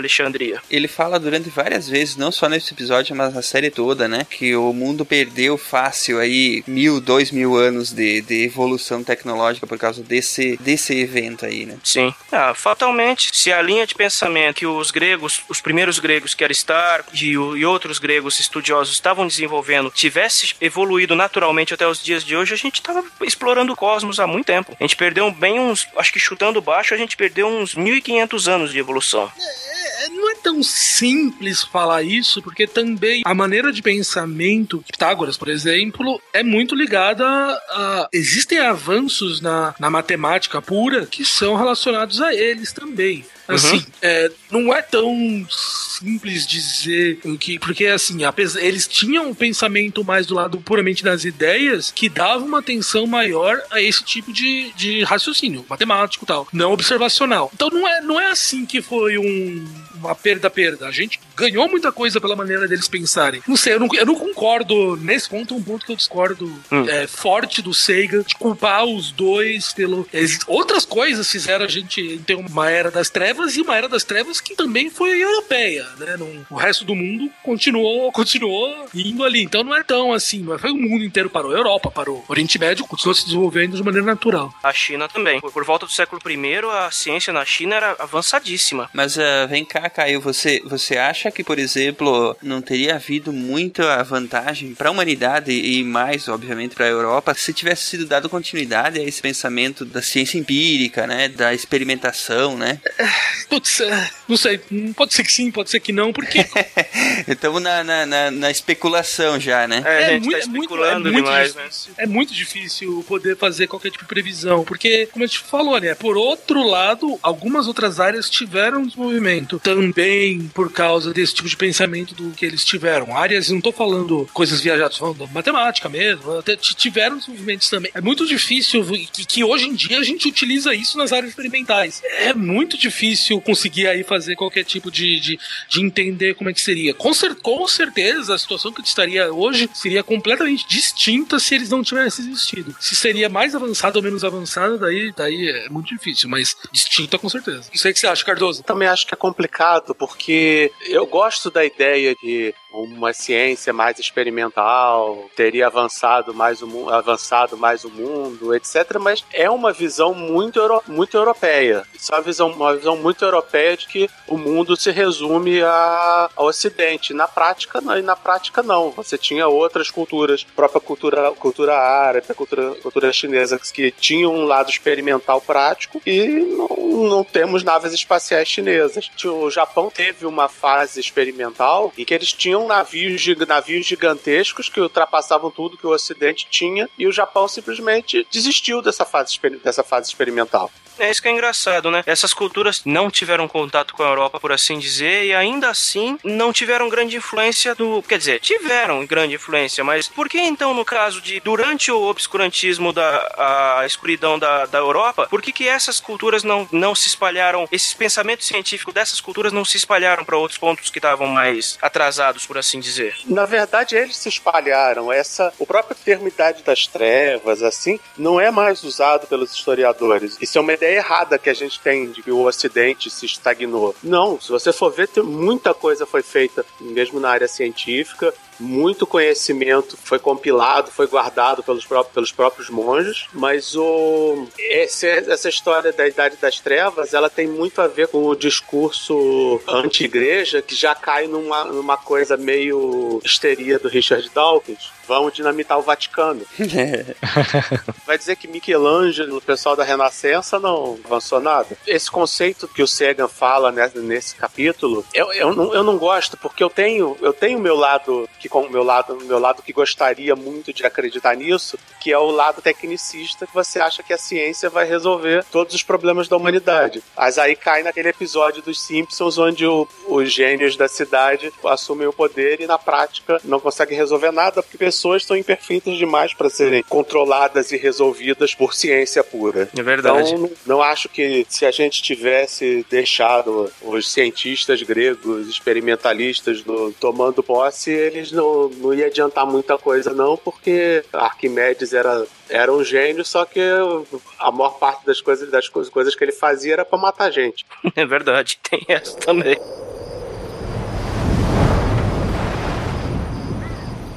Ele fala durante várias vezes, não só nesse episódio, mas na série toda, né? Que o mundo perdeu fácil aí mil, dois mil anos de, de evolução tecnológica por causa desse, desse evento aí, né? Sim. Ah, fatalmente, se a linha de pensamento que os gregos, os primeiros gregos que Aristarco e, e outros gregos estudiosos estavam desenvolvendo tivesse evoluído naturalmente até os dias de hoje, a gente estava explorando o cosmos há muito tempo. A gente perdeu bem uns, acho que chutando baixo, a gente perdeu uns 1500 anos de evolução. É, não é tão simples falar isso, porque também a maneira de pensamento, Pitágoras, por exemplo, é muito ligada a. Existem avanços na, na matemática pura que são relacionados a eles também. Assim, é, não é tão simples dizer o que. Porque, assim, apesar, eles tinham um pensamento mais do lado puramente das ideias que dava uma atenção maior a esse tipo de, de raciocínio, matemático e tal, não observacional. Então não é, não é assim que foi um, uma perda-perda. A gente ganhou muita coisa pela maneira deles pensarem. Não sei, eu não, eu não concordo. Nesse ponto, é um ponto que eu discordo é, forte do Seiga de culpar os dois pelo. Outras coisas fizeram a gente ter uma era das trevas e uma era das trevas que também foi europeia, né? Não- o resto do mundo continuou, continuou indo ali. Então não é tão assim, não é- foi o mundo inteiro parou. A Europa parou. O Oriente Médio continuou se desenvolvendo de maneira natural. A China também. Por, por volta do século I, a ciência na China era avançadíssima. Mas ah, vem cá, Caio, você, você acha que, por exemplo, não teria havido muita vantagem para a humanidade e mais, obviamente, para a Europa se tivesse sido dado continuidade a esse pensamento da ciência empírica, né, da experimentação, né? <sighs> Putz, é, não sei, pode ser que sim, pode ser que não, porque <laughs> Estamos na, na, na, na especulação já, né? É, a gente muito- tá é muito- especulando é muito demais, né? difícil. É muito difícil poder fazer qualquer tipo de previsão, porque, como a gente falou, né? Por outro lado, algumas outras áreas tiveram desenvolvimento também por causa desse tipo de pensamento do que eles tiveram. Áreas, não tô falando coisas viajadas, falando matemática mesmo, até tiveram desenvolvimentos também. É muito difícil que, que hoje em dia a gente utiliza isso nas áreas experimentais. É muito difícil conseguir aí fazer qualquer tipo de, de, de entender como é que seria. Com, cer com certeza, a situação que estaria hoje seria completamente distinta se eles não tivessem existido. Se seria mais avançado ou menos avançado, daí, daí é muito difícil, mas distinta com certeza. Não sei o que você acha, Cardoso. Também acho que é complicado, porque eu gosto da ideia de uma ciência mais experimental, teria avançado mais o, avançado mais o mundo, etc. Mas é uma visão muito, euro, muito europeia. Isso é uma visão, uma visão muito europeia de que o mundo se resume a, ao Ocidente. Na prática, não, e na prática não. Você tinha outras culturas, própria cultura, cultura árabe, cultura, cultura chinesa, que tinham um lado experimental prático e não, não temos naves espaciais chinesas. O Japão teve uma fase experimental em que eles tinham navios, navios gigantescos que ultrapassavam tudo que o Ocidente tinha e o Japão simplesmente desistiu dessa fase, dessa fase experimental. É isso que é engraçado, né? Essas culturas não tiveram contato com a Europa, por assim dizer, e ainda assim não tiveram grande influência do. Quer dizer, tiveram grande influência, mas por que então, no caso de durante o obscurantismo da a escuridão da, da Europa, por que, que essas culturas não, não se espalharam, esses pensamentos científicos dessas culturas não se espalharam para outros pontos que estavam mais atrasados, por assim dizer? Na verdade, eles se espalharam. Essa, o próprio termo Idade das Trevas, assim, não é mais usado pelos historiadores. Isso é uma ideia errada que a gente tem de que o Ocidente se estagnou. Não, se você for ver, muita coisa foi feita, mesmo na área científica. Muito conhecimento foi compilado, foi guardado pelos próprios, pelos próprios monges, mas o, esse- essa história da Idade das Trevas ela tem muito a ver com o discurso anti-igreja que já cai numa, numa coisa meio histeria do Richard Dawkins. Vão dinamitar o Vaticano. <laughs> Vai dizer que Michelangelo, o pessoal da Renascença, não avançou nada? Esse conceito que o Sagan fala né, nesse capítulo, eu, eu, não, eu não gosto, porque eu tenho eu tenho meu lado que que com o meu lado, meu lado que gostaria muito de acreditar nisso, que é o lado tecnicista que você acha que a ciência vai resolver todos os problemas da humanidade. Mas aí cai naquele episódio dos Simpsons onde o, os gênios da cidade assumem o poder e na prática não conseguem resolver nada porque pessoas são imperfeitas demais para serem controladas e resolvidas por ciência pura. É verdade. Então, não acho que se a gente tivesse deixado os cientistas gregos experimentalistas tomando posse, eles não, não ia adiantar muita coisa, não, porque Arquimedes era, era um gênio, só que a maior parte das coisas, das coisas, que ele fazia era pra matar gente. <laughs> É verdade, tem essa também.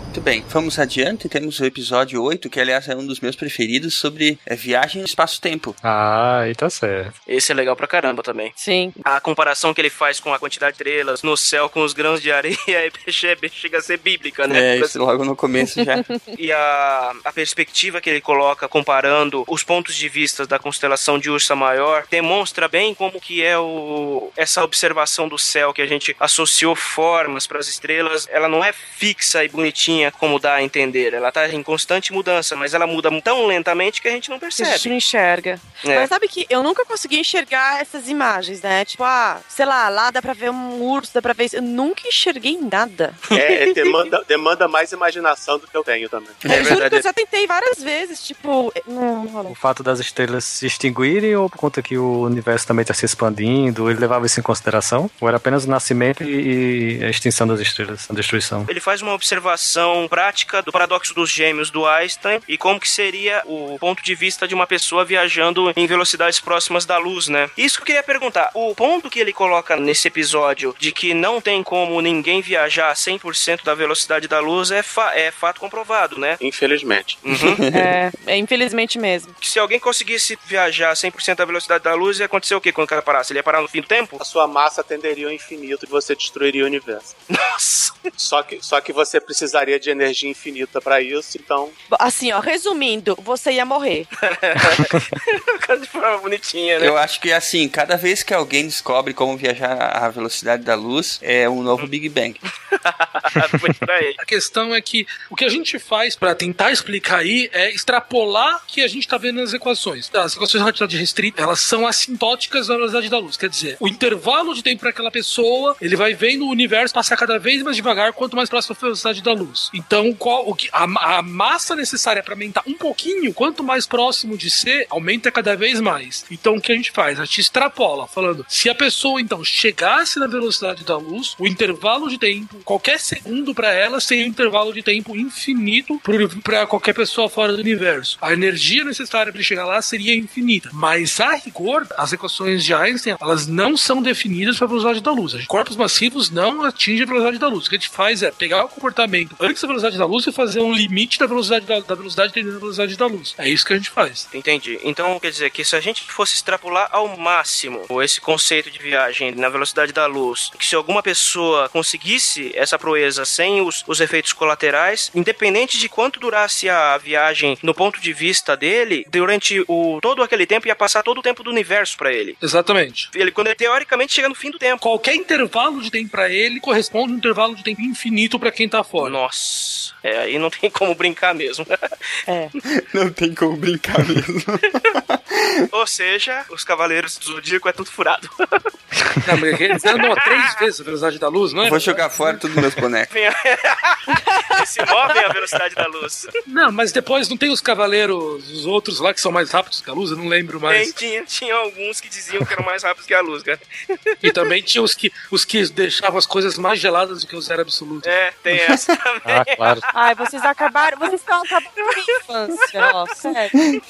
Muito bem, vamos adiante. Temos o episódio 8, que aliás é um dos meus preferidos, sobre é, viagem no espaço-tempo. Ah, aí tá certo. Esse é legal pra caramba também. Sim. A comparação que ele faz com a quantidade de estrelas no céu com os grãos de areia <laughs> é- chega chega a ser bíblica, né? É, isso logo no começo já. <laughs> E a, a perspectiva que ele coloca comparando os pontos de vista da constelação de Ursa Maior demonstra bem como que é o, essa observação do céu que a gente associou formas para as estrelas. Ela não é fixa e bonitinha como dá a entender. Ela tá em constante mudança, mas ela muda tão lentamente que a gente não Que a gente percebe. não enxerga. É. Mas sabe que eu nunca consegui enxergar essas imagens, né? Tipo, ah, sei lá, lá dá pra ver um urso, dá pra ver isso. Eu nunca enxerguei nada. É, é, demanda, <laughs> demanda mais imaginação do que eu tenho também. É eu juro que eu verdade. já tentei várias vezes, tipo, não, não. O fato das estrelas se extinguirem ou por conta que o universo também está se expandindo, ele levava isso em consideração? Ou era apenas o nascimento e e a extinção das estrelas, a destruição? Ele faz uma observação prática do paradoxo dos gêmeos do Einstein e como que seria o ponto de vista de uma pessoa viajando em velocidades próximas da luz, né? Isso que eu queria perguntar. O ponto que ele coloca nesse episódio de que não tem como ninguém viajar a 100% da velocidade da luz é, fa- é fato comprovado, né? Infelizmente. Uhum. <laughs> É, é infelizmente mesmo. Se alguém conseguisse viajar a 100% da velocidade da luz, ia acontecer o quê quando o cara parasse? Ele ia parar no fim do tempo? A sua massa tenderia ao infinito e você destruiria o universo. <laughs> Nossa! Só que, só que você precisaria de energia infinita pra isso, então Assim, ó, resumindo, você ia morrer. <laughs> de forma bonitinha, né? Eu acho que assim, cada vez que alguém descobre como viajar à velocidade da luz, é um novo Big Bang. <laughs> A questão é que o que a gente faz pra tentar explicar aí é extrapolar o que a gente tá vendo nas equações. As equações de relatividade restrita, elas são assintóticas da velocidade da luz. Quer dizer, o intervalo de tempo para aquela pessoa, ele vai vendo o universo passar cada vez mais devagar quanto mais próximo da velocidade da luz. Então, qual, o que, a, a massa necessária para aumentar um pouquinho, quanto mais próximo de ser, aumenta cada vez mais. Então, o que a gente faz? A gente extrapola, falando, se a pessoa então chegasse na velocidade da luz, o intervalo de tempo, qualquer segundo para ela seria um intervalo de tempo infinito para qualquer pessoa fora do universo. A energia necessária para chegar lá seria infinita. Mas a rigor, as equações de Einstein, elas não são definidas para a velocidade da luz. Corpos massivos não atingem a velocidade da luz. O que a gente faz é pegar o comportamento antes da velocidade da luz e fazer um limite da velocidade da, da velocidade dentro da velocidade da luz. É isso que a gente faz. Entendi. Então quer dizer que se a gente fosse extrapolar ao máximo esse conceito de viagem na velocidade da luz, que se alguma pessoa conseguisse essa proeza sem os, os efeitos colaterais, independente de quanto durasse a viagem no ponto de vista dele, durante o todo aquele tempo ia passar todo o tempo do universo pra ele. Exatamente. Ele quando ele teoricamente chega no fim do tempo. Qualquer intervalo de tempo para ele corresponde a um intervalo de tempo infinito para quem tá fora. Nossa. É, aí não tem como brincar mesmo. É. <laughs> Não tem como brincar mesmo. <laughs> Ou seja, os cavaleiros do Zodíaco é tudo furado. <laughs> Não, mas eles andam a três vezes a velocidade da luz, não é? Vou jogar fora todos os meus bonecos. Eles se movem à velocidade da luz. Não, mas depois não tem os cavaleiros, os outros lá que são mais rápidos que a luz, eu não lembro Tem, mais. tinha, tinha alguns que diziam que eram mais rápidos que a luz, cara. E também tinha os que, os que deixavam as coisas mais geladas do que o zero absoluto. É, tem essa também. Ah, claro. Ai, vocês acabaram. Vocês estão acabando com a minha infância, ó, sério.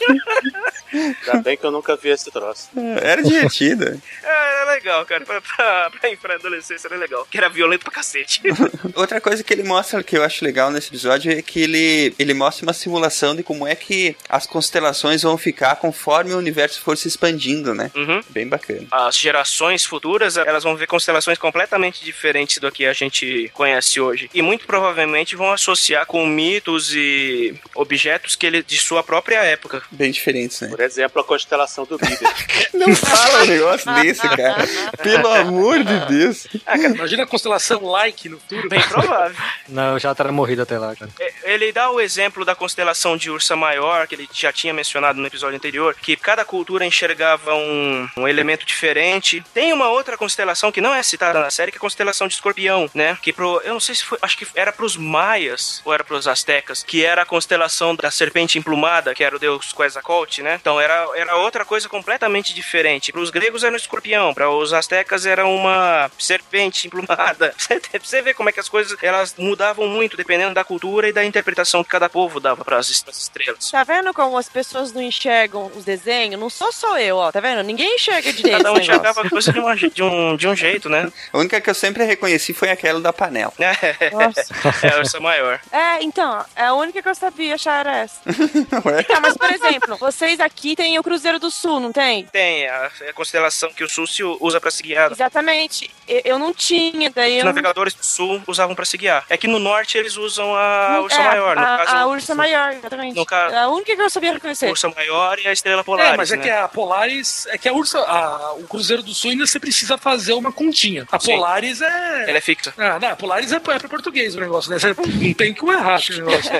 ainda bem que eu nunca vi esse troço. Era divertido. É, era legal, cara. Pra, pra, pra, pra adolescência era legal. Que era violento pra cacete. <laughs> Outra coisa que ele mostra que eu acho legal legal nesse episódio é que ele, ele mostra uma simulação de como é que as constelações vão ficar conforme o universo for se expandindo, né? Uhum. Bem bacana. As gerações futuras, elas vão ver constelações completamente diferentes do que a gente conhece hoje. E muito provavelmente vão associar com mitos e objetos que ele de sua própria época. Bem diferentes, né? Por exemplo, a constelação do Bíblia. <laughs> Não fala um negócio desse, cara. Pelo amor de Deus. Imagina a constelação like no futuro. Bem provável. Não, eu já teria morrido até lá, cara. É, Ele dá o exemplo da constelação de Ursa Maior, que ele já tinha mencionado no episódio anterior, que cada cultura enxergava um, um elemento diferente. Tem uma outra constelação que não é citada na série, que é a constelação de Escorpião, né? Que pro, eu não sei se foi, acho que era pros maias ou era pros astecas, que era a constelação da serpente emplumada, que era o deus Quetzalcoatl, né? Então era, era outra coisa completamente diferente. Pros gregos era um escorpião, para os astecas era uma serpente emplumada. <laughs> Você, vê como é que as coisas elas mudavam muito dependendo da cultura e da interpretação que cada povo dava para as estrelas. Tá vendo como as pessoas não enxergam os desenhos? Não sou só eu, ó. Tá vendo? Ninguém enxerga direito. <laughs> Cada um enxergava a coisa de, uma, de, um, de um jeito, né? A única que eu sempre reconheci foi aquela da panela. <laughs> Nossa. É, a ursa maior. É, então, é a única que eu sabia achar era essa. <laughs> Ué? Tá, mas por exemplo, vocês aqui têm o Cruzeiro do Sul, não tem? Tem a, a constelação que o sul se usa para se guiar. Exatamente. Eu, eu não tinha, daí Os eu. navegadores do sul usavam para se guiar. É que no norte eles usam a ursa É, maior. No a, caso, a Ursa Maior, exatamente. No caso- É a única que eu sabia reconhecer. a ursa maior e a estrela polaris. É, mas é né? que a Polaris. É que a Ursa. a- o Cruzeiro do Sul ainda você precisa fazer uma continha. A Sim. Polaris é. Ela é fixa. Ah, não, a Polaris é, é pra português o negócio, né? Você não tem que errar esse negócio.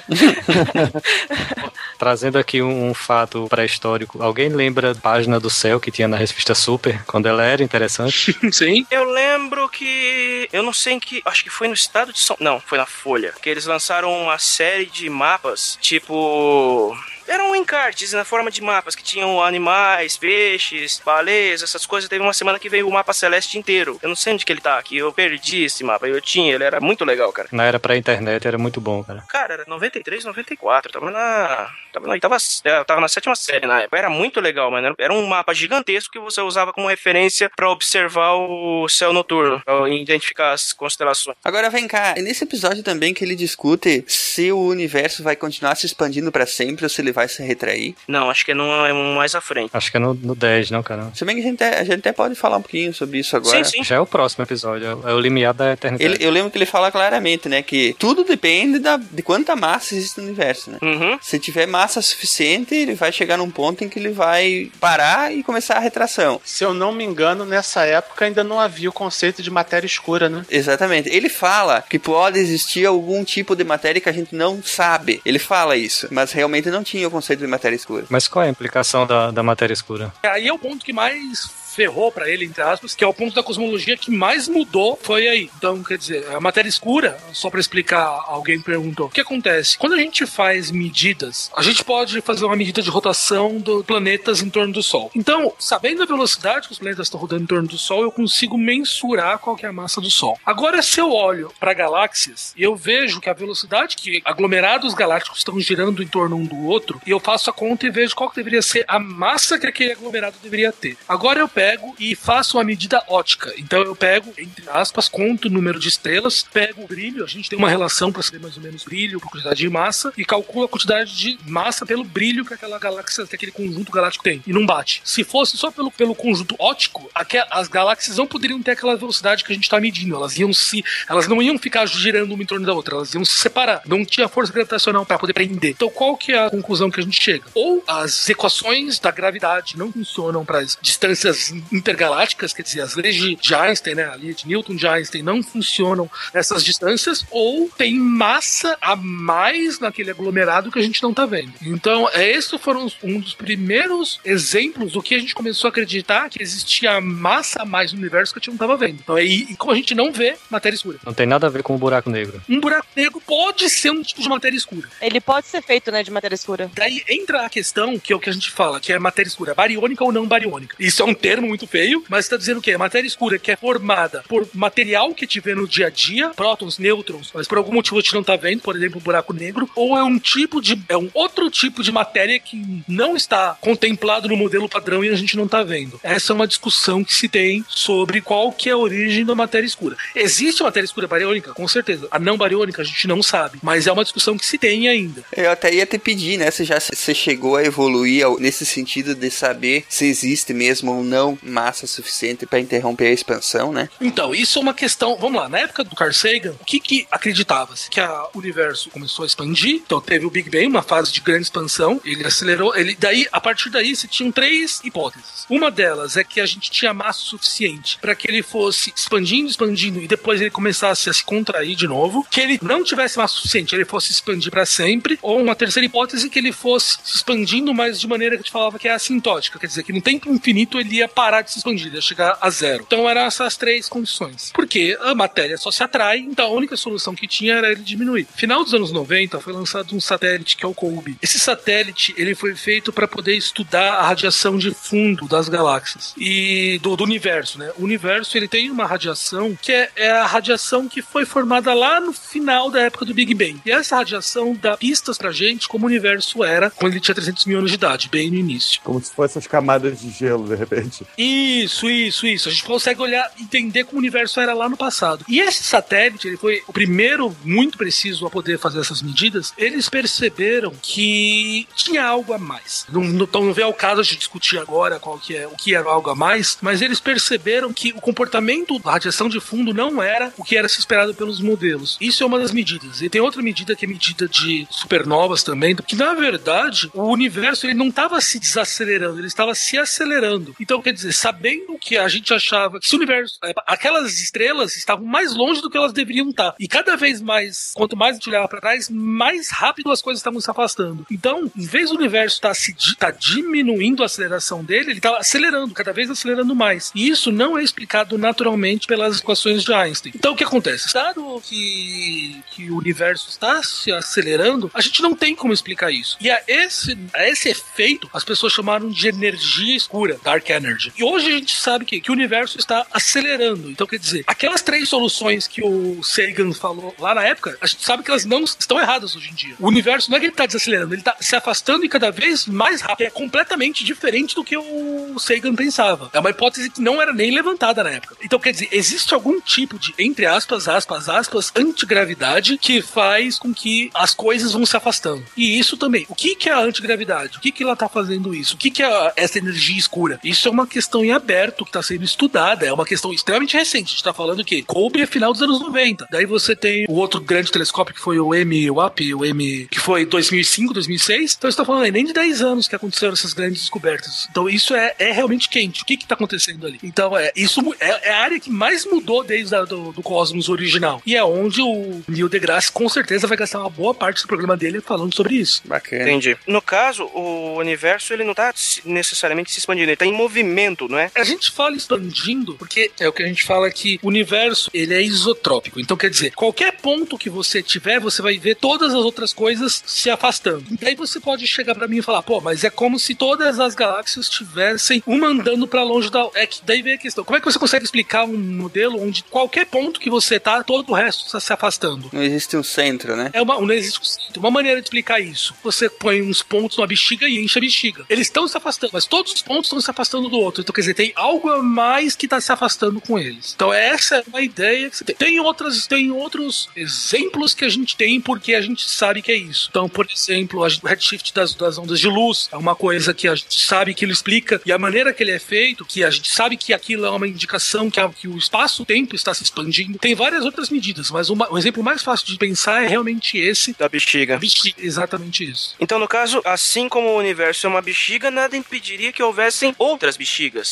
Trazendo aqui um, um fato pré-histórico. Alguém lembra a página do céu que tinha na revista Super, quando ela era interessante? <laughs> Sim. Eu lembro que. Eu não sei em que. Acho que foi no estado de São. Não, foi na Folha. Que eles lançaram uma série de mapas, tipo. Eram encartes na forma de mapas que tinham animais, peixes, baleias, essas coisas. Teve uma semana que veio o mapa celeste inteiro. Eu não sei onde que ele tá aqui. Eu perdi esse mapa. Eu tinha, ele era muito legal, cara. Na era pré-internet era muito bom, cara. Cara, era 93, 94. Tava na. Tava na oitava. é, Tava na sétima série na época. Era muito legal, mano. Era um mapa gigantesco que você usava como referência pra observar o céu noturno, pra identificar as constelações. Agora vem cá, é nesse episódio também que ele discute se o universo vai continuar se expandindo pra sempre ou se ele vai se retrair. Não, acho que é, no, é mais à frente. Acho que é no, no 10, não, cara? Se bem que a gente, até- a gente até pode falar um pouquinho sobre isso agora. Sim, sim. Já é o próximo episódio, é o limiar da eternidade. Ele- eu lembro que ele fala claramente, né, que tudo depende da, de quanta massa existe no universo, né? Uhum. Se tiver massa suficiente, ele vai chegar num ponto em que ele vai parar e começar a retração. Se eu não me engano, nessa época ainda não havia o conceito de matéria escura, né? Exatamente. Ele fala que pode existir algum tipo de matéria que a gente não sabe. Ele fala isso, mas realmente não tinha o conceito de matéria escura. Mas qual é a implicação da, da matéria escura? Aí é o ponto que mais ferrou pra ele, entre aspas, que é o ponto da cosmologia que mais mudou, foi aí. Então, quer dizer, a matéria escura, só pra explicar, alguém perguntou, o que acontece? Quando a gente faz medidas, a gente pode fazer uma medida de rotação dos planetas em torno do Sol. Então, sabendo a velocidade que os planetas estão rodando em torno do Sol, eu consigo mensurar qual que é a massa do Sol. Agora, se eu olho para galáxias e eu vejo que a velocidade que aglomerados galácticos estão girando em torno um do outro, e eu faço a conta e vejo qual que deveria ser a massa que aquele aglomerado deveria ter. Agora eu pego e faço uma medida ótica. Então eu pego, entre aspas, conto o número de estrelas, pego o brilho, a gente tem uma relação para saber mais ou menos brilho por quantidade de massa, e calculo a quantidade de massa pelo brilho que aquela galáxia, que aquele conjunto galáctico tem. E não bate. Se fosse só pelo, pelo conjunto óptico, aque- as galáxias não poderiam ter aquela velocidade que a gente está medindo. Elas iam se. Elas não iam ficar girando uma em torno da outra, elas iam se separar. Não tinha força gravitacional para poder prender. Então qual que é a conclusão que a gente chega? Ou as equações da gravidade não funcionam para as distâncias intergalácticas, quer dizer, as leis de de Einstein, né, a linha de Newton de Einstein não funcionam nessas distâncias, ou tem massa a mais naquele aglomerado que a gente não tá vendo. Então, é, esses foram os- um dos primeiros exemplos do que a gente começou a acreditar que existia massa a mais no universo que a gente não tava vendo. Então, aí, e como a gente não vê matéria escura. Não tem nada a ver com o buraco negro. Um buraco negro pode ser um tipo de matéria escura. Ele pode ser feito, né, de matéria escura. Daí entra a questão, que é o que a gente fala, que é matéria escura, bariônica ou não bariônica. Isso é um termo termo muito feio, mas está dizendo o quê? Matéria escura que é formada por material que vê no dia a dia, prótons, nêutrons, mas por algum motivo a gente não tá vendo, por exemplo, um buraco negro, ou é um tipo de. é um outro tipo de matéria que não está contemplado no modelo padrão e a gente não tá vendo. Essa é uma discussão que se tem sobre qual que é a origem da matéria escura. Existe matéria escura bariônica? Com certeza. A não bariônica a gente não sabe, mas é uma discussão que se tem ainda. Eu até ia te pedir, né? Você já você chegou a evoluir nesse sentido de saber se existe mesmo ou não massa suficiente para interromper a expansão, né? Então, isso é uma questão. Vamos lá, na época do Carl Sagan, o que, que acreditava-se? Que o universo começou a expandir, então teve o Big Bang, uma fase de grande expansão, ele acelerou, ele daí, a partir daí, se tinham três hipóteses. Uma delas é que a gente tinha massa suficiente para que ele fosse expandindo, expandindo e depois ele começasse a se contrair de novo, que ele não tivesse massa suficiente, ele fosse expandir para sempre, ou uma terceira hipótese que ele fosse se expandindo, mas de maneira que a gente falava que é assintótica, quer dizer que no tempo infinito ele ia parar de se expandir, ia chegar a zero. Então eram essas três condições. Porque a matéria só se atrai, então a única solução que tinha era ele diminuir. Final dos anos 90 foi lançado um satélite que é o COBE. Esse satélite ele foi feito para poder estudar a radiação de fundo das galáxias e do, do universo, né? O universo ele tem uma radiação que é, é a radiação que foi formada lá no final da época do Big Bang. E essa radiação dá pistas pra gente como o universo era quando ele tinha 300 mil anos de idade, bem no início. Como se fossem as camadas de gelo, de repente. Isso, isso, isso. A gente consegue olhar, entender como o universo era lá no passado. E esse satélite, ele foi o primeiro muito preciso a poder fazer essas medidas. Eles perceberam que tinha algo a mais. Não, não, então não vê ao caso de discutir agora qual que é o que era algo a mais, mas eles perceberam que o comportamento da radiação de fundo não era o que era se esperado pelos modelos. Isso é uma das medidas. E tem outra medida que é medida de supernovas também, que na verdade o universo ele não estava se desacelerando, ele estava se acelerando. Então, quer dizer, sabendo que a gente achava que se o universo, é, aquelas estrelas estavam mais longe do que elas deveriam estar. E cada vez mais, quanto mais a gente olhava para trás, mais rápido as coisas estavam se afastando. Então, em vez do universo estar se di- tá diminuindo a aceleração dele, ele estava acelerando, cada vez acelerando mais. E isso não é explicado naturalmente pelas equações de Einstein. Então, o que acontece? Dado que, que o universo está se acelerando, a gente não tem como explicar isso. E a esse, a esse efeito, as pessoas chamaram de energia escura, dark energy. E hoje a gente sabe que, que o universo está acelerando. Então, quer dizer, aquelas três soluções que o Sagan falou lá na época, a gente sabe que elas não estão erradas hoje em dia. O universo não é que ele está desacelerando, ele está se afastando e cada vez mais rápido. É completamente diferente do que o Sagan pensava. É uma hipótese que não era nem levantada na época. Então, quer dizer, existe algum tipo de, entre aspas, aspas, aspas, antigravidade que faz com que as coisas vão se afastando. E isso também. O que, que é a antigravidade? O que, que ela está fazendo isso? O que, que é essa energia escura? Isso é uma questão em aberto que está sendo estudada. É uma questão extremamente recente. A gente está falando que Kobe é final dos anos 90. Daí você tem o outro grande telescópio que foi o M-WAP, o M, que foi 2005, 2006. Então você está falando aí nem de 10 anos que aconteceram essas grandes descobertas. Então isso é, é realmente quente. O que está acontecendo ali? Então é isso é, é a área que mais mudou desde a, do, do Cosmos original. E é onde o Neil deGrasse com certeza vai gastar uma boa parte do programa dele falando sobre isso. Bacana. Entendi. No caso, o universo ele não tá se- necessariamente se expandindo, ele tá em movimento, não é? A gente fala expandindo porque é o que a gente fala que o universo ele é isotrópico. Então quer dizer, qualquer ponto que você tiver, você vai ver todas as outras coisas se afastando. E daí você pode chegar pra mim e falar, pô, mas é como se todas as galáxias tivessem uma andando pra longe da é que daí vem a questão. Como é que você consegue explicar um modelo onde qualquer ponto que você tá, todo o resto está se afastando? Não existe um centro, né? É uma, não existe um centro. Uma maneira de explicar isso. Você põe uns pontos na bexiga e enche a bexiga. Eles estão se afastando, mas todos os pontos estão se afastando do outro. Então, quer dizer, tem algo a mais que está se afastando com eles. Então, essa é uma ideia que você tem. Tem, outras, tem outros exemplos que a gente tem porque a gente sabe que é isso. Então, por exemplo, o redshift das, das ondas de luz é uma coisa que a gente sabe que ele explica e a maneira que ele é feito, que a gente sabe que aquilo é uma indicação que, a- que o espaço-tempo está se expandindo. Tem várias outras medidas, mas uma- o exemplo mais fácil de pensar é realmente esse. Da bexiga. Bexiga, exatamente isso. Então, no caso, assim como o universo é uma bexiga, nada impediria que houvessem outras bexigas,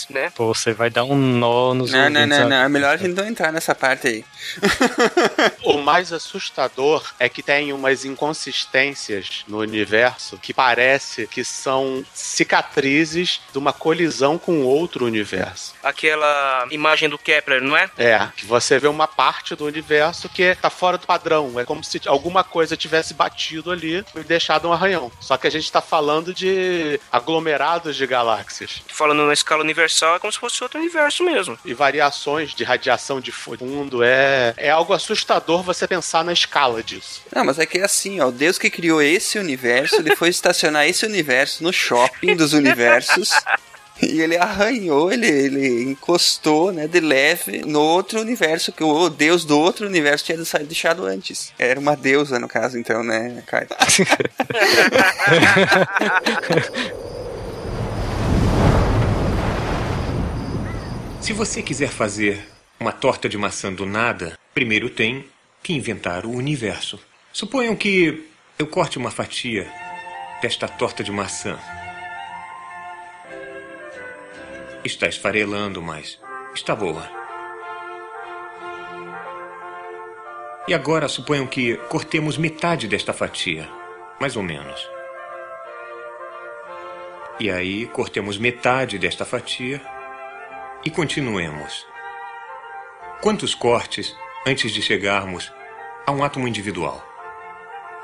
né? Pô, você vai dar um nó nos Não, não, ouvintes, não, não. É melhor a gente não entrar nessa parte aí. <laughs> O mais assustador é que tem umas inconsistências no universo que parece que são cicatrizes de uma colisão com outro universo. Aquela imagem do Kepler, não é? É, que você vê uma parte do universo que tá fora do padrão. É como se alguma coisa tivesse batido ali e deixado um arranhão. Só que a gente tá falando de aglomerados de galáxias. Falando na escala escala universal é como se fosse outro universo mesmo. E variações de radiação de fundo é, é algo assustador você pensar na escala disso. Não, mas é que é assim, ó. O Deus que criou esse universo, ele foi estacionar esse universo no shopping dos universos. E ele arranhou, ele, ele encostou, né, de leve no outro universo, que o deus do outro universo tinha saído deixado antes. Era uma deusa, no caso, então, né, Caio? <laughs> Se você quiser fazer uma torta de maçã do nada, primeiro tem que inventar o universo. Suponham que eu corte uma fatia desta torta de maçã. Está esfarelando, mas está boa. E agora suponham que cortemos metade desta fatia, mais ou menos. E aí cortemos metade desta fatia e continuemos. Quantos cortes antes de chegarmos a um átomo individual?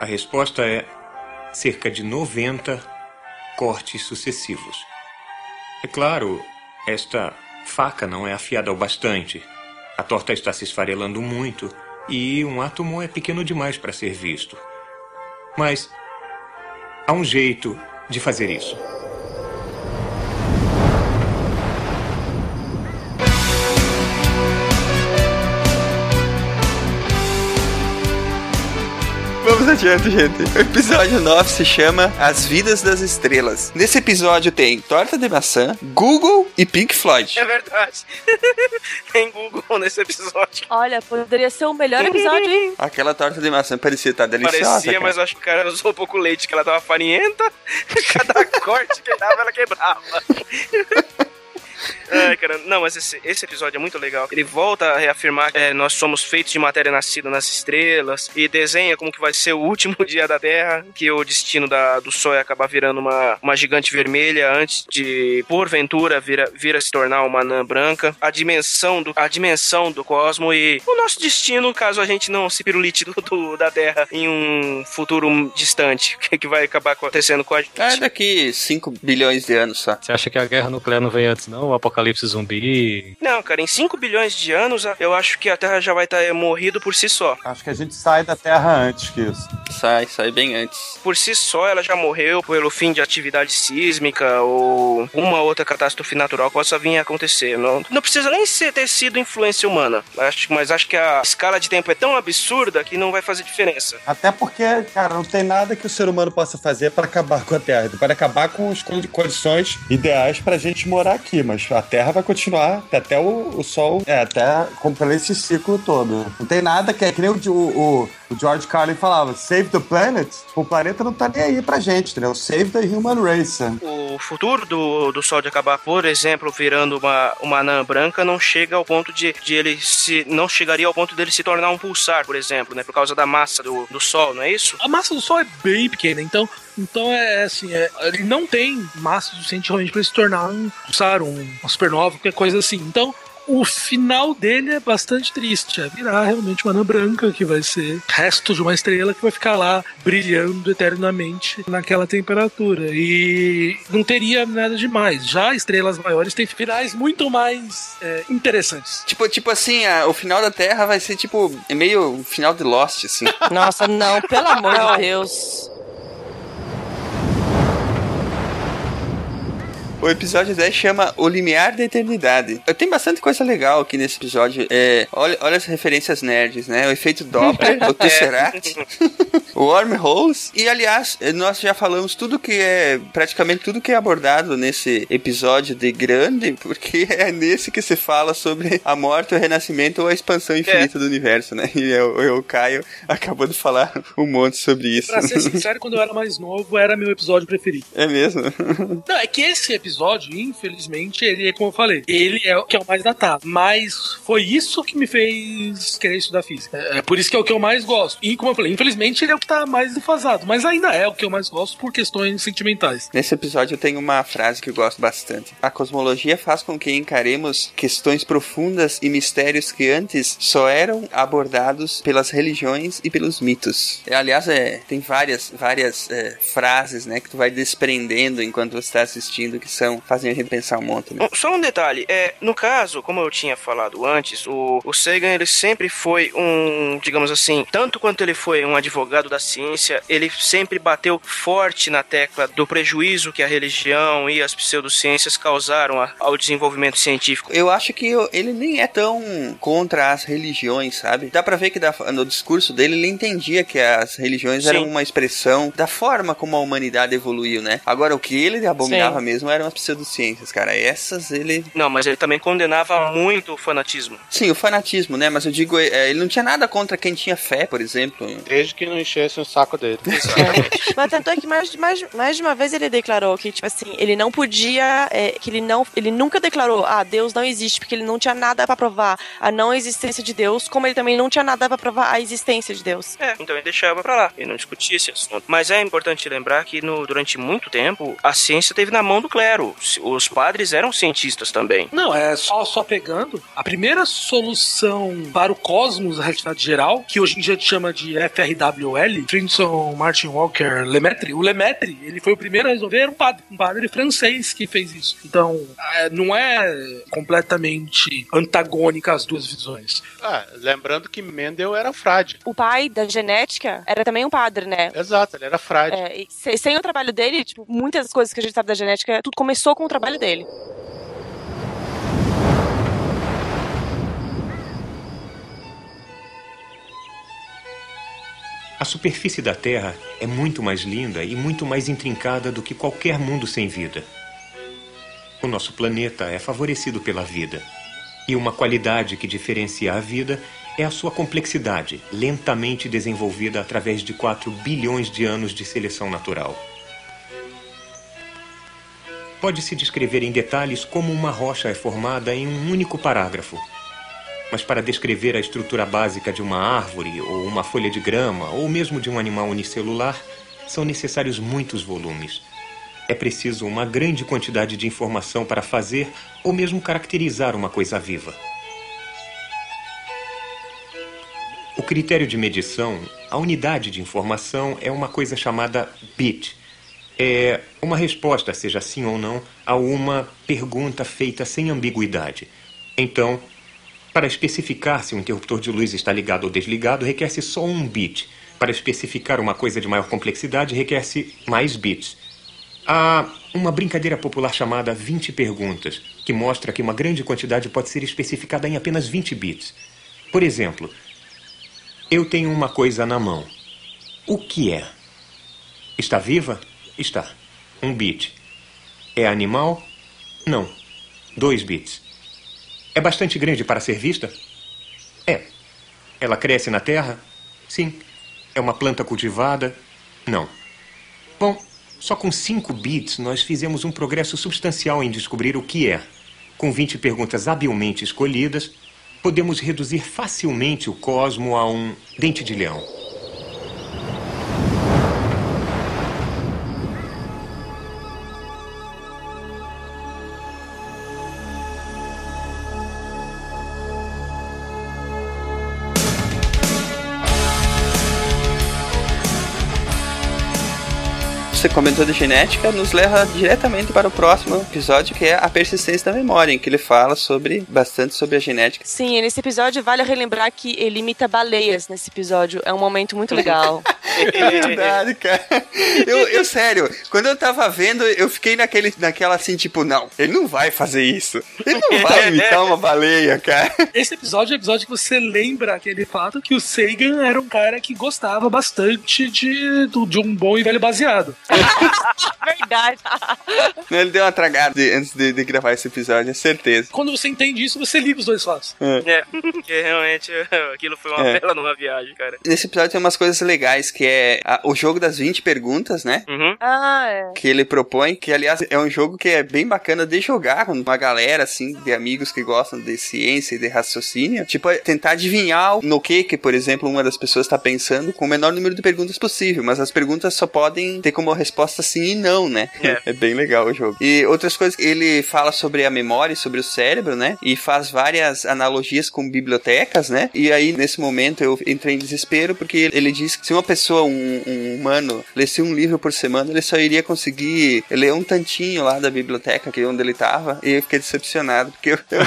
A resposta é cerca de 90 cortes sucessivos. É claro, esta faca não é afiada o bastante. A torta está se esfarelando muito e um átomo é pequeno demais para ser visto. Mas há um jeito de fazer isso. <laughs> Vamos adiante, gente. O episódio 9 se chama As Vidas das Estrelas. Nesse episódio tem torta de maçã, Google e Pink Floyd. É verdade. <laughs> Tem Google nesse episódio. Olha, poderia ser o melhor episódio, hein? <laughs> Aquela torta de maçã parecia estar deliciosa. Parecia, cara. mas eu acho que o cara usou pouco leite, que ela tava farinhenta. Cada corte que dava, ela quebrava. Ai, cara, não, mas esse, esse episódio é muito legal. Ele volta a reafirmar que é, nós somos feitos de matéria nascida nas estrelas e desenha como que vai ser o último <laughs> dia da Terra, que o destino da, do Sol é acabar virando uma, uma gigante vermelha antes de, porventura, vir a, vir a se tornar uma anã branca. A dimensão do, a dimensão do cosmo e o nosso destino, caso a gente não se pirulite do, do- da Terra em um futuro distante, que, que vai acabar acontecendo com a gente. É daqui 5 bilhões de anos só. Você acha que a guerra nuclear não vem antes, não? Apocalipse zumbi? Não, cara, em 5 bilhões de anos, eu acho que a Terra já vai estar morrido por si só. Acho que a gente sai da Terra antes que isso. Sai, sai bem antes. Por si só, ela já morreu pelo fim de atividade sísmica ou uma outra catástrofe natural que possa vir a acontecer. Não, não precisa nem ser, ter sido influência humana, acho, mas acho que a escala de tempo é tão absurda que não vai fazer diferença. Até porque, cara, não tem nada que o ser humano possa fazer para acabar com a Terra. Ele pode acabar com as condi- condições ideais pra gente morar aqui, mas a Terra vai continuar até o, o Sol, é, até completar esse ciclo todo. Não tem nada que é que nem o, o, o George Carlin falava, save the planet. O planeta não tá nem aí pra gente, entendeu? Save the human race. O futuro do, do Sol de acabar, por exemplo, virando uma, uma anã branca, não chega ao ponto de, de ele se. não chegaria ao ponto dele se tornar um pulsar, por exemplo, né? Por causa da massa do, do Sol, não é isso? A massa do Sol é bem pequena, então, então é assim, é, ele não tem massa suficiente realmente para se tornar um pulsar, um, uma supernova, qualquer coisa assim. Então, o final dele é bastante triste. É virar realmente uma anã branca, que vai ser resto de uma estrela que vai ficar lá brilhando eternamente naquela temperatura. E não teria nada demais. Já estrelas maiores têm finais muito mais é, interessantes. Tipo, tipo assim, a- o final da Terra vai ser tipo é meio o final de Lost, assim. <laughs> Nossa, não, pelo amor de Deus. O episódio 10 chama O Limiar da Eternidade. Eu tenho bastante coisa legal aqui nesse episódio. É, olha, olha as referências nerds, né? O efeito Doppler, <laughs> o Tesseract, <laughs> o Wormholes. E, aliás, eh, nós já falamos tudo que é... Praticamente tudo que é abordado nesse episódio de Grande, porque <laughs> é nesse que se fala sobre a morte, o renascimento ou a expansão infinita do universo, né? E eu, eu, o Caio acabou de falar um monte sobre isso. Pra ser sincero, quando eu era mais novo, era meu episódio preferido. É mesmo? Não, é que esse episódio, infelizmente, ele como eu falei, ele é o que é o mais datado. Mas foi isso que me fez querer estudar física. É, é por isso que é o que eu mais gosto. E como eu falei, infelizmente ele é o que tá mais defasado. Mas ainda é o que eu mais gosto por questões sentimentais. Nesse episódio tem uma frase que eu gosto bastante. A cosmologia faz com que encaremos questões profundas e mistérios que antes só eram abordados pelas religiões e pelos mitos. É, aliás, é, tem várias, várias é, frases né, que tu vai desprendendo enquanto você está assistindo que são são, fazem a gente pensar um monte, né? Só um detalhe, é, no caso, como eu tinha falado antes, o, o Sagan ele sempre foi um, digamos assim, tanto quanto ele foi um advogado da ciência, ele sempre bateu forte na tecla do prejuízo que a religião e as pseudociências causaram a- ao desenvolvimento científico. Eu acho que eu- ele nem é tão contra as religiões, sabe? Dá pra ver que da- no discurso dele ele entendia que as religiões Sim. eram uma expressão da forma como a humanidade evoluiu, né? Agora, o que ele abominava Sim. mesmo eram as pseudociências, cara. Essas ele. Não, mas ele também condenava muito o fanatismo. Sim, o fanatismo, né? Mas eu digo, é, ele não tinha nada contra quem tinha fé, por exemplo. Desde que não enchesse o saco dele. <laughs> Mas tanto é que mais, mais, mais de uma vez ele declarou que, tipo assim, ele não podia. é, que ele não. Ele nunca declarou, ah, Deus não existe, porque ele não tinha nada pra provar a não existência de Deus, como ele também não tinha nada pra provar a existência de Deus. É, então ele deixava pra lá e não discutia esse assunto. Mas é importante lembrar que no, durante muito tempo a ciência teve na mão do clero. Os padres eram cientistas também. Não, é só, só pegando. A primeira solução para o cosmos, a realidade geral, que hoje em dia a gente chama de FRWL, Trinson Martin Walker Lemaitre. O Lemaitre, ele foi o primeiro a resolver, era um padre, um padre francês que fez isso. Então, é, não é completamente antagônica as duas visões. Ah, lembrando que Mendel era frade. O pai da genética era também um padre, né? Exato, ele era frade. É, e se- sem o trabalho dele, tipo, muitas coisas que a gente sabe da genética, tudo começou com o trabalho dele. A superfície da Terra é muito mais linda e muito mais intrincada do que qualquer mundo sem vida. O nosso planeta é favorecido pela vida. E uma qualidade que diferencia a vida é a sua complexidade, lentamente desenvolvida através de 4 bilhões de anos de seleção natural. Pode-se descrever em detalhes como uma rocha é formada em um único parágrafo. Mas para descrever a estrutura básica de uma árvore, ou uma folha de grama, ou mesmo de um animal unicelular, são necessários muitos volumes. É preciso uma grande quantidade de informação para fazer ou mesmo caracterizar uma coisa viva. O critério de medição, a unidade de informação, é uma coisa chamada bit. É uma resposta, seja sim ou não, a uma pergunta feita sem ambiguidade. Então, para especificar se o interruptor de luz está ligado ou desligado, requer-se só um bit. Para especificar uma coisa de maior complexidade, requer-se mais bits. Há uma brincadeira popular chamada 20 perguntas, que mostra que uma grande quantidade pode ser especificada em apenas 20 bits. Por exemplo, eu tenho uma coisa na mão. O que é? Está viva? Está. Um bit. É animal? Não. Dois bits. É bastante grande para ser vista? É. Ela cresce na terra? Sim. É uma planta cultivada? Não. Bom, só com 5 bits nós fizemos um progresso substancial em descobrir o que é. Com 20 perguntas habilmente escolhidas, podemos reduzir facilmente o cosmo a um dente de leão. Você comentou de genética, nos leva diretamente para o próximo episódio, que é a persistência da memória, em que ele fala sobre bastante sobre a genética. Sim, e nesse episódio vale relembrar que ele imita baleias nesse episódio. É um momento muito legal. <laughs> É verdade, cara. Eu, eu, sério, quando eu tava vendo, eu fiquei naquele, naquela assim, tipo, não, ele não vai fazer isso. Ele não vai imitar uma baleia, cara. Esse episódio é o episódio que você lembra aquele fato que o Sagan era um cara que gostava bastante de, do- de um bom e velho baseado. Verdade. Ele deu uma tragada de- antes de, de gravar esse episódio, é certeza. Quando você entende isso, você liga os dois fatos. É, porque realmente <laughs> aquilo foi uma É. bela numa viagem, cara. Nesse episódio tem umas coisas legais, que é a- o jogo das 20 perguntas, né? Uhum. Ah, é. que ele propõe, que aliás é um jogo que é bem bacana de jogar com uma galera assim de amigos que gostam de ciência e de raciocínio, tipo é tentar adivinhar no que que, por exemplo, uma das pessoas está pensando com o menor número de perguntas possível, mas as perguntas só podem ter como resposta sim e não, né? É. <laughs> É bem legal o jogo. E outras coisas, ele fala sobre a memória, e sobre o cérebro, né? E faz várias analogias com bibliotecas, né? E aí nesse momento eu entrei em desespero porque ele diz que se uma pessoa um, um humano, lesse um livro por semana, ele só iria conseguir ler um tantinho lá da biblioteca que é onde ele tava. E eu fiquei decepcionado, porque eu, eu,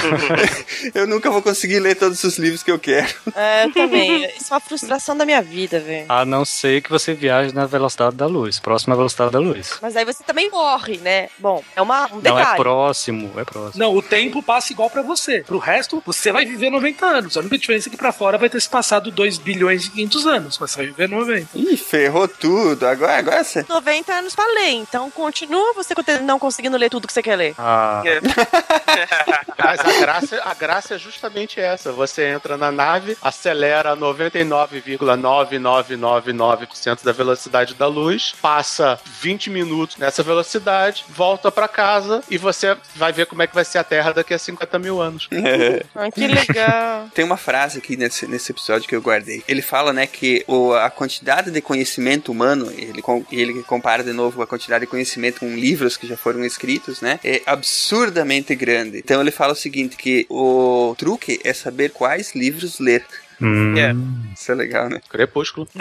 <laughs> eu nunca vou conseguir ler todos os livros que eu quero. É, eu também. Isso é uma frustração da minha vida, velho. A não ser que você viaje na velocidade da luz, próxima à velocidade da luz. Mas aí você também morre, né? Bom, é uma, um Não, detalhe. é próximo, é próximo. Não, o tempo passa igual pra você. Pro resto, você vai viver 90 anos. A única diferença é que pra fora vai ter se passado 2 bilhões e 500 anos, mas você vai viver 90. Ih, ferrou tudo. Agora, agora você. 90 anos pra ler, então continua você não conseguindo ler tudo que você quer ler. Ah, <laughs> Mas a graça, a graça é justamente essa. Você entra na nave, acelera a 99,9999% da velocidade da luz, passa 20 minutos nessa velocidade, volta pra casa e você vai ver como é que vai ser a Terra daqui a 50 mil anos. Ai, <laughs> que legal. <laughs> Tem uma frase aqui nesse, nesse episódio que eu guardei. Ele fala, né, que o, a quantidade de conhecimento humano, ele, ele compara de novo a quantidade de conhecimento com livros que já foram escritos, né, é absurdamente grande. Então ele fala o seguinte, que o truque é saber quais livros ler. hum, É. Isso é legal, né? Crepúsculo. <laughs>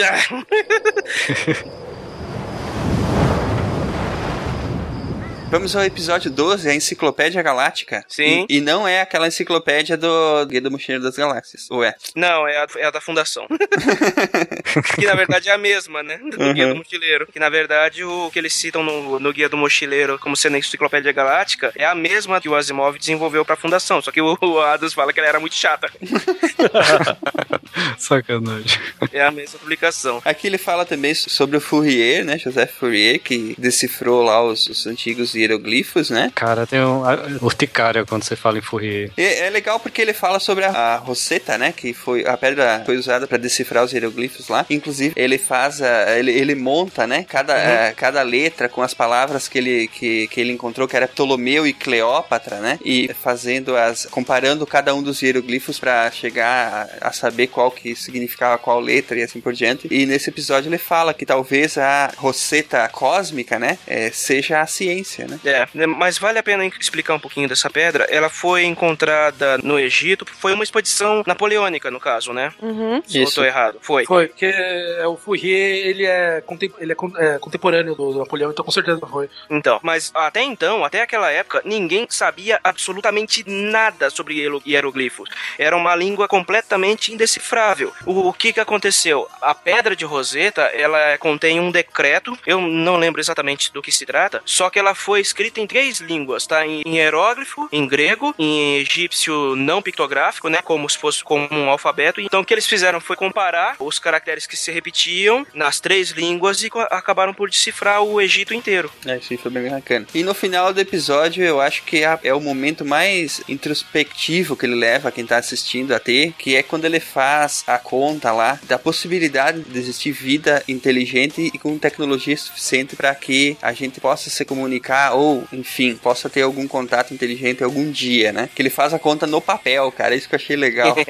Vamos ao episódio 12, a Enciclopédia Galáctica. Sim. E, e não é aquela enciclopédia do Guia do Mochileiro das Galáxias. Ou é? Não, é a, é a da Fundação. <laughs> que na verdade é a mesma, né? Do Guia do Mochileiro. Que na verdade o que eles citam no, no Guia do Mochileiro como sendo a Enciclopédia Galáctica é a mesma que o Asimov desenvolveu pra Fundação. Só que o, o Adams fala que ela era muito chata. <laughs> sacanagem. É a mesma publicação. Aqui ele fala também sobre o Fourier, né? José Fourier, que decifrou lá os, os antigos hieroglifos, né? Cara, tem um, a- urticária quando você fala em Fourier. E é legal porque ele fala sobre a, a Rosetta, né? Que foi a pedra foi usada para decifrar os hieroglifos lá. Inclusive, ele faz a, ele, ele monta, né? Cada, eh, cada letra com as palavras que ele, que, que ele encontrou, que era Ptolomeu e Cleópatra, né? E fazendo as. comparando cada um dos hieroglifos para chegar a, a saber qual que significava qual letra e assim por diante. E nesse episódio ele fala que talvez a Rosetta cósmica, né? eh, seja a ciência, né? É, né, mas vale a pena explicar um pouquinho dessa pedra. Ela foi encontrada no Egito, foi uma expedição napoleônica, no caso, né? Uhum. Se eu tô errado. Foi. Foi, porque é, o Fourier, ele é, contem- ele é, con- é contemporâneo do, do Napoleão, então com certeza foi. Então, mas até então, até aquela época, ninguém sabia absolutamente nada sobre hiero- hieroglifos. Era uma língua completamente indecifrável. O, o que que aconteceu? A pedra de Rosetta, ela contém um decreto, eu não lembro exatamente do que se trata, só que ela foi escrita em três línguas, tá? Em, hieróglifo, em grego, em egípcio não pictográfico, né? Como se fosse como um alfabeto. Então o que eles fizeram foi comparar os caracteres que se repetiam nas três línguas e acabaram por decifrar o Egito inteiro. É, isso foi bem bacana. E no final do episódio, eu acho que é o momento mais introspectivo que ele leva quem tá assistindo a ter, que é quando ele faz a conta lá da possibilidade de existir vida inteligente e com tecnologia suficiente para que a gente possa se comunicar ou, enfim, possa ter algum contato inteligente algum dia, né? Que ele faz a conta no papel, cara. Isso que eu achei legal. <laughs>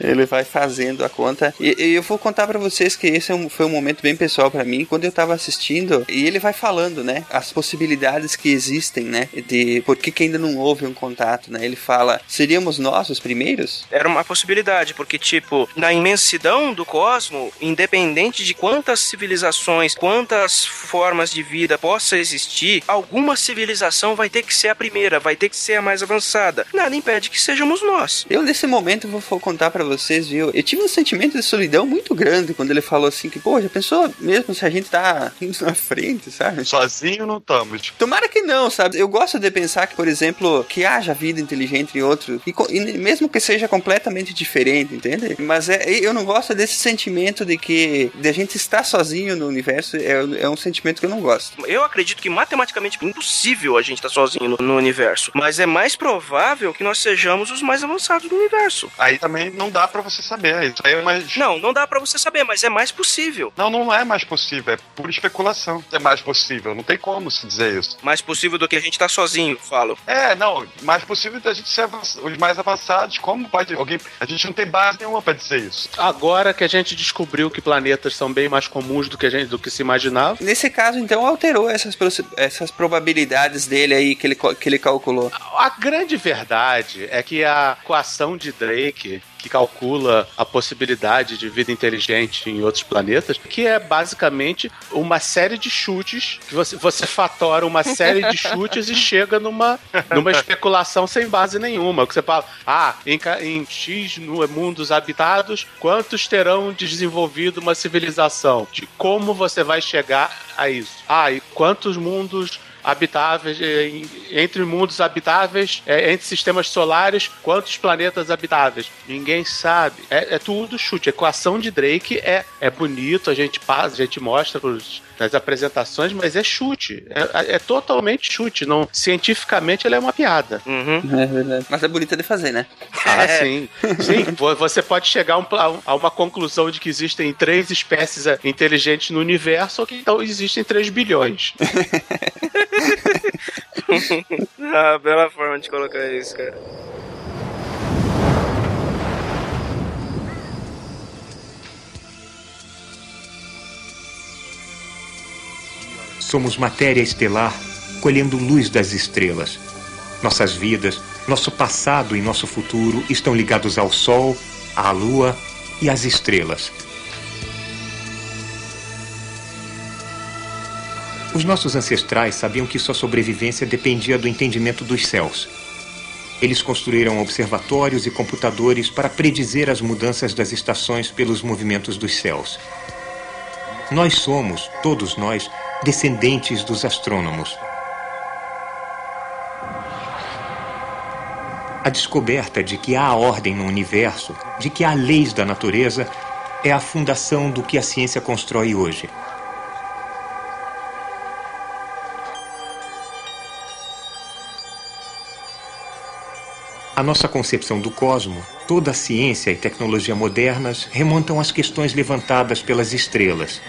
Ele vai fazendo a conta. E, e eu vou contar pra vocês que esse é foi um momento bem pessoal pra mim. Quando eu tava assistindo, e ele vai falando, né? As possibilidades que existem, né? De por que, que ainda não houve um contato, né? Ele fala: seríamos nós os primeiros? Era uma possibilidade, porque, tipo, na imensidão do cosmo, independente de quantas civilizações, quantas formas de vida possa existir, alguma civilização vai ter que ser a primeira, vai ter que ser a mais avançada. Nada impede que sejamos nós. Eu, nesse momento, vou contar pra vocês, viu? Eu tive um sentimento de solidão muito grande quando ele falou assim: que, pô, já pensou mesmo se a gente tá indo <laughs> na frente, sabe? Sozinho não estamos. Tomara que não, sabe? Eu gosto de pensar que, por exemplo, que haja vida inteligente em outro, e, e mesmo que seja completamente diferente, entende? Mas é, eu não gosto desse sentimento de que de a gente estar sozinho no universo é, é um sentimento que eu não gosto. Eu acredito que matematicamente impossível a gente estar sozinho no, no universo, mas é mais provável que nós sejamos os mais avançados do universo. Aí também não dá pra você saber. Isso aí é mais. Não, não dá pra você saber, mas é mais possível. Não, não é mais possível. É pura especulação. É mais possível. Não tem como se dizer isso. Mais possível do que a gente estar sozinho, falo. É, não. Mais possível da gente ser avanç- os mais avançados. Como pode alguém. A gente não tem base nenhuma pra dizer isso. Agora que a gente descobriu que planetas são bem mais comuns do que, a gente, do que se imaginava, Nesse caso, então, alterou essas, possi- essas probabilidades dele aí que ele, que ele calculou. a grande verdade é que a equação de Drake que calcula a possibilidade de vida inteligente em outros planetas, que é basicamente uma série de chutes que você, você fatora uma série de chutes e chega numa, numa especulação sem base nenhuma. Que você fala, ah, em, em X nu- mundos habitados, quantos terão desenvolvido uma civilização? De como você vai chegar a isso? Ah, e quantos mundos habitáveis, eh, entre mundos habitáveis, eh, entre sistemas solares, quantos planetas habitáveis? Ninguém sabe. É, é tudo chute. A equação de Drake é, é bonito, a gente passa, a gente mostra pros, nas apresentações, mas é chute. É, é totalmente chute. Não, cientificamente ela é uma piada. É verdade. Mas é bonita de fazer, né? Ah, sim. Sim, vo- você pode chegar a, um uma conclusão de que existem três espécies eh, inteligentes no universo, ou que então existem 3 bilhões. <laughs> ah, bela forma de colocar isso, cara. Somos matéria estelar colhendo luz das estrelas. Nossas vidas, nosso passado e nosso futuro estão ligados ao Sol, à Lua e às estrelas. Os nossos ancestrais sabiam que sua sobrevivência dependia do entendimento dos céus. Eles construíram observatórios e computadores para predizer as mudanças das estações pelos movimentos dos céus. Nós somos, todos nós, descendentes dos astrônomos. A descoberta de que há ordem no universo, de que há leis da natureza, é a fundação do que a ciência constrói hoje. A nossa concepção do cosmo, toda a ciência e tecnologia modernas remontam às questões levantadas pelas estrelas.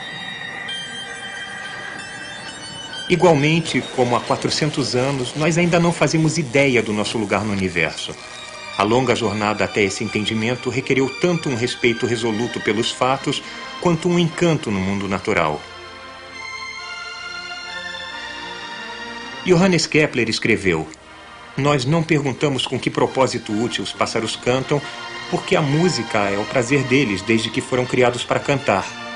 Igualmente, como há 400 anos, nós ainda não fazemos ideia do nosso lugar no universo. A longa jornada até esse entendimento requereu tanto um respeito resoluto pelos fatos, quanto um encanto no mundo natural. Johannes Kepler escreveu: Nós não perguntamos com que propósito útil os pássaros cantam, porque a música é o prazer deles desde que foram criados para cantar.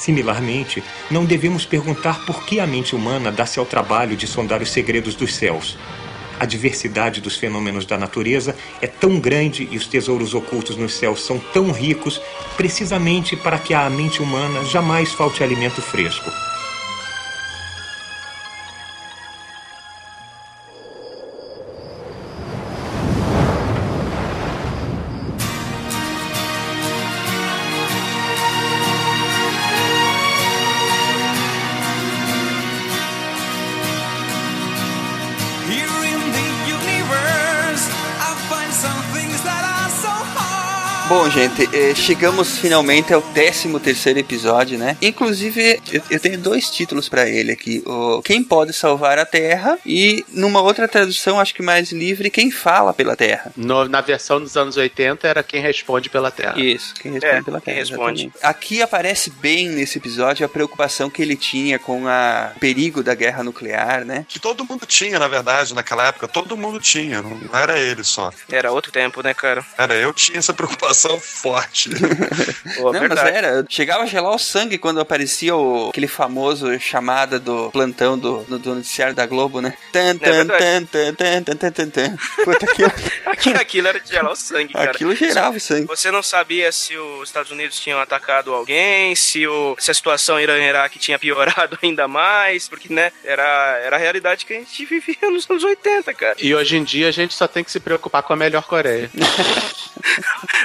Similarmente, não devemos perguntar por que a mente humana dá-se ao trabalho de sondar os segredos dos céus. A diversidade dos fenômenos da natureza é tão grande e os tesouros ocultos nos céus são tão ricos, precisamente para que à mente humana jamais falte alimento fresco. Gente, eh, chegamos finalmente ao 13 terceiro episódio, né? Inclusive, eu, eu tenho dois títulos pra ele aqui. O Quem Pode Salvar a Terra e, numa outra tradução, acho que mais livre, Quem Fala pela Terra. No- na versão dos anos 80 era quem responde pela Terra. Isso, quem responde É, pela quem Terra. responde. Aqui aparece bem nesse episódio a preocupação que ele tinha com a- o perigo da guerra nuclear, né? Que todo mundo tinha, na verdade, naquela época. Todo mundo tinha, não era ele só. Era outro tempo, né, cara? Era eu tinha essa preocupação forte. <laughs> Pô, Não, mas verdade. era, chegava a gelar o sangue quando aparecia o, aquele famoso chamada do plantão do, do, do noticiário da Globo, né? Tan, tan, É verdade. tan, tan, tan, tan, tan, tan. Puta, aquilo, <laughs> Aquilo, aquilo era de gerar o sangue, cara. aquilo gerava o sangue. Você não sabia se os Estados Unidos tinham atacado alguém, se, o, se a situação Irã-Iraque tinha piorado <laughs> ainda mais, porque, né, era, era a realidade que a gente vivia nos anos 80, cara. E hoje em dia a gente só tem que se preocupar com a melhor Coreia.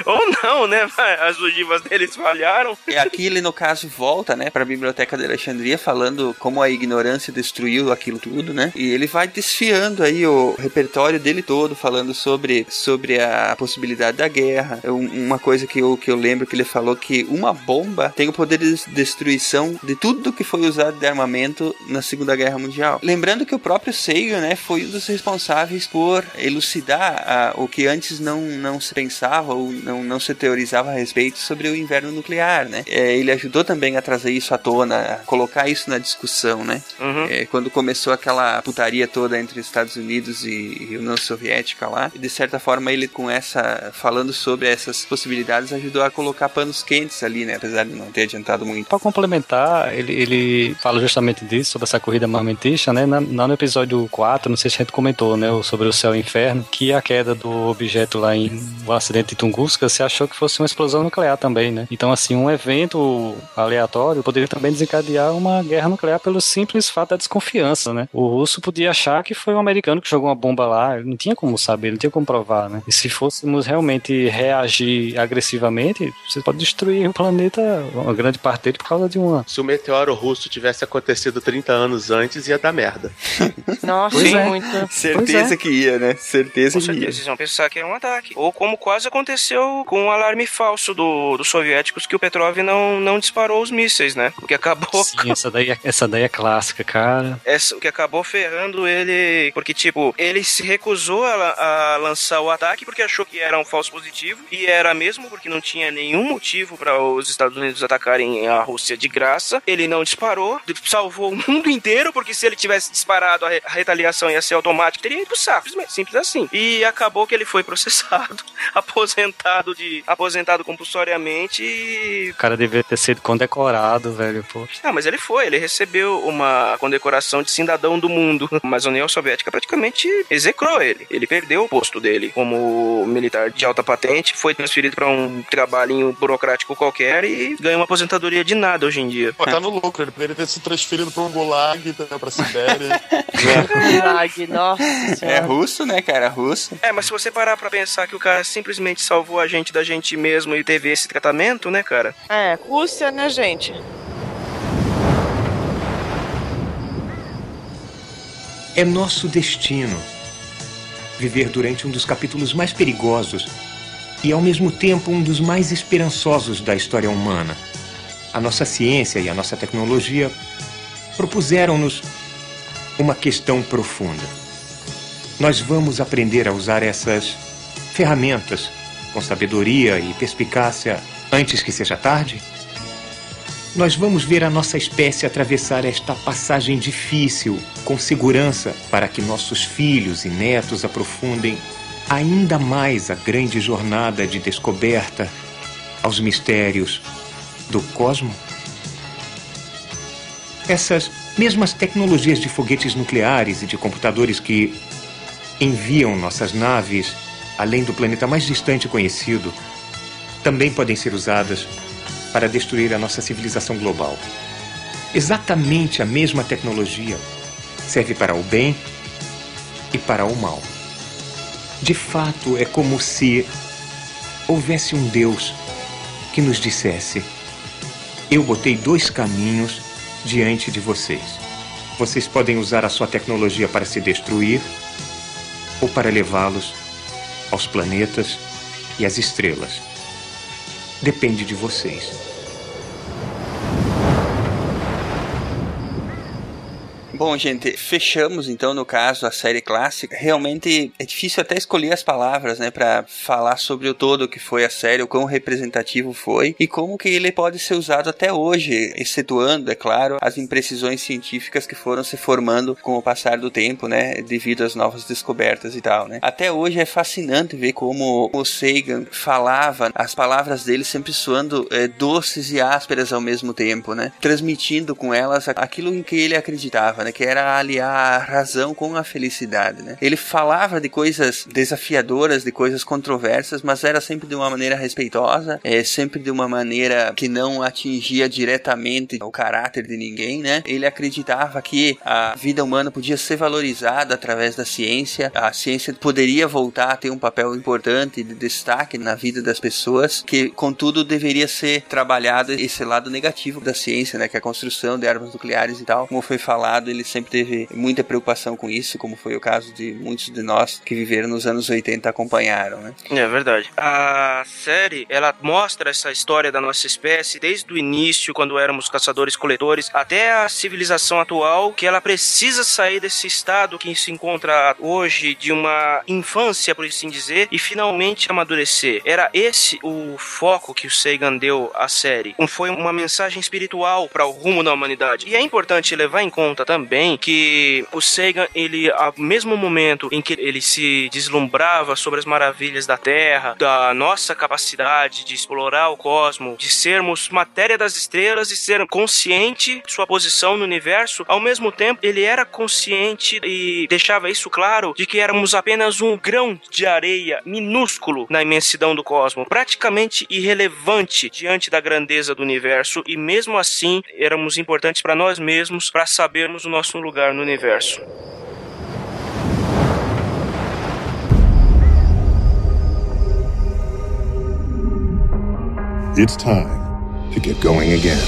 Ou não, né? <laughs> As ogivas deles falharam. E aqui ele, no caso, volta, né, pra Biblioteca de Alexandria, falando como a ignorância destruiu aquilo tudo, né? E ele vai desfiando aí o repertório dele todo, falando sobre, sobre a possibilidade da guerra. É um- uma coisa que eu, que eu lembro que ele falou que uma bomba tem o poder de destruição de tudo que foi usado de armamento na Segunda Guerra Mundial. Lembrando que o próprio Seigo, né, foi um dos responsáveis por elucidar ah, o que antes não, não se pensava ou não, não não se teorizava a respeito sobre o inverno nuclear, né? É, ele ajudou também a trazer isso à tona, a colocar isso na discussão, né? Uhum. É, quando começou aquela putaria toda entre Estados Unidos e, e União Soviética lá, e de certa forma ele com essa falando sobre essas possibilidades ajudou a colocar panos quentes ali, né? Apesar de não ter adiantado muito. Para complementar, ele, ele fala justamente disso, sobre essa corrida armamentista, né? Na, lá no episódio 4, não sei se a gente comentou, né? o- Sobre o céu e o inferno, que a queda do objeto lá em o acidente de Tunguska, você achou que fosse uma explosão nuclear também, né? Então, assim, um evento aleatório poderia também desencadear uma guerra nuclear pelo simples fato da desconfiança, né? O russo podia achar que foi um americano que jogou uma bomba lá, não tinha como saber, não tinha como provar, né? E se fôssemos realmente reagir agressivamente, você pode destruir o planeta, uma grande parte dele, por causa de uma Se o meteoro russo tivesse acontecido 30 anos antes, ia dar merda. <laughs> Nossa, Pois é. muito. Certeza que ia, né? Certeza Com que ia. eles vão pensar que é um ataque. Ou como quase aconteceu com o alarme falso do, dos soviéticos, que o Petrov não, não disparou os mísseis, né? O que acabou. Sim, essa daí, é- essa daí é clássica, cara. Essa, o que acabou ferrando ele. Porque, tipo, ele se recusou a, a lançar o ataque porque achou que era um falso positivo. E era mesmo porque não tinha nenhum motivo para os Estados Unidos atacarem a Rússia de graça. Ele não disparou, salvou o mundo inteiro, porque se ele tivesse disparado, a, re- a retaliação ia ser automática, teria ido pro saco. Simples assim. E acabou que ele foi processado, <laughs> aposentado de. Aposentado compulsoriamente e O cara devia ter sido condecorado, velho, pô. ah, mas ele foi, ele recebeu uma condecoração de cidadão do mundo. <laughs> Mas a União Soviética praticamente execrou ele. Ele perdeu o posto dele como militar de alta patente, foi transferido para um trabalhinho burocrático qualquer e ganhou uma aposentadoria de nada hoje em dia. Pô, tá no lucro, ele poderia ter se transferido pra um gulag, entendeu? pra Sibéria. <laughs> Gulag, nossa É russo, né, cara? Russo. É, mas se você parar pra pensar que o cara simplesmente salvou a gente da gente mesmo e teve esse tratamento, né, cara? É, Rússia, né, gente? É nosso destino viver durante um dos capítulos mais perigosos e, ao mesmo tempo, um dos mais esperançosos da história humana. A nossa ciência e a nossa tecnologia propuseram-nos uma questão profunda. Nós vamos aprender a usar essas ferramentas com sabedoria e perspicácia antes que seja tarde? Nós vamos ver a nossa espécie atravessar esta passagem difícil com segurança para que nossos filhos e netos aprofundem ainda mais a grande jornada de descoberta aos mistérios do cosmo? Essas mesmas tecnologias de foguetes nucleares e de computadores que enviam nossas naves além do planeta mais distante conhecido também podem ser usadas para destruir a nossa civilização global. Exatamente a mesma tecnologia serve para o bem e para o mal. De fato, é como se houvesse um Deus que nos dissesse: Eu botei dois caminhos diante de vocês. Vocês podem usar a sua tecnologia para se destruir ou para levá-los aos planetas e às estrelas. Depende de vocês. Bom, gente, fechamos então no caso a série clássica. Realmente é difícil até escolher as palavras, né, para falar sobre o todo que foi a série, o quão representativo foi e como que ele pode ser usado até hoje, excetuando, é claro, as imprecisões científicas que foram se formando com o passar do tempo, né, devido às novas descobertas e tal, né. Até hoje é fascinante ver como o Sagan falava, as palavras dele sempre soando é, doces e ásperas ao mesmo tempo, né, transmitindo com elas aquilo em que ele acreditava, né, que era aliar a razão com a felicidade, né. Ele falava de coisas desafiadoras, de coisas controversas, mas era sempre de uma maneira respeitosa, é sempre de uma maneira que não atingia diretamente o caráter de ninguém, né. Ele acreditava que a vida humana podia ser valorizada através da ciência, a ciência poderia voltar a ter um papel importante de destaque na vida das pessoas, que contudo deveria ser trabalhado esse lado negativo da ciência, né, que é a construção de armas nucleares e tal, como foi falado, ele sempre teve muita preocupação com isso, como foi o caso de muitos de nós que viveram nos anos 80 acompanharam, né? É verdade. A série, ela mostra essa história da nossa espécie desde o início, quando éramos caçadores-coletores, até a civilização atual, que ela precisa sair desse estado que se encontra hoje, de uma infância, por assim dizer, e finalmente amadurecer. Era esse o foco que o Sagan deu à série. Foi uma mensagem espiritual para o rumo da humanidade. E é importante levar em conta também que o Sagan, ele, ao mesmo momento em que ele se deslumbrava sobre as maravilhas da Terra, da nossa capacidade de explorar o cosmo, de sermos matéria das estrelas e ser consciente de sua posição no universo, ao mesmo tempo ele era consciente e deixava isso claro de que éramos apenas um grão de areia minúsculo na imensidão do cosmo, praticamente irrelevante diante da grandeza do universo e mesmo assim éramos importantes para nós mesmos para sabermos o nosso lugar no universo. It's time to get going again.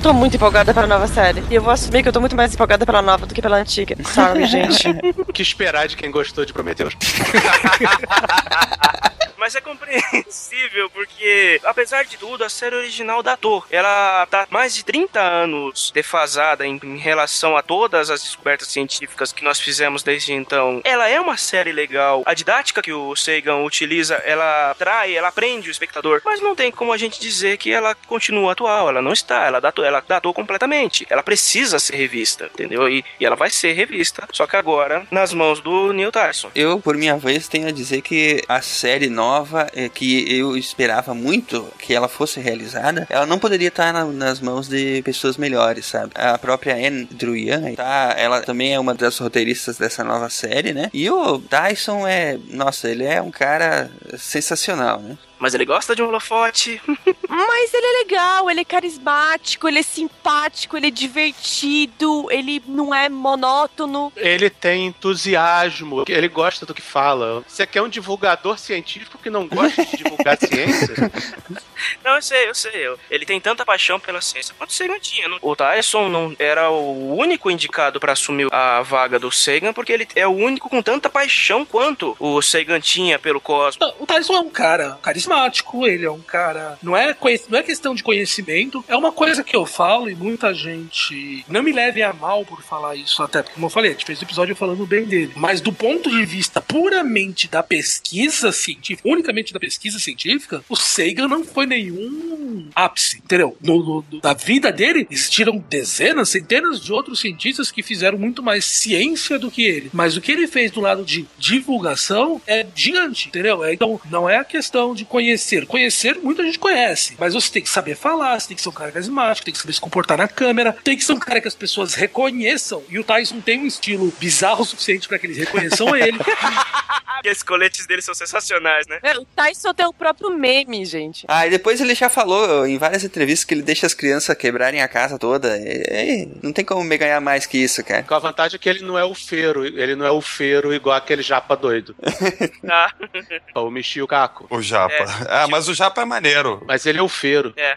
Tô muito empolgada pela nova série. E eu vou assumir que eu tô muito mais empolgada pela nova do que pela antiga. Sorry, <laughs> gente. O que esperar de quem gostou de Prometheus? <laughs> Mas é compreensível porque, apesar de tudo, a série original datou. Ela tá mais de 30 anos defasada em, em relação a todas as descobertas científicas que nós fizemos desde então. Ela é uma série legal. A didática que o Sagan utiliza, ela atrai, ela prende o espectador. Mas não tem como a gente dizer que ela continua atual. Ela não está. Ela datou, ela datou completamente. Ela precisa ser revista, entendeu? E, e ela vai ser revista. Só que agora nas mãos do Neil Tyson. Eu, por minha vez, tenho a dizer que a série nova, é, que eu esperava muito que ela fosse realizada, ela não poderia estar na- nas mãos de pessoas melhores, sabe? A própria Anne Druyan, tá? Ela também é uma das roteiristas dessa nova série, né? E o Dyson é, nossa, ele é um cara sensacional, né? Mas ele gosta de um holofote. <laughs> Mas ele é legal, ele é carismático, ele é simpático, ele é divertido, ele não é monótono. Ele tem entusiasmo, ele gosta do que fala. Você quer um divulgador científico que não gosta de divulgar <laughs> ciência? Não, eu sei, eu sei. eu- Ele tem tanta paixão pela ciência quanto o Sagan tinha. não- O Tyson não era o único indicado para assumir a vaga do Sagan, porque ele é o único com tanta paixão quanto o Sagan tinha pelo cosmos. O Tyson é um cara carismático, ele é um cara. Não é, não é questão de conhecimento, é uma coisa que eu falo e muita gente. Não me leve a mal por falar isso, até porque, como eu falei, a gente fez o episódio falando bem dele. Mas do ponto de vista puramente da pesquisa científica, unicamente da pesquisa científica, o Sagan não foi nenhum ápice, entendeu? No, no- no- na vida dele existiram dezenas, centenas de outros cientistas que fizeram muito mais ciência do que ele. Mas o que ele fez do lado de divulgação é gigante, entendeu? É, Então, não é a questão de conhecer. Conhecer, muita gente conhece. Mas você tem que saber falar, você tem que ser um cara carismático, tem que saber se comportar na câmera, tem que ser um cara que as pessoas reconheçam. E o Tyson tem um estilo bizarro o suficiente para que eles reconheçam ele. <laughs> Aqueles coletes dele são sensacionais, né? É, O Tyson tem o próprio meme, gente. Ah, e depois ele já falou em várias entrevistas que ele deixa as crianças quebrarem a casa toda. É, é, não tem como me ganhar mais que isso, cara. Com a vantagem é que ele não é o feiro, ele não é o feiro igual aquele japa doido. <laughs> Ah. o Michio Kaku. O japa. <laughs> Ah, mas o japa é maneiro. Mas ele é o feiro. É.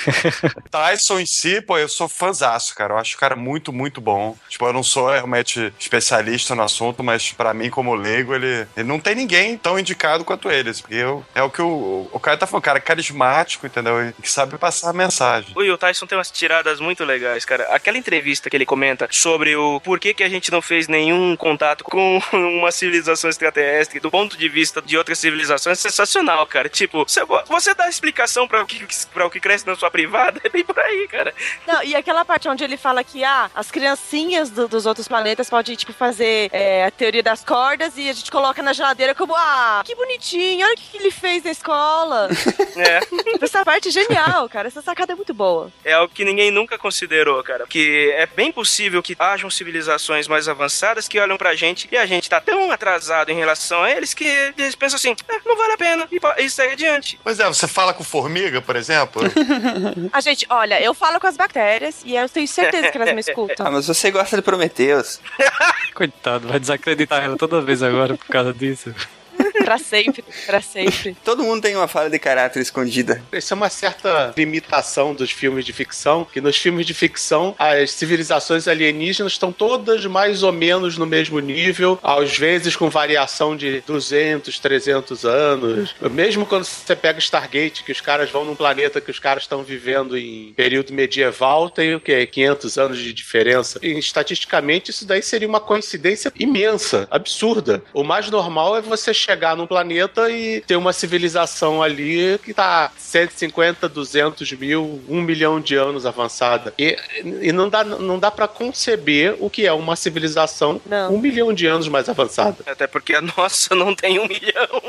<laughs> Tyson em si, pô, eu sou fãzaço, cara. Eu acho o cara muito, muito bom. Tipo, eu não sou realmente especialista no assunto, mas pra mim, como leigo, ele, ele não tem ninguém tão indicado quanto eles. Porque eu, é o que o, o cara tá falando, cara carismático, entendeu? E que sabe passar a mensagem. O Will Tyson tem umas tiradas muito legais, cara. Aquela entrevista que ele comenta sobre o porquê que a gente não fez nenhum contato com <laughs> uma civilização extraterrestre do ponto de vista de outras civilizações é sensacional, cara. Tipo, você, você dá explicação pra o, que, pra o que cresce na sua privada, <laughs> é bem por aí, cara. Não, e aquela parte onde ele fala que ah, as criancinhas do- dos outros planetas podem, tipo, fazer é, a teoria das cordas e a gente coloca na geladeira como, ah, que bonitinho, olha o que ele fez na escola. <laughs> É. <laughs> Essa parte é genial, cara. Essa sacada é muito boa. É algo que ninguém nunca considerou, cara. Que é bem possível que hajam civilizações mais avançadas que olham pra gente e a gente tá tão atrasado em relação a eles que eles pensam assim, "É, não vale a pena, e, e segue adiante. Pois é, você fala com formiga, por exemplo. <laughs> A gente, olha, eu falo com as bactérias e eu tenho certeza que elas me escutam. <laughs> Ah, mas você gosta de Prometheus. <laughs> Coitado, vai desacreditar ela toda vez agora por causa disso. Pra sempre, pra sempre. <laughs> Todo mundo tem uma falha de caráter escondida. Isso é uma certa limitação dos filmes de ficção, que nos filmes de ficção as civilizações alienígenas estão todas mais ou menos no mesmo nível, às vezes com variação de 200, 300 anos. Mesmo quando você pega Stargate, que os caras vão num planeta que os caras estão vivendo em período medieval, tem o quê? 500 anos de diferença. E, estatisticamente, isso daí seria uma coincidência imensa, absurda. O mais normal é você chegar num planeta e ter uma civilização ali que tá 150, 200 mil, 1 milhão de anos avançada. E, e não dá, não dá para conceber o que é uma civilização Não. um milhão de anos mais avançada. Até porque a nossa não tem um milhão.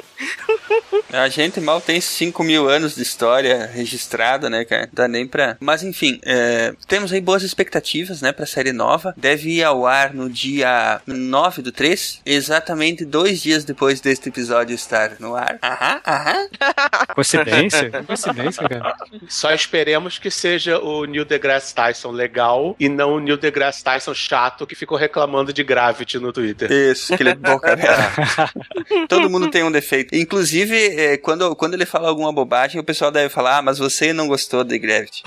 <laughs> A gente mal tem 5 mil anos de história registrada, né, cara? Dá nem pra. Mas enfim, é, temos aí boas expectativas, né, pra série nova. Deve ir ao ar no dia 9 do 3, exatamente dois dias depois deste episódio estar no ar. Aham, aham. <laughs> Coincidência? Coincidência, cara. Só esperemos que seja o Neil deGrasse Tyson legal e não o Neil deGrasse Tyson chato que ficou reclamando de Gravity no Twitter. Isso, aquele boca aberta. <laughs> Todo mundo tem um defeito. Inclusive, é, quando, quando ele fala alguma bobagem, o pessoal deve falar, ah, mas você não gostou de Gravity.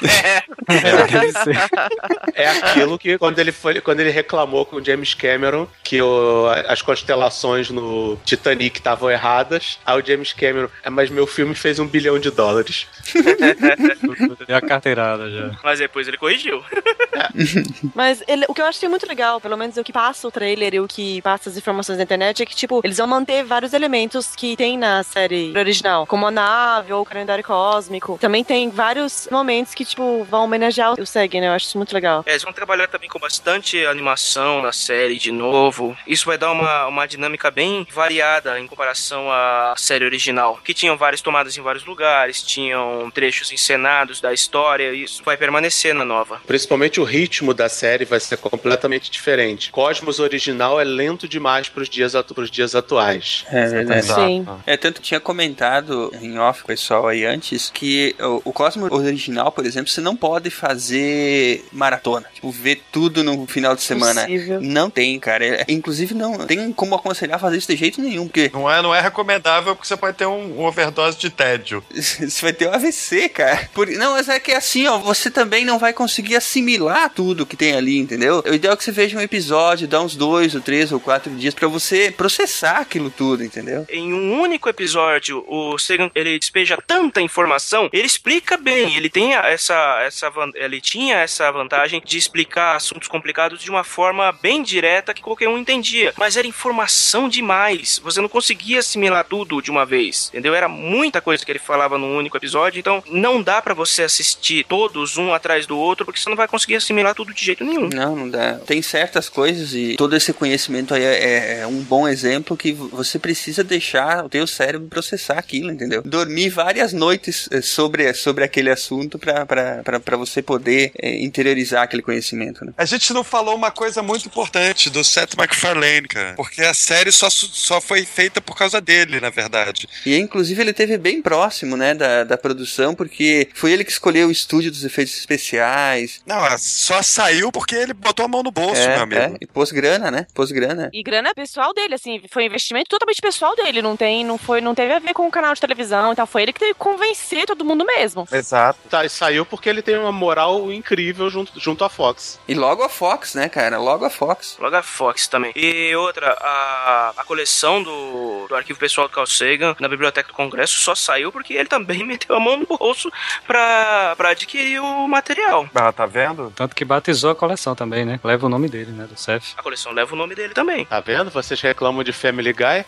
É aquilo que quando ele foi, quando ele reclamou com o James Cameron que o- as constelações no Titanic estavam erradas, aí o James Cameron, "É, mas meu filme fez um bilhão de dólares. <laughs> É a carteirada já. Mas depois ele corrigiu. <laughs> Mas ele- o que eu acho que é muito legal, pelo menos o que passa o trailer e o que passa as informações na internet, é que, tipo, eles vão manter vários elementos que tem na série original, como a nave ou o calendário cósmico. Também tem vários momentos que, tipo, vão homenagear o Seg, né? Eu acho isso muito legal. É, eles vão trabalhar também com bastante animação na série de novo. Isso vai dar uma, uma dinâmica bem variada em comparação à série original. Que tinham várias tomadas em vários lugares, tinham trechos encenados da história. Isso vai permanecer na nova. Principalmente o ritmo da série vai ser completamente diferente. Cosmos original é lento demais pros dias, atu pros dias atuais. É verdade. Sim. É, tanto que tinha comentado em off com o pessoal aí antes que o, o Cosmo original, por exemplo, você não pode fazer maratona. Tipo, ver tudo no final de semana. Possível. Não tem, cara. É- inclusive, não tem como aconselhar fazer isso de jeito nenhum, porque Não é, não é recomendável porque você pode ter um, um overdose de tédio. <laughs> você vai ter um AVC, cara. Por- não, mas é que é assim, ó, você também não vai conseguir assimilar tudo que tem ali, entendeu? O ideal é que você veja um episódio, dá uns dois ou três ou quatro dias pra você processar aquilo tudo, entendeu? Em um único episódio, o Sagan ele despeja tanta informação, ele explica bem, ele tem essa, essa ele tinha essa vantagem de explicar assuntos complicados de uma forma bem direta que qualquer um entendia, mas era informação demais, você não conseguia assimilar tudo de uma vez, entendeu? Era muita coisa que ele falava num único episódio, então não dá pra você assistir todos um atrás do outro, porque você não vai conseguir assimilar tudo de jeito nenhum. Não, não dá. Tem certas coisas e todo esse conhecimento aí é, é- é um bom exemplo que você precisa deixar o teu cérebro processar aquilo, entendeu? Dormir várias noites eh, sobre, sobre aquele assunto pra você poder eh, interiorizar aquele conhecimento, né? A gente não falou uma coisa muito importante do Seth MacFarlane, cara. Porque a série só, só foi feita por causa dele, na verdade. E inclusive ele teve bem próximo, né, da, da produção, porque foi ele que escolheu o estúdio dos efeitos especiais. Não, só saiu porque ele botou a mão no bolso, é, meu amigo. é, e pôs grana, né? Pôs grana. E grana é pessoal dele, assim, foi um investimento totalmente pessoal dele, não tem, não foi, não teve a ver com o canal de televisão e tal, foi ele que teve que convencer todo mundo mesmo. Exato. Tá, e saiu porque ele tem uma moral incrível junto, junto à Fox. E logo a Fox, né, cara? Logo a Fox. Logo a Fox também. E outra, a, a coleção do, do arquivo pessoal do Carl Sagan na Biblioteca do Congresso só saiu porque ele também <laughs> meteu a mão no bolso pra, pra adquirir o material. Ah, tá vendo? Tanto que batizou a coleção também, né? Leva o nome dele, né? Do Seth. A coleção leva o nome dele também. Tá vendo? Vocês reclamam de Family Guy?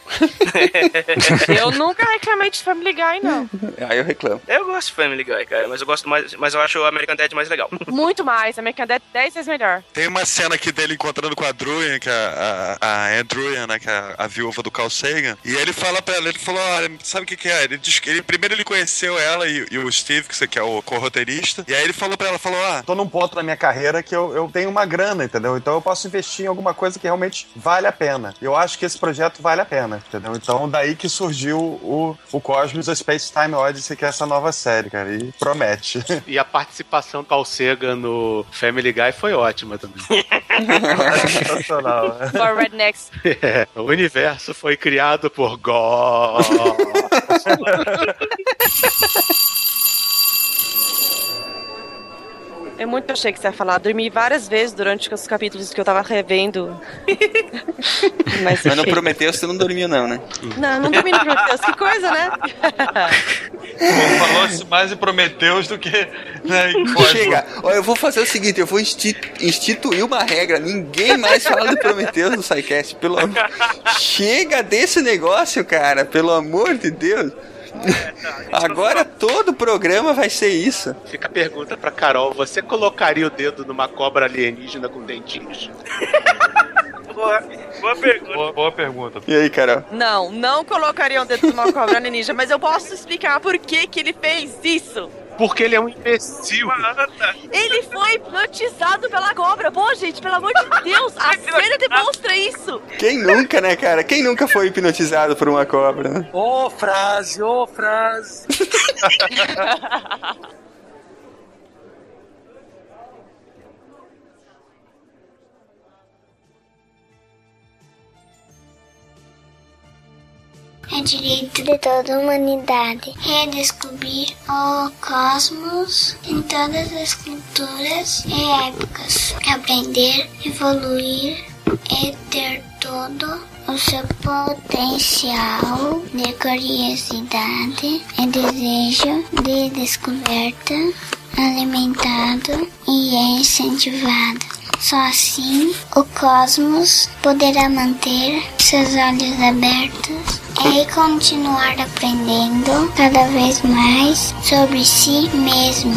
<laughs> Eu nunca reclamei de Family Guy, não. Aí eu reclamo. Eu gosto de Family Guy, cara, mas eu gosto mais, mas eu acho o American Dad mais legal. <laughs> Muito mais, a American Dad 10 vezes melhor. Tem uma cena aqui dele encontrando com a Druyan, que é a, a, a né, que é a, a viúva do Carl Sagan. E ele fala pra ela, ele falou, olha, sabe o que que é? Ele, diz que ele primeiro ele conheceu ela e, e o Steve, que, você- que é o co-roteirista. E aí ele falou pra ela, falou, ah, Tô num ponto na minha carreira que eu, eu tenho uma grana, entendeu? Então eu posso investir em alguma coisa que realmente vale a pena. Eu acho que esse projeto vale a pena, entendeu? Então daí que surgiu o, o Cosmos, a Space Time Odyssey, que é essa nova série, cara. E promete. <laughs> E a participação do no Family Guy foi ótima também. <laughs> Sensacional. né? For rednecks. É, o universo foi criado por Oh, God. <laughs> <laughs> Eu muito achei que você ia falar. Dormi várias vezes durante os capítulos que eu tava revendo. <laughs> Mas, Mas no. Prometheus você não dormiu, não, né? Não, não dormi no Prometheus. Que coisa, né? Falou-se mais em Prometeus do que né. Chega, ó, eu vou fazer o seguinte, eu vou insti- instituir uma regra, ninguém mais fala do Prometheus no SciCast, pelo amor... <laughs> Chega desse negócio, cara, pelo amor de Deus. <laughs> Agora todo programa vai ser isso. Fica a pergunta pra Carol: você colocaria o dedo numa cobra alienígena com dentinhos? <laughs> Boa, boa pergunta. Boa, boa pergunta. E aí, Carol? Não, não colocaria um dedo numa cobra ninja, mas eu posso explicar por que, que ele fez isso. Porque ele é um imbecil. Ele foi hipnotizado pela cobra. Pô, gente, pelo amor de Deus, a cena demonstra isso. Quem nunca, né, cara? Quem nunca foi hipnotizado por uma cobra, né? Ô, frase, ô, frase. <laughs> É direito de toda a humanidade redescobrir o cosmos em todas as culturas e épocas, aprender, evoluir e ter todo o seu potencial de curiosidade e desejo de descoberta alimentado e incentivado. Só assim o cosmos poderá manter seus olhos abertos e continuar aprendendo cada vez mais sobre si mesmo.